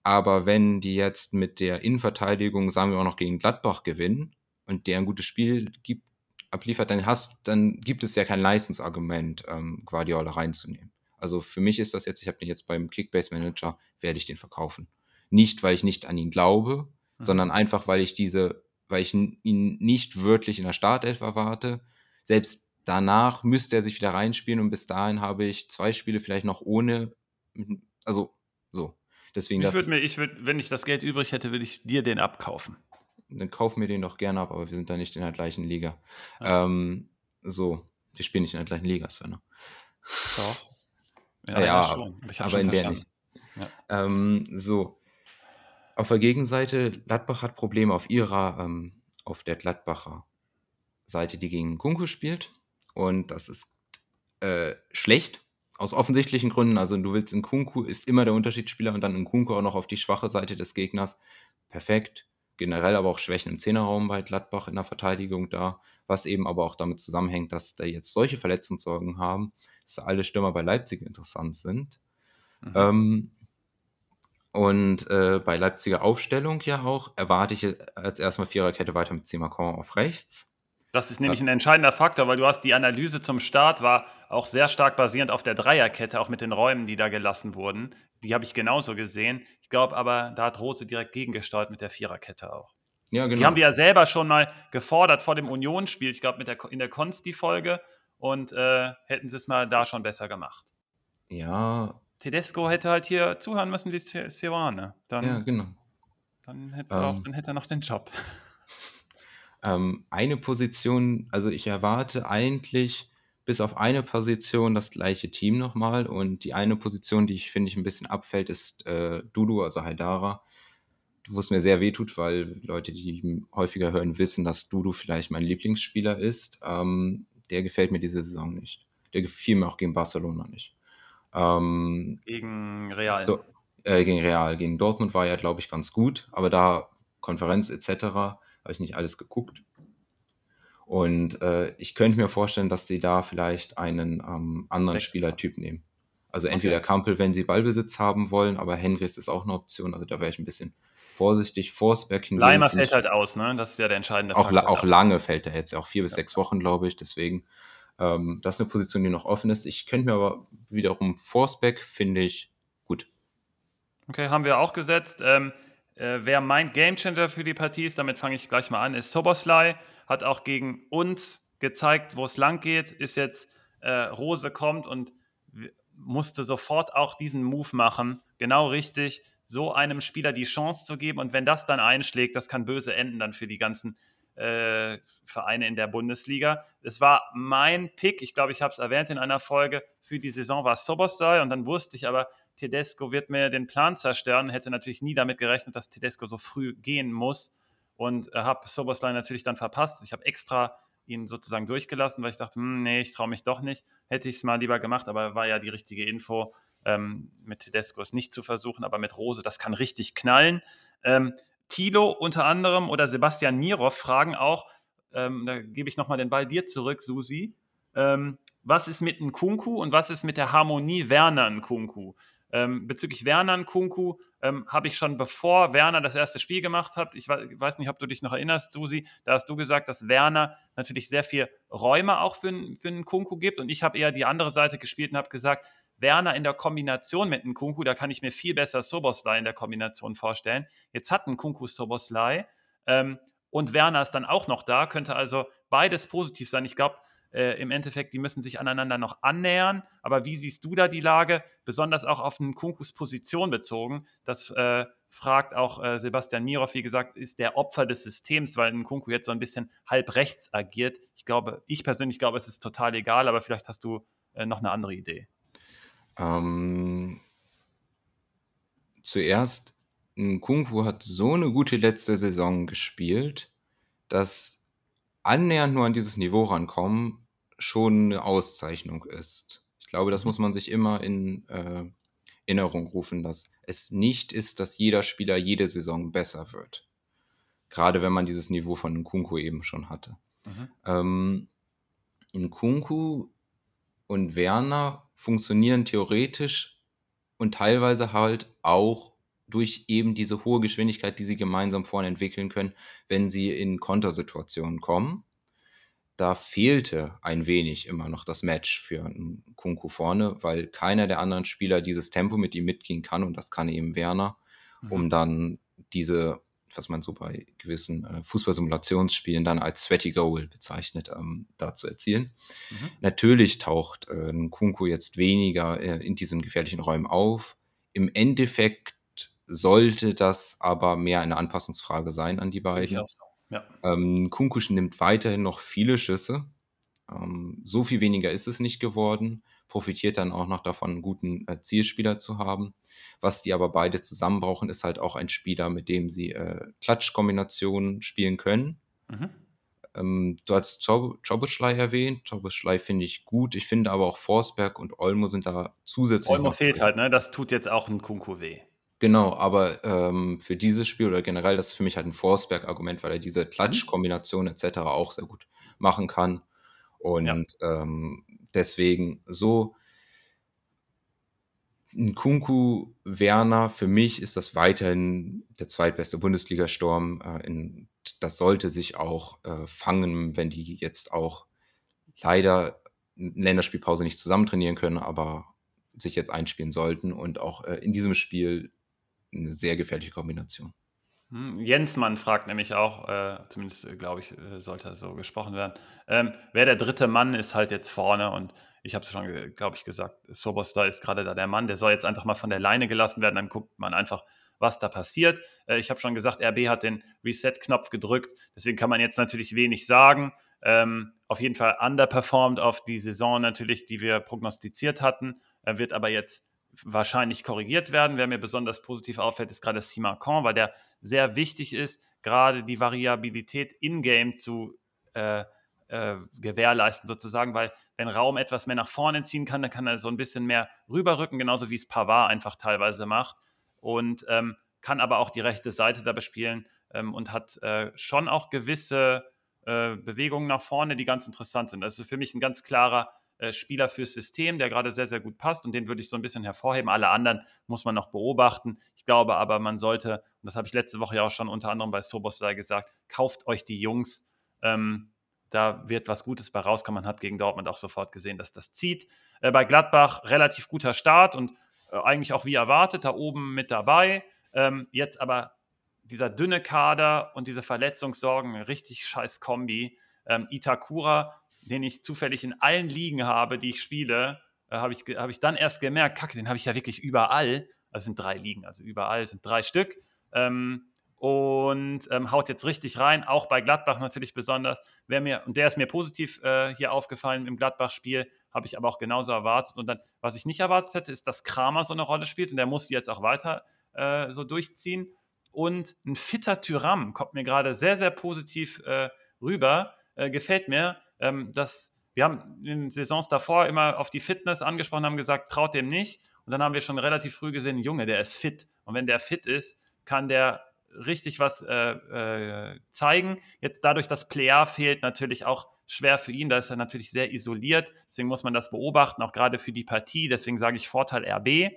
Aber wenn die jetzt mit der Innenverteidigung, sagen wir auch noch gegen Gladbach gewinnen und der ein gutes Spiel gibt, abliefert, dann hast, dann gibt es ja kein Leistungsargument, ähm, Guardiola reinzunehmen. Also für mich ist das jetzt, ich habe den jetzt beim Kickbase Manager, werde ich den verkaufen. Nicht, weil ich nicht an ihn glaube, mhm. sondern einfach, weil ich diese, weil ich ihn nicht wirklich in der Startelf erwarte. Selbst danach müsste er sich wieder reinspielen und bis dahin habe ich zwei Spiele vielleicht noch ohne, also so. Deswegen ich würde mir, ich würde, wenn ich das Geld übrig hätte, würde ich dir den abkaufen. Dann kauf mir den doch gerne ab, aber wir sind da nicht in der gleichen Liga. Ja. Ähm, so, wir spielen nicht in der gleichen Liga, Sven. Doch. Ja, ja aber, aber in der nicht. Ja. Ähm, so. Auf der Gegenseite, Gladbach hat Probleme auf ihrer, ähm, auf der Gladbacher Seite, die gegen Kunku spielt. Und das ist äh, schlecht, aus offensichtlichen Gründen. Also du willst in Kunku, ist immer der Unterschiedsspieler und dann in Kunku auch noch auf die schwache Seite des Gegners. Perfekt. Generell aber auch Schwächen im Zehnerraum bei Gladbach in der Verteidigung da, was eben aber auch damit zusammenhängt, dass da jetzt solche Verletzungssorgen haben, dass alle Stürmer bei Leipzig interessant sind. Mhm. Ähm, Und äh, bei Leipziger Aufstellung ja auch erwarte ich als erstmal Viererkette weiter mit Simakon auf rechts. Das ist nämlich ein entscheidender Faktor, weil du hast die Analyse zum Start war auch sehr stark basierend auf der Dreierkette, auch mit den Räumen, die da gelassen wurden. Die habe ich genauso gesehen. Ich glaube aber, da hat Rose direkt gegengesteuert mit der Viererkette auch. Ja, genau. Die haben wir ja selber schon mal gefordert vor dem Unionsspiel, ich glaube der, in der Konsti-Folge und äh, hätten sie es mal da schon besser gemacht. Ja, Tedesco hätte halt hier zuhören müssen wie Sirane. Dann, ja, genau. Dann hätte, ähm, auch, dann hätte er noch den Job. Ähm, eine Position, also ich erwarte eigentlich bis auf eine Position das gleiche Team nochmal und die eine Position, die ich finde ich ein bisschen abfällt, ist äh, Dudu, also Haidara, wo es mir sehr wehtut, weil Leute, die häufiger hören, wissen, dass Dudu vielleicht mein Lieblingsspieler ist. Ähm, der gefällt mir diese Saison nicht. Der gefiel mir auch gegen Barcelona nicht. Ähm, gegen Real. Do, äh, gegen Real. Gegen Dortmund war ja, glaube ich, ganz gut, aber da Konferenz etc. habe ich nicht alles geguckt. Und äh, ich könnte mir vorstellen, dass sie da vielleicht einen ähm, anderen Rechts Spielertyp nehmen. Also entweder okay. Kampel, wenn sie Ballbesitz haben wollen, aber Henrys ist auch eine Option. Also da wäre ich ein bisschen vorsichtig. Forsberg hingegen. Leimer fällt halt aus, ne? Das ist ja der entscheidende auch, Faktor. Auch lange fällt er jetzt, auch vier bis ja. sechs Wochen, glaube ich. Deswegen ähm, das ist eine Position, die noch offen ist. Ich könnte mir aber wiederum Forceback, finde ich gut. Okay, haben wir auch gesetzt. Ähm, äh, wer mein Gamechanger für die Partie ist, damit fange ich gleich mal an, ist Soboslai. Hat auch gegen uns gezeigt, wo es lang geht. Ist jetzt äh, Rose kommt und musste sofort auch diesen Move machen. Genau richtig, so einem Spieler die Chance zu geben. Und wenn das dann einschlägt, das kann böse enden dann für die ganzen äh, Vereine in der Bundesliga. Es war mein Pick, ich glaube, ich habe es erwähnt in einer Folge, für die Saison war Soboslai und dann wusste ich aber, Tedesco wird mir den Plan zerstören, hätte natürlich nie damit gerechnet, dass Tedesco so früh gehen muss und äh, habe Soboslai natürlich dann verpasst. Ich habe extra ihn sozusagen durchgelassen, weil ich dachte, hm, nee, ich traue mich doch nicht. Hätte ich es mal lieber gemacht, aber war ja die richtige Info. Ähm, mit Tedesco es nicht zu versuchen, aber mit Rose, das kann richtig knallen. Ähm, Tilo unter anderem oder Sebastian Nierov fragen auch, ähm, da gebe ich nochmal den Ball dir zurück, Susi. Ähm, was ist mit Nkunku und was ist mit der Harmonie Werner Nkunku? Ähm, bezüglich Werner Nkunku ähm, habe ich schon bevor Werner das erste Spiel gemacht hat, ich weiß nicht, ob du dich noch erinnerst, Susi, da hast du gesagt, dass Werner natürlich sehr viel Räume auch für, für Nkunku gibt und ich habe eher die andere Seite gespielt und habe gesagt, Werner in der Kombination mit Nkunku, da kann ich mir viel besser Soboslai in der Kombination vorstellen. Jetzt hat Nkunku Soboslai ähm, und Werner ist dann auch noch da, könnte also beides positiv sein. Ich glaube, äh, im Endeffekt, die müssen sich aneinander noch annähern. Aber wie siehst du da die Lage, besonders auch auf Nkunkus Position bezogen? Das äh, fragt auch äh, Sebastian Mirov, wie gesagt, ist der Opfer des Systems, weil Nkunku jetzt so ein bisschen halb rechts agiert. Ich glaube, ich persönlich glaube, es ist total egal, aber vielleicht hast du äh, noch eine andere Idee. Ähm, zuerst, Nkunku hat so eine gute letzte Saison gespielt, dass annähernd nur an dieses Niveau rankommen schon eine Auszeichnung ist. Ich glaube, das mhm. muss man sich immer in äh, Erinnerung rufen, dass es nicht ist, dass jeder Spieler jede Saison besser wird. Gerade wenn man dieses Niveau von Nkunku eben schon hatte. Mhm. Ähm, Nkunku und Werner funktionieren theoretisch und teilweise halt auch durch eben diese hohe Geschwindigkeit, die sie gemeinsam vorne entwickeln können, wenn sie in Kontersituationen kommen. Da fehlte ein wenig immer noch das Match für Kunku vorne, weil keiner der anderen Spieler dieses Tempo mit ihm mitgehen kann und das kann eben Werner, mhm. um dann diese was man so bei gewissen äh, Fußballsimulationsspielen dann als Sweaty Goal bezeichnet, ähm, da zu erzielen. Mhm. Natürlich taucht äh, Kunku jetzt weniger äh, in diesen gefährlichen Räumen auf. Im Endeffekt sollte das aber mehr eine Anpassungsfrage sein an die beiden. Ja. Ähm, Kunku nimmt weiterhin noch viele Schüsse. Ähm, so viel weniger ist es nicht geworden profitiert dann auch noch davon, einen guten äh, Zielspieler zu haben. Was die aber beide zusammen brauchen, ist halt auch ein Spieler, mit dem sie äh, Klatschkombinationen spielen können. Mhm. Ähm, du hast Jobischlei erwähnt. Jobischlei finde ich gut. Ich finde aber auch Forsberg und Olmo sind da zusätzlich. Olmo fehlt drin. halt, ne? Das tut jetzt auch ein Kunku weh. Genau, aber ähm, für dieses Spiel oder generell, das ist für mich halt ein Forsberg-Argument, weil er diese mhm. Klatschkombination etc. auch sehr gut machen kann. Und ja. ähm, deswegen so Kunku, Werner, für mich ist das weiterhin der zweitbeste Bundesliga-Sturm. Äh, das sollte sich auch äh, fangen, wenn die jetzt auch leider in Länderspielpause nicht zusammen trainieren können, aber sich jetzt einspielen sollten und auch äh, in diesem Spiel eine sehr gefährliche Kombination. Hm, Jensmann fragt nämlich auch, äh, zumindest äh, glaube ich, äh, sollte so gesprochen werden, ähm, wer der dritte Mann ist halt jetzt vorne. Und ich habe es schon, glaube ich, gesagt, Sobosta ist gerade da der Mann, der soll jetzt einfach mal von der Leine gelassen werden, dann guckt man einfach, was da passiert. Äh, ich habe schon gesagt, RB hat den Reset-Knopf gedrückt, deswegen kann man jetzt natürlich wenig sagen. Ähm, auf jeden Fall underperformed auf die Saison natürlich, die wir prognostiziert hatten, wird aber jetzt wahrscheinlich korrigiert werden. Wer mir besonders positiv auffällt, ist gerade Simacan, weil der sehr wichtig ist, gerade die Variabilität in-game zu äh, äh, gewährleisten, sozusagen, weil wenn Raum etwas mehr nach vorne ziehen kann, dann kann er so ein bisschen mehr rüberrücken, genauso wie es Pavard einfach teilweise macht. Und ähm, kann aber auch die rechte Seite da bespielen ähm, und hat äh, schon auch gewisse äh, Bewegungen nach vorne, die ganz interessant sind. Das ist für mich ein ganz klarer äh, Spieler fürs System, der gerade sehr, sehr gut passt und den würde ich so ein bisschen hervorheben. Alle anderen muss man noch beobachten. Ich glaube aber, man sollte, und das habe ich letzte Woche ja auch schon unter anderem bei Sobostai gesagt, kauft euch die Jungs. Ähm, da wird was Gutes bei rauskommen. Man hat gegen Dortmund auch sofort gesehen, dass das zieht. Äh, bei Gladbach relativ guter Start und äh, eigentlich auch wie erwartet, da oben mit dabei. Ähm, jetzt aber dieser dünne Kader und diese Verletzungssorgen, richtig scheiß Kombi. Ähm, Itakura den ich zufällig in allen Ligen habe, die ich spiele, äh, habe ich, hab ich dann erst gemerkt, kacke, den habe ich ja wirklich überall. Also sind drei Ligen, also überall sind drei Stück. Ähm, und ähm, haut jetzt richtig rein, auch bei Gladbach natürlich besonders. Wer mir, und der ist mir positiv äh, hier aufgefallen im Gladbach-Spiel, habe ich aber auch genauso erwartet. Und dann, was ich nicht erwartet hätte, ist, dass Kramer so eine Rolle spielt und der muss die jetzt auch weiter äh, so durchziehen. Und ein fitter Tyram kommt mir gerade sehr, sehr positiv äh, rüber. Äh, gefällt mir ähm, dass wir haben in Saisons davor immer auf die Fitness angesprochen, haben gesagt, traut dem nicht. Und dann haben wir schon relativ früh gesehen, Junge, der ist fit. Und wenn der fit ist, kann der richtig was äh, äh, zeigen. Jetzt dadurch, dass Player fehlt, natürlich auch schwer für ihn. Da ist er natürlich sehr isoliert. Deswegen muss man das beobachten, auch gerade für die Partie. Deswegen sage ich Vorteil RB.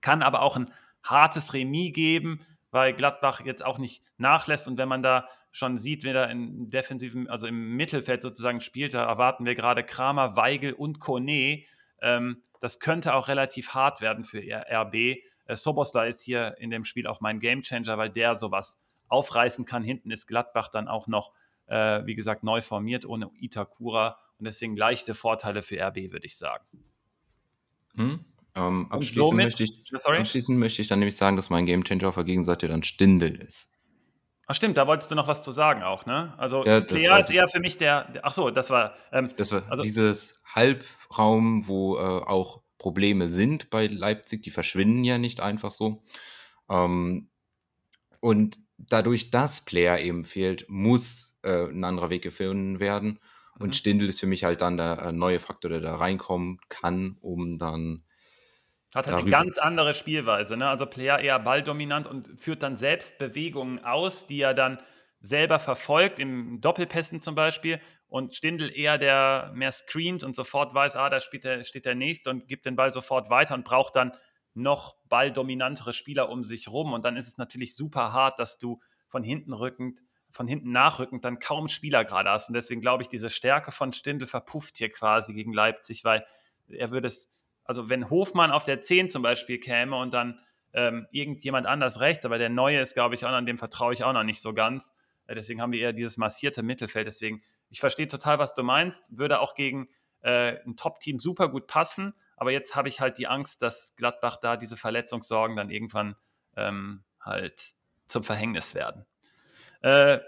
Kann aber auch ein hartes Remis geben, weil Gladbach jetzt auch nicht nachlässt. Und wenn man da schon sieht, wer da im defensiven, also im Mittelfeld sozusagen spielt, da erwarten wir gerade Kramer, Weigel und Kone. Ähm, das könnte auch relativ hart werden für RB. Äh, Sobosla ist hier in dem Spiel auch mein Gamechanger, weil der sowas aufreißen kann. Hinten ist Gladbach dann auch noch, äh, wie gesagt, neu formiert ohne Itakura und deswegen leichte Vorteile für RB, würde ich sagen. Hm. Ähm, abschließend, somit, möchte ich, abschließend möchte ich dann nämlich sagen, dass mein Gamechanger auf der Gegenseite dann Stindel ist. Ach stimmt, da wolltest du noch was zu sagen auch, ne? Also ja, Player ist eher für mich der, der ach so, das war ähm, das war also, dieses Halbraum, wo äh, auch Probleme sind bei Leipzig, die verschwinden ja nicht einfach so. Ähm, und dadurch, dass Player eben fehlt, muss äh, ein anderer Weg gefunden werden. Und mhm. Stindl ist für mich halt dann der äh, neue Faktor, der da reinkommen kann, um dann hat halt eine ganz andere Spielweise. Ne? Also Player eher balldominant und führt dann selbst Bewegungen aus, die er dann selber verfolgt, im Doppelpässen zum Beispiel. Und Stindl eher der mehr screent und sofort weiß, ah, da der, steht der Nächste und gibt den Ball sofort weiter und braucht dann noch balldominantere Spieler um sich rum. Und dann ist es natürlich super hart, dass du von hinten rückend, von hinten nachrückend dann kaum Spieler gerade hast. Und deswegen glaube ich, diese Stärke von Stindl verpufft hier quasi gegen Leipzig, weil er würde es also wenn Hofmann auf der 10 zum Beispiel käme und dann ähm, irgendjemand anders rechts, aber der Neue ist, glaube ich, auch an dem vertraue ich auch noch nicht so ganz. Äh, deswegen haben wir eher dieses massierte Mittelfeld. Deswegen, ich verstehe total, was du meinst, würde auch gegen äh, ein Top-Team super gut passen. Aber jetzt habe ich halt die Angst, dass Gladbach da diese Verletzungssorgen dann irgendwann ähm, halt zum Verhängnis werden. Äh,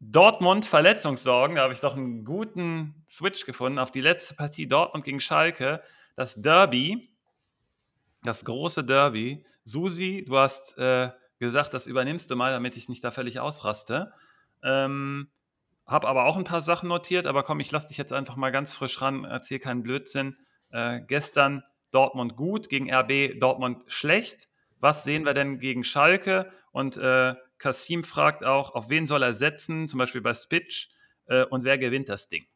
Dortmund Verletzungssorgen, da habe ich doch einen guten Switch gefunden auf die letzte Partie Dortmund gegen Schalke das Derby, das große Derby. Susi, du hast äh, gesagt, das übernimmst du mal, damit ich nicht da völlig ausraste. Ähm, hab aber auch ein paar Sachen notiert, aber komm, ich lasse dich jetzt einfach mal ganz frisch ran, erzähl keinen Blödsinn. Äh, gestern Dortmund gut, gegen RB Dortmund schlecht. Was sehen wir denn gegen Schalke? Und äh, Kasim fragt auch, auf wen soll er setzen, zum Beispiel bei Spitch, äh, und wer gewinnt das Ding?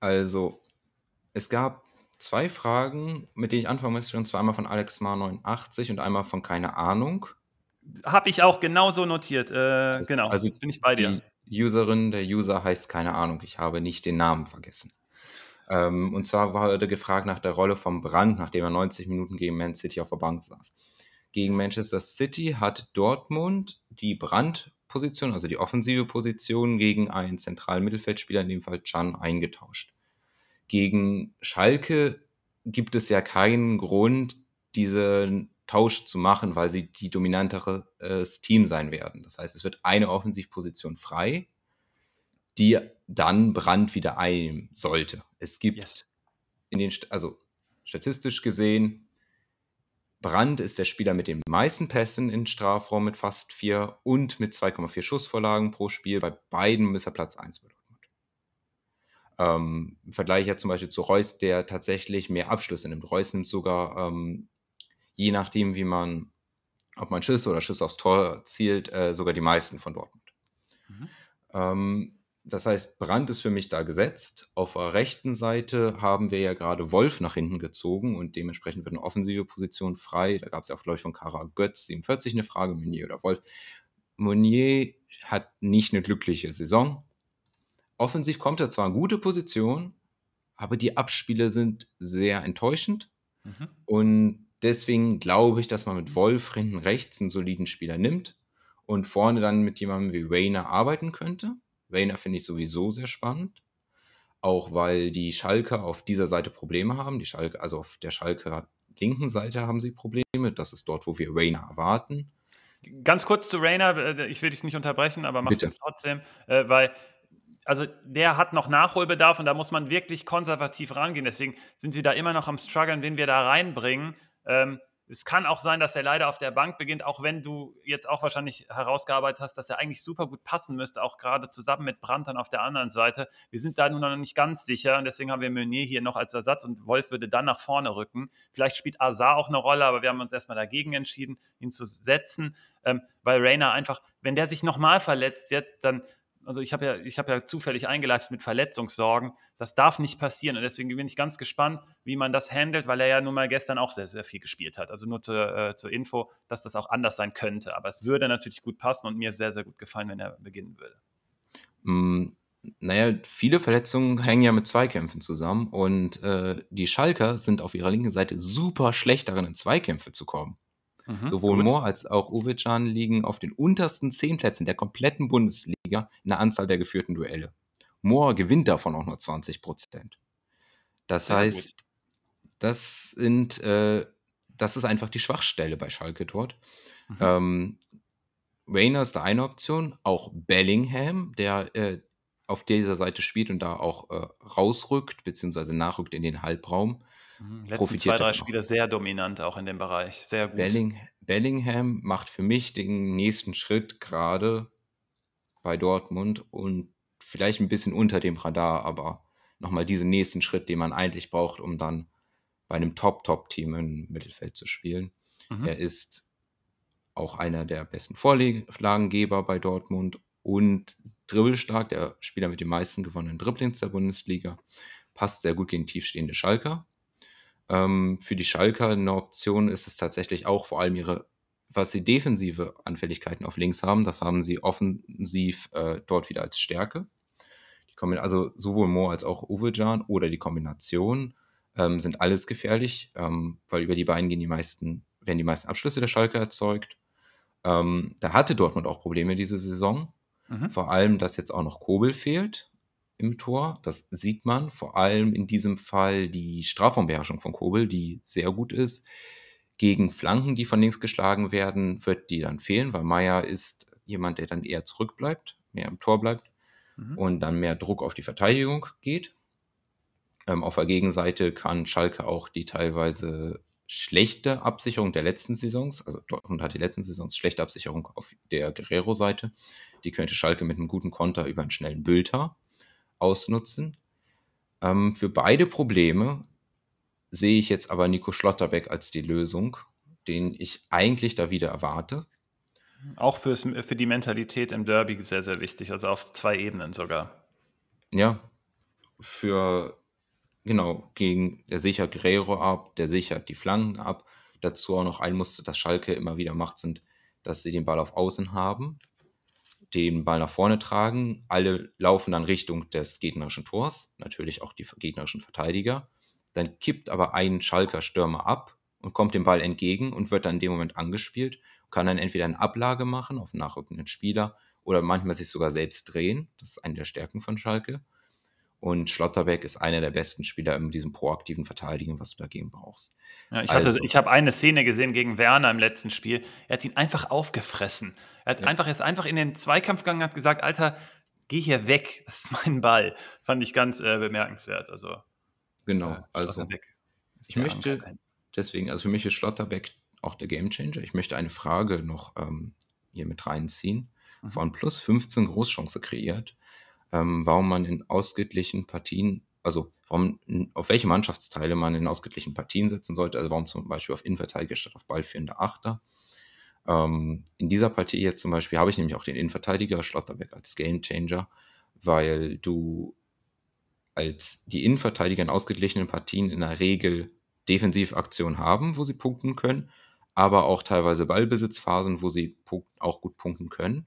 Also, es gab zwei Fragen, mit denen ich anfangen möchte, und zwar einmal von AlexMar89 und einmal von Keine Ahnung. Habe ich auch genauso notiert. Äh, also, genau, also bin ich bei dir. Die Userin, der User heißt Keine Ahnung. Ich habe nicht den Namen vergessen. Ähm, und zwar wurde gefragt nach der Rolle vom Brand, nachdem er 90 Minuten gegen Man City auf der Bank saß. Gegen Manchester City hat Dortmund die Brandposition, also die offensive Position, gegen einen zentralen Mittelfeldspieler, in dem Fall Can, eingetauscht. Gegen Schalke gibt es ja keinen Grund, diesen Tausch zu machen, weil sie die dominantere äh, Team sein werden. Das heißt, es wird eine Offensivposition frei, die dann Brand wieder einnehmen sollte. Es gibt yes. in den, also statistisch gesehen, Brand ist der Spieler mit den meisten Pässen in Strafraum mit fast vier und mit 2,4 Schussvorlagen pro Spiel. Bei beiden ist er Platz 1 bei Dortmund. Ähm, Im Vergleich ja zum Beispiel zu Reus, der tatsächlich mehr Abschlüsse nimmt. Reus nimmt sogar, ähm, je nachdem, wie man, ob man Schüsse oder Schüsse aufs Tor zielt, äh, sogar die meisten von Dortmund. Mhm. Ähm, das heißt, Brand ist für mich da gesetzt. Auf der rechten Seite haben wir ja gerade Wolf nach hinten gezogen und dementsprechend wird eine offensive Position frei. Da gab es ja auch, glaube ich, von Kara Götz 47 eine Frage, Meunier oder Wolf. Meunier hat nicht eine glückliche Saison. Offensiv kommt er zwar in gute Position, aber die Abspiele sind sehr enttäuschend. Mhm. Und deswegen glaube ich, dass man mit Wolf hinten rechts einen soliden Spieler nimmt und vorne dann mit jemandem wie Rayner arbeiten könnte. Vayner finde ich sowieso sehr spannend. Auch weil die Schalke auf dieser Seite Probleme haben. Die Schalke, also auf der Schalke linken Seite haben sie Probleme. Das ist dort, wo wir Rainer erwarten. Ganz kurz zu Rainer, äh, ich will dich nicht unterbrechen, aber mach es trotzdem, äh, weil also der hat noch Nachholbedarf und da muss man wirklich konservativ rangehen. Deswegen sind wir da immer noch am struggeln, wen wir da reinbringen. Ähm, es kann auch sein, dass er leider auf der Bank beginnt, auch wenn du jetzt auch wahrscheinlich herausgearbeitet hast, dass er eigentlich super gut passen müsste, auch gerade zusammen mit Brandt dann auf der anderen Seite. Wir sind da nun noch nicht ganz sicher und deswegen haben wir Meunier hier noch als Ersatz und Wolf würde dann nach vorne rücken. Vielleicht spielt Azar auch eine Rolle, aber wir haben uns erstmal dagegen entschieden, ihn zu setzen, ähm, weil Rainer einfach, wenn der sich nochmal verletzt jetzt, dann also ich habe ja, ich ja zufällig eingeleitet mit Verletzungssorgen. Das darf nicht passieren. Und deswegen bin ich ganz gespannt, wie man das handelt, weil er ja nun mal gestern auch sehr, sehr viel gespielt hat. Also nur zur, äh, zur Info, dass das auch anders sein könnte. Aber es würde natürlich gut passen und mir sehr, sehr gut gefallen, wenn er beginnen würde. Mm, naja, viele Verletzungen hängen ja mit Zweikämpfen zusammen und äh, die Schalker sind auf ihrer linken Seite super schlecht darin, in Zweikämpfe zu kommen. Mhm, Sowohl gut. Moore als auch Uwecan liegen auf den untersten zehn Plätzen der kompletten Bundesliga in der Anzahl der geführten Duelle. Moore gewinnt davon auch nur 20 Prozent. Das Sehr heißt, gut. das sind, äh, das ist einfach die Schwachstelle bei Schalke dort. Mhm. Ähm, Rayner ist da eine Option, auch Bellingham, der äh, auf dieser Seite spielt und da auch äh, rausrückt, beziehungsweise nachrückt in den Halbraum. Mhm, letzten zwei, drei Spiele sehr dominant auch in dem Bereich. Sehr gut. Belling, Bellingham macht für mich den nächsten Schritt gerade bei Dortmund und vielleicht ein bisschen unter dem Radar, aber nochmal diesen nächsten Schritt, den man eigentlich braucht, um dann bei einem Top-Top-Team im Mittelfeld zu spielen. Mhm. Er ist auch einer der besten Vorlagengeber bei Dortmund und dribbelstark, der Spieler mit den meisten gewonnenen Dribblings der Bundesliga. Passt sehr gut gegen tiefstehende Schalker. Ähm, für die Schalker eine Option ist es tatsächlich auch vor allem ihre, was sie defensive Anfälligkeiten auf links haben, das haben sie offensiv äh, dort wieder als Stärke. Also sowohl Mo als auch Uwejan oder die Kombination ähm, sind alles gefährlich, ähm, weil über die beiden gehen die meisten, werden die meisten Abschlüsse der Schalke erzeugt. Ähm, da hatte Dortmund auch Probleme diese Saison. Mhm. Vor allem, dass jetzt auch noch Kobel fehlt im Tor. Das sieht man vor allem in diesem Fall die Strafraumbeherrschung von Kobel, die sehr gut ist. Gegen Flanken, die von links geschlagen werden, wird die dann fehlen, weil Meier ist jemand, der dann eher zurückbleibt, mehr im Tor bleibt mhm. und dann mehr Druck auf die Verteidigung geht. Ähm, auf der Gegenseite kann Schalke auch die teilweise schlechte Absicherung der letzten Saisons, also Dortmund hat die letzten Saisons schlechte Absicherung auf der Guerrero-Seite. Die könnte Schalke mit einem guten Konter über einen schnellen Bülter ausnutzen. Ähm, für beide Probleme sehe ich jetzt aber Nico Schlotterbeck als die Lösung, den ich eigentlich da wieder erwarte. Auch fürs, für die Mentalität im Derby sehr, sehr wichtig, also auf zwei Ebenen sogar. Ja, für genau, gegen, der sichert Guerrero ab, der sichert die Flanken ab. Dazu auch noch ein Muster, das Schalke immer wieder macht, sind, dass sie den Ball auf Außen haben, den Ball nach vorne tragen. Alle laufen dann Richtung des gegnerischen Tors, natürlich auch die gegnerischen Verteidiger. Dann kippt aber ein Schalker Stürmer ab und kommt dem Ball entgegen und wird dann in dem Moment angespielt. Kann dann entweder eine Ablage machen auf nachrückenden Spieler oder manchmal sich sogar selbst drehen. Das ist eine der Stärken von Schalke. Und Schlotterbeck ist einer der besten Spieler in diesem proaktiven Verteidigen, was du dagegen brauchst. Ja, ich also, ich habe eine Szene gesehen gegen Werner im letzten Spiel. Er hat ihn einfach aufgefressen. Er hat ja. einfach, ist einfach in den Zweikampf gegangen und hat gesagt, Alter, geh hier weg, das ist mein Ball. Fand ich ganz äh, bemerkenswert. Also, genau, äh, also ich möchte deswegen, also für mich ist Schlotterbeck auch der Gamechanger. Ich möchte eine Frage noch ähm, hier mit reinziehen. Mhm. Von plus 15 Großchance kreiert ähm, warum man in ausgeglichenen Partien, also warum, auf welche Mannschaftsteile man in ausgeglichenen Partien setzen sollte, also warum zum Beispiel auf Innenverteidiger statt auf ballführende Achter. Ähm, in dieser Partie jetzt zum Beispiel habe ich nämlich auch den Innenverteidiger Schlotterbeck als Gamechanger, weil du als die Innenverteidiger in ausgeglichenen Partien in der Regel Defensivaktionen haben, wo sie punkten können, aber auch teilweise Ballbesitzphasen, wo sie auch gut punkten können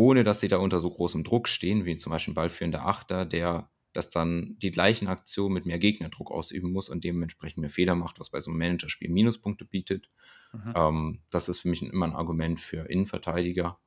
ohne dass sie da unter so großem Druck stehen, wie zum Beispiel ein ballführender Achter, der das dann die gleichen Aktionen mit mehr Gegnerdruck ausüben muss und dementsprechend mehr Fehler macht, was bei so einem Managerspiel Minuspunkte bietet. Mhm. Ähm, das ist für mich immer ein Argument für Innenverteidiger.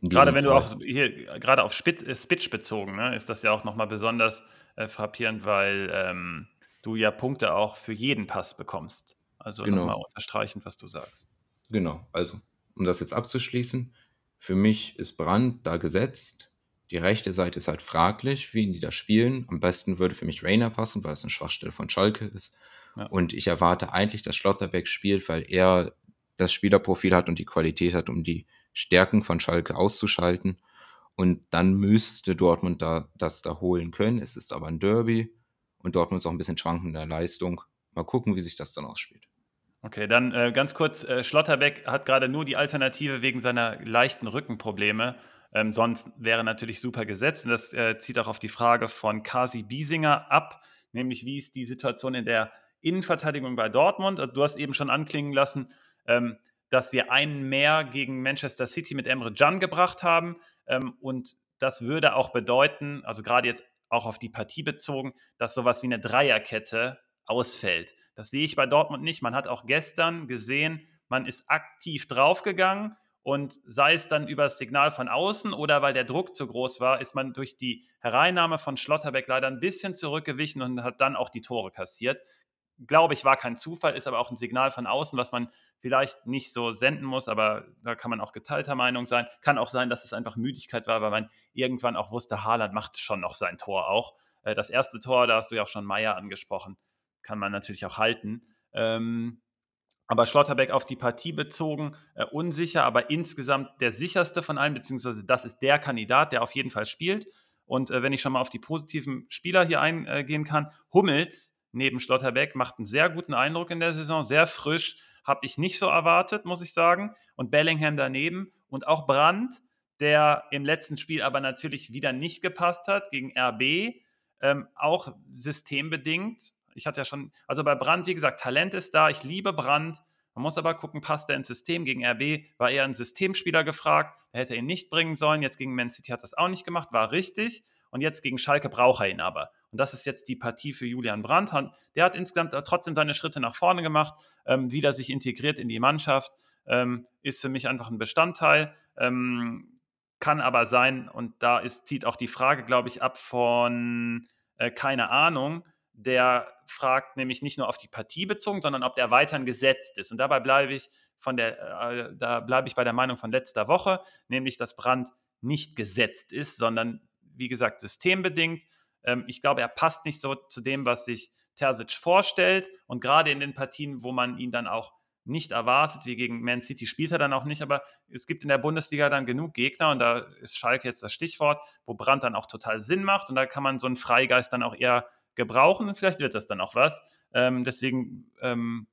In gerade wenn Fall. du auch hier, gerade auf Spitch bezogen, ne, ist das ja auch nochmal besonders äh, frappierend, weil ähm, du ja Punkte auch für jeden Pass bekommst. Also genau. nochmal unterstreichend, was du sagst. Genau, also um das jetzt abzuschließen, für mich ist Brand da gesetzt. Die rechte Seite ist halt fraglich, wie die da spielen. Am besten würde für mich Rainer passen, weil es eine Schwachstelle von Schalke ist. Ja. Und ich erwarte eigentlich, dass Schlotterbeck spielt, weil er das Spielerprofil hat und die Qualität hat, um die Stärken von Schalke auszuschalten. Und dann müsste Dortmund da, das da holen können. Es ist aber ein Derby und Dortmund ist auch ein bisschen schwankender Leistung. Mal gucken, wie sich das dann ausspielt. Okay, dann äh, ganz kurz, äh, Schlotterbeck hat gerade nur die Alternative wegen seiner leichten Rückenprobleme. Ähm, sonst wäre natürlich super gesetzt. Und das äh, zieht auch auf die Frage von Kasi Biesinger ab, nämlich wie ist die Situation in der Innenverteidigung bei Dortmund? Du hast eben schon anklingen lassen, ähm, dass wir einen mehr gegen Manchester City mit Emre Can gebracht haben. Ähm, und das würde auch bedeuten, also gerade jetzt auch auf die Partie bezogen, dass sowas wie eine Dreierkette ausfällt. Das sehe ich bei Dortmund nicht. Man hat auch gestern gesehen, man ist aktiv draufgegangen und sei es dann über das Signal von außen oder weil der Druck zu groß war, ist man durch die Hereinnahme von Schlotterbeck leider ein bisschen zurückgewichen und hat dann auch die Tore kassiert. Glaube ich, war kein Zufall, ist aber auch ein Signal von außen, was man vielleicht nicht so senden muss, aber da kann man auch geteilter Meinung sein. Kann auch sein, dass es einfach Müdigkeit war, weil man irgendwann auch wusste, Haaland macht schon noch sein Tor auch. Äh, das erste Tor, da hast du ja auch schon Meier angesprochen, kann man natürlich auch halten. Ähm, aber Schlotterbeck auf die Partie bezogen, äh, unsicher, aber insgesamt der sicherste von allen, beziehungsweise das ist der Kandidat, der auf jeden Fall spielt. Und äh, wenn ich schon mal auf die positiven Spieler hier eingehen kann, Hummels neben Schlotterbeck macht einen sehr guten Eindruck in der Saison, sehr frisch, habe ich nicht so erwartet, muss ich sagen. Und Bellingham daneben und auch Brandt, der im letzten Spiel aber natürlich wieder nicht gepasst hat gegen RB, ähm, auch systembedingt ich hatte ja schon, also bei Brand, wie gesagt, Talent ist da, ich liebe Brand. Man muss aber gucken, passt er ins System? Gegen RB war eher ein Systemspieler gefragt. Er hätte ihn nicht bringen sollen. Jetzt gegen Man City hat das auch nicht gemacht, war richtig. Und jetzt gegen Schalke braucht er ihn aber. Und das ist jetzt die Partie für Julian Brandt. Der hat insgesamt trotzdem seine Schritte nach vorne gemacht, ähm, wieder sich integriert in die Mannschaft, ähm, ist für mich einfach ein Bestandteil. Ähm, kann aber sein, und da ist, zieht auch die Frage, glaube ich, ab von äh, keine Ahnung, der fragt nämlich nicht nur auf die Partie bezogen, sondern ob der weiterhin gesetzt ist. Und dabei bleibe ich von der, äh, da bleibe ich bei der Meinung von letzter Woche, nämlich dass Brand nicht gesetzt ist, sondern wie gesagt systembedingt. Ähm, ich glaube, er passt nicht so zu dem, was sich Terzic vorstellt. Und gerade in den Partien, wo man ihn dann auch nicht erwartet, wie gegen Man City spielt er dann auch nicht, aber es gibt in der Bundesliga dann genug Gegner und da ist Schalke jetzt das Stichwort, wo Brand dann auch total Sinn macht und da kann man so einen Freigeist dann auch eher gebrauchen und vielleicht wird das dann auch was. Ähm, deswegen ähm,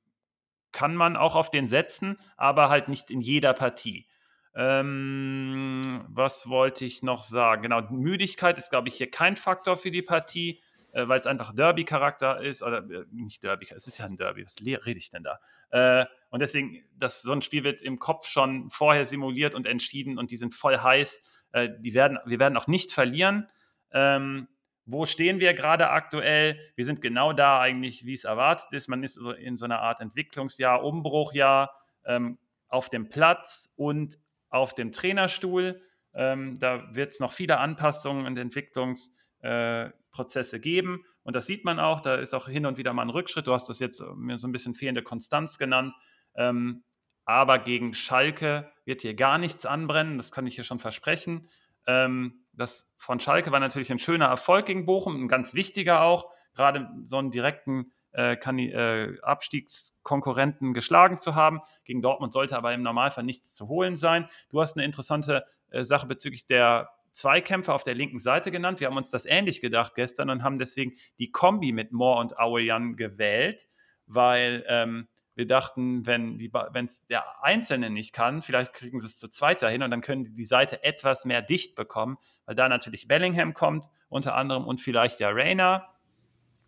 kann man auch auf den setzen, aber halt nicht in jeder Partie. Ähm, was wollte ich noch sagen? Genau, Müdigkeit ist, glaube ich, hier kein Faktor für die Partie. äh, weil es einfach Derby-Charakter ist, oder äh, nicht Derby, es ist ja ein Derby, was rede ich denn da? Äh, und deswegen, das, so ein Spiel wird im Kopf schon vorher simuliert und entschieden und die sind voll heiß. Äh, die werden, wir werden auch nicht verlieren. Ähm, wo stehen wir gerade aktuell? Wir sind genau da eigentlich, wie es erwartet ist. Man ist in so einer Art Entwicklungsjahr, Umbruchjahr ähm, auf dem Platz und auf dem Trainerstuhl. Ähm, da wird es noch viele Anpassungen und Entwicklungsprozesse äh, geben. Und das sieht man auch. Da ist auch hin und wieder mal ein Rückschritt. Du hast das jetzt mir so ein bisschen fehlende Konstanz genannt. Ähm, aber gegen Schalke wird hier gar nichts anbrennen. Das kann ich hier schon versprechen. Ähm, das von Schalke war natürlich ein schöner Erfolg gegen Bochum, ein ganz wichtiger auch, gerade so einen direkten äh, äh, Abstiegskonkurrenten geschlagen zu haben. Gegen Dortmund sollte aber im Normalfall nichts zu holen sein. Du hast eine interessante äh, Sache bezüglich der Zweikämpfe auf der linken Seite genannt. Wir haben uns das ähnlich gedacht gestern und haben deswegen die Kombi mit Moore und Aoyan gewählt, weil ähm, wir dachten, wenn es der Einzelne nicht kann, vielleicht kriegen sie es zu zweiter hin und dann können die die Seite etwas mehr dicht bekommen, weil da natürlich Bellingham kommt, unter anderem und vielleicht ja Rainer.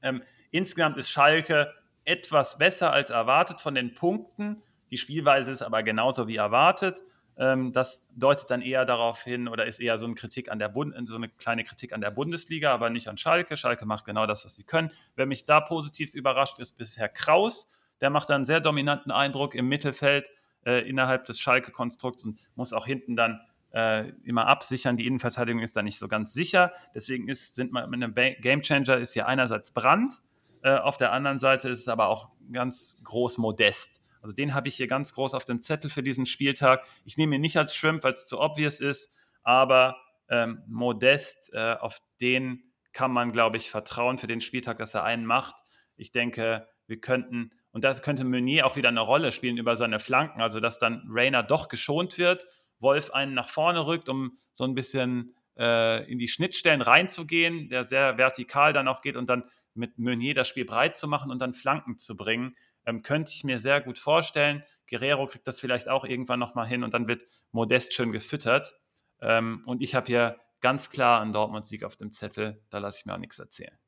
Ähm, insgesamt ist Schalke etwas besser als erwartet von den Punkten. Die Spielweise ist aber genauso wie erwartet. Ähm, das deutet dann eher darauf hin oder ist eher so eine Kritik an der Bund so eine kleine Kritik an der Bundesliga, aber nicht an Schalke. Schalke macht genau das, was sie können. Wer mich da positiv überrascht, ist bisher Kraus der macht einen sehr dominanten Eindruck im Mittelfeld äh, innerhalb des Schalke-Konstrukts und muss auch hinten dann äh, immer absichern. Die Innenverteidigung ist da nicht so ganz sicher. Deswegen ist, sind man mit einem Gamechanger ist hier einerseits Brand, äh, auf der anderen Seite ist es aber auch ganz groß modest. Also den habe ich hier ganz groß auf dem Zettel für diesen Spieltag. Ich nehme ihn nicht als Shrimp, weil es zu obvious ist, aber ähm, modest, äh, auf den kann man, glaube ich, vertrauen für den Spieltag, dass er einen macht. Ich denke, wir könnten und das könnte Meunier auch wieder eine Rolle spielen über seine Flanken, also dass dann Rainer doch geschont wird, Wolf einen nach vorne rückt, um so ein bisschen äh, in die Schnittstellen reinzugehen, der sehr vertikal dann auch geht und dann mit Meunier das Spiel breit zu machen und dann Flanken zu bringen. Ähm, könnte ich mir sehr gut vorstellen. Guerrero kriegt das vielleicht auch irgendwann nochmal hin und dann wird Modest schön gefüttert. Ähm, und ich habe hier ganz klar einen Dortmund-Sieg auf dem Zettel. Da lasse ich mir auch nichts erzählen.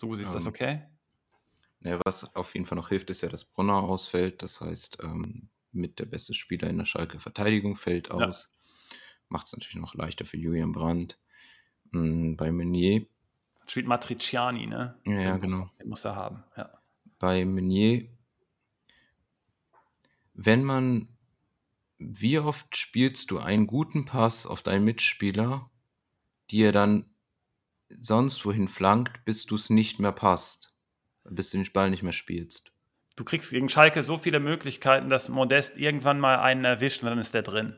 So, ist das ähm, okay? Ja, was auf jeden Fall noch hilft, ist ja, dass Brunner ausfällt. Das heißt, ähm, mit der beste Spieler in der Schalke Verteidigung fällt Ja. aus. Macht es natürlich noch leichter für Julian Brandt. Mm, bei Meunier, Spielt Matriciani, ne? ja, ja, Den muss, genau. den muss er haben, ja. Bei Meunier, wenn man, wie oft spielst du einen guten Pass auf deinen Mitspieler, die er dann sonst wohin flankt, bis du es nicht mehr passt? Bis du den Ball nicht mehr spielst. Du kriegst gegen Schalke so viele Möglichkeiten, dass Modest irgendwann mal einen erwischt und dann ist der drin.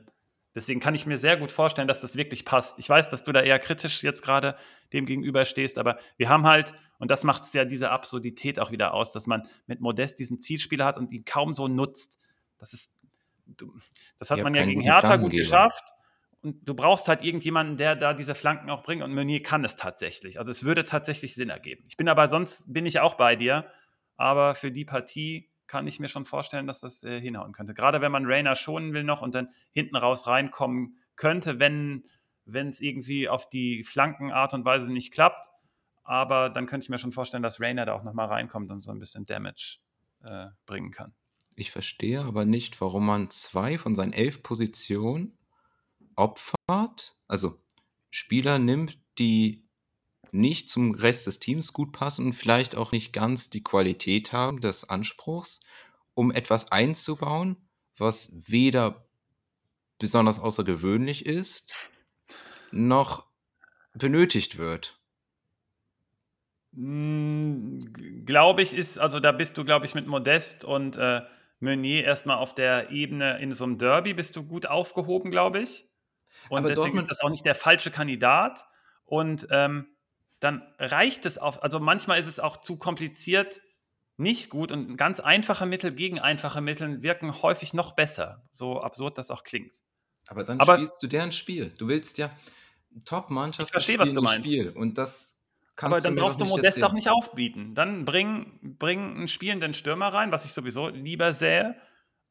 Deswegen kann ich mir sehr gut vorstellen, dass das wirklich passt. Ich weiß, dass du da eher kritisch jetzt gerade dem gegenüber stehst, aber wir haben halt, und das macht es ja diese Absurdität auch wieder aus, dass man mit Modest diesen Zielspieler hat und ihn kaum so nutzt. Das ist, das hat man ja gegen Hertha gut geschafft. Und du brauchst halt irgendjemanden, der da diese Flanken auch bringt. Und Meunier kann es tatsächlich. Also es würde tatsächlich Sinn ergeben. Ich bin aber sonst bin ich auch bei dir. Aber für die Partie kann ich mir schon vorstellen, dass das äh, hinhauen könnte. Gerade wenn man Rainer schonen will noch und dann hinten raus reinkommen könnte, wenn es irgendwie auf die Flankenart und Weise nicht klappt. Aber dann könnte ich mir schon vorstellen, dass Rainer da auch nochmal reinkommt und so ein bisschen Damage äh, bringen kann. Ich verstehe aber nicht, warum man zwei von seinen elf Positionen opfert, also Spieler nimmt, die nicht zum Rest des Teams gut passen und vielleicht auch nicht ganz die Qualität haben des Anspruchs, um etwas einzubauen, was weder besonders außergewöhnlich ist, noch benötigt wird. Hm, glaube ich, ist, also da bist du, glaube ich, mit Modest und äh, Meunier erstmal auf der Ebene in so einem Derby bist du gut aufgehoben, glaube ich. Und Aber deswegen Dortmund ist das auch nicht der falsche Kandidat. Und ähm, dann reicht es auch, also manchmal ist es auch zu kompliziert, nicht gut und ganz einfache Mittel gegen einfache Mittel wirken häufig noch besser, so absurd das auch klingt. Aber dann Aber, spielst du deren Spiel. Du willst ja Top-Mannschaft Ich verstehe, was du meinst. Spiel und das kannst Aber dann brauchst du Modest erzählen. auch nicht aufbieten. Dann bring, bring einen spielenden Stürmer rein, was ich sowieso lieber sähe,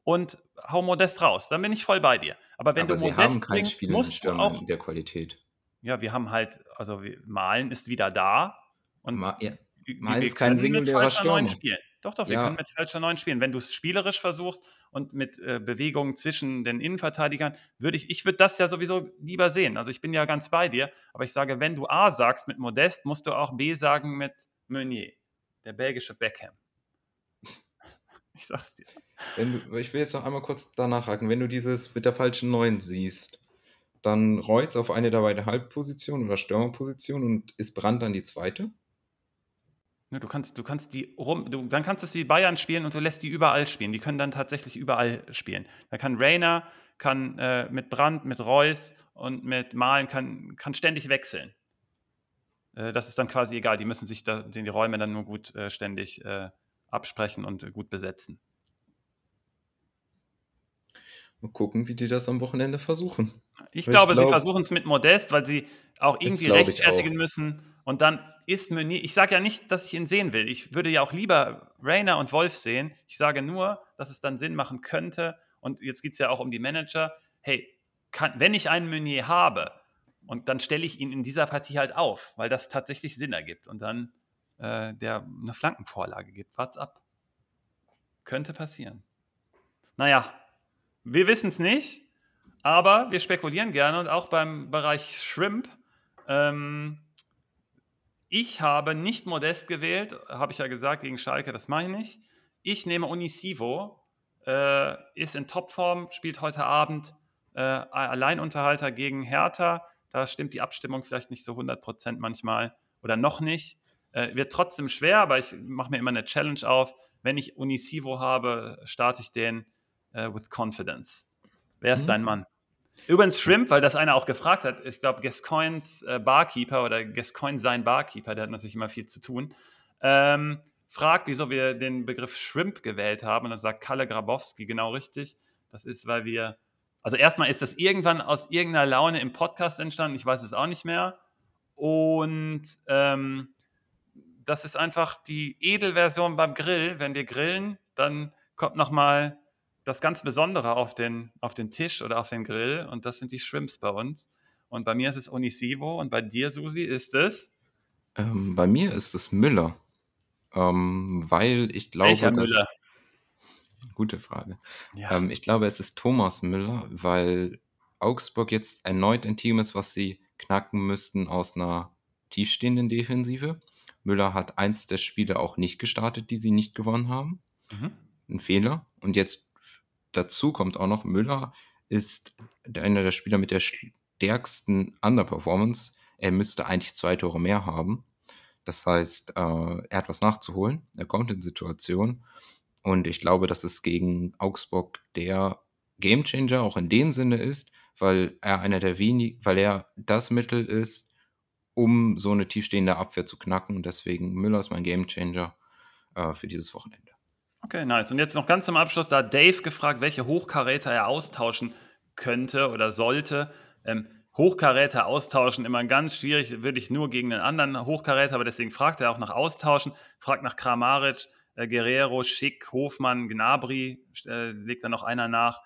und hau Modest raus. Dann bin ich voll bei dir. Aber wenn Aber du sie Modest haben keinen bringst, musst du auch. in der Qualität. Ja, wir haben halt, also wir, Malen ist wieder da. Und Ma, ja. Mal ist kein singulärer Stürmer. Spielen. Doch, doch, wir ja. können mit falscher 9 spielen. Wenn du es spielerisch versuchst und mit äh, Bewegungen zwischen den Innenverteidigern, würde ich, ich würde das ja sowieso lieber sehen. Also ich bin ja ganz bei dir, aber ich sage, wenn du A sagst mit Modest, musst du auch B sagen mit Meunier, der belgische Beckham. ich sag's dir. Du, ich will jetzt noch einmal kurz danach haken. Wenn du dieses mit der falschen 9 siehst, dann Reutz auf eine der beiden Halbpositionen oder Stürmerpositionen und ist Brand dann die zweite? Ne, du kannst, du kannst die rum, du, dann kannst du die Bayern spielen und du lässt die überall spielen. Die können dann tatsächlich überall spielen. Da kann Rainer, kann äh, mit Brandt, mit Reus und mit Malen kann, kann ständig wechseln. Äh, das ist dann quasi egal. Die müssen sich da, die Räume dann nur gut äh, ständig äh, absprechen und äh, gut besetzen. Mal gucken, wie die das am Wochenende versuchen. Ich weil glaube, ich glaub, sie versuchen es mit Modest, weil sie auch irgendwie rechtfertigen müssen und dann ist Meunier, ich sage ja nicht, dass ich ihn sehen will. Ich würde ja auch lieber Rainer und Wolf sehen. Ich sage nur, dass es dann Sinn machen könnte. Und jetzt geht es ja auch um die Manager. Hey, kann, wenn ich einen Meunier habe, und dann stelle ich ihn in dieser Partie halt auf, weil das tatsächlich Sinn ergibt und dann äh, der eine Flankenvorlage gibt. Wart's ab. Könnte passieren. Naja, wir wissen es nicht, aber wir spekulieren gerne und auch beim Bereich Shrimp. Ähm, ich habe nicht Modest gewählt, habe ich ja gesagt, gegen Schalke, das mache ich nicht. Ich nehme Unisivo, äh, ist in Topform, spielt heute Abend äh, Alleinunterhalter gegen Hertha. Da stimmt die Abstimmung vielleicht nicht so 100% manchmal oder noch nicht. Äh, wird trotzdem schwer, aber ich mache mir immer eine Challenge auf. Wenn ich Unisivo habe, starte ich den äh, with confidence. Wer ist mhm. dein Mann? Übrigens Shrimp, weil das einer auch gefragt hat, ich glaube Gascoins äh, Barkeeper oder Gascoin sein Barkeeper, der hat natürlich immer viel zu tun, ähm, fragt, wieso wir den Begriff Shrimp gewählt haben. Und dann sagt Kalle Grabowski genau richtig. Das ist, weil wir, also erstmal ist das irgendwann aus irgendeiner Laune im Podcast entstanden, ich weiß es auch nicht mehr. Und ähm, das ist einfach die Edelversion beim Grill. Wenn wir grillen, dann kommt nochmal das ganz Besondere auf den, auf den Tisch oder auf den Grill und das sind die Shrimps bei uns. Und bei mir ist es Onisivo und bei dir, Susi, ist es? Ähm, bei mir ist es Müller. Ähm, weil ich glaube, Welcher dass, Müller? Gute Frage. Ja. Ähm, ich glaube, es ist Thomas Müller, weil Augsburg jetzt erneut ein Team ist, was sie knacken müssten aus einer tiefstehenden Defensive. Müller hat eins der Spiele auch nicht gestartet, die sie nicht gewonnen haben. Mhm. Ein Fehler. Und jetzt dazu kommt auch noch, Müller ist einer der Spieler mit der stärksten Underperformance. Er müsste eigentlich zwei Tore mehr haben. Das heißt, äh, er hat was nachzuholen. Er kommt in Situationen. Und ich glaube, dass es gegen Augsburg der Gamechanger auch in dem Sinne ist, weil er einer der wenigen, weil er das Mittel ist, um so eine tiefstehende Abwehr zu knacken. Deswegen Müller ist mein Gamechanger äh, für dieses Wochenende. Okay, nice. Und jetzt noch ganz zum Abschluss, da hat Dave gefragt, welche Hochkaräter er austauschen könnte oder sollte. Ähm, Hochkaräter austauschen, immer ganz schwierig, würde ich nur gegen einen anderen Hochkaräter, aber deswegen fragt er auch nach Austauschen, fragt nach Kramaric, äh, Guerrero, Schick, Hofmann, Gnabry, äh, legt da noch einer nach.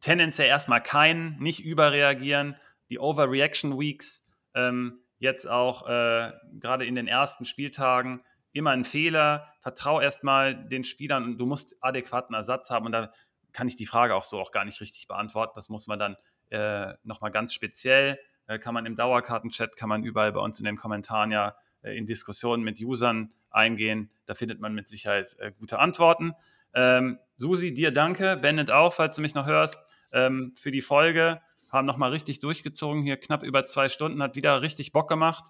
Tendenziell erstmal keinen, nicht überreagieren, die Overreaction Weeks, ähm, jetzt auch äh, gerade in den ersten Spieltagen, immer ein Fehler. Vertrau erstmal den Spielern und du musst adäquaten Ersatz haben. Und da kann ich die Frage auch so auch gar nicht richtig beantworten. Das muss man dann äh, nochmal ganz speziell, äh, kann man im Dauerkartenchat, kann man überall bei uns in den Kommentaren ja äh, in Diskussionen mit Usern eingehen. Da findet man mit Sicherheit äh, gute Antworten. Ähm, Susi, dir danke. Bennett auch, falls du mich noch hörst, ähm, für die Folge. Haben nochmal richtig durchgezogen hier, knapp über zwei Stunden, hat wieder richtig Bock gemacht.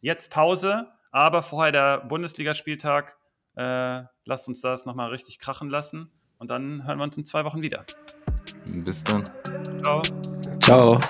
Jetzt Pause aber vorher der Bundesligaspieltag. Äh, lasst uns das nochmal richtig krachen lassen. Und dann hören wir uns in zwei Wochen wieder. Bis dann. Ciao. Ciao.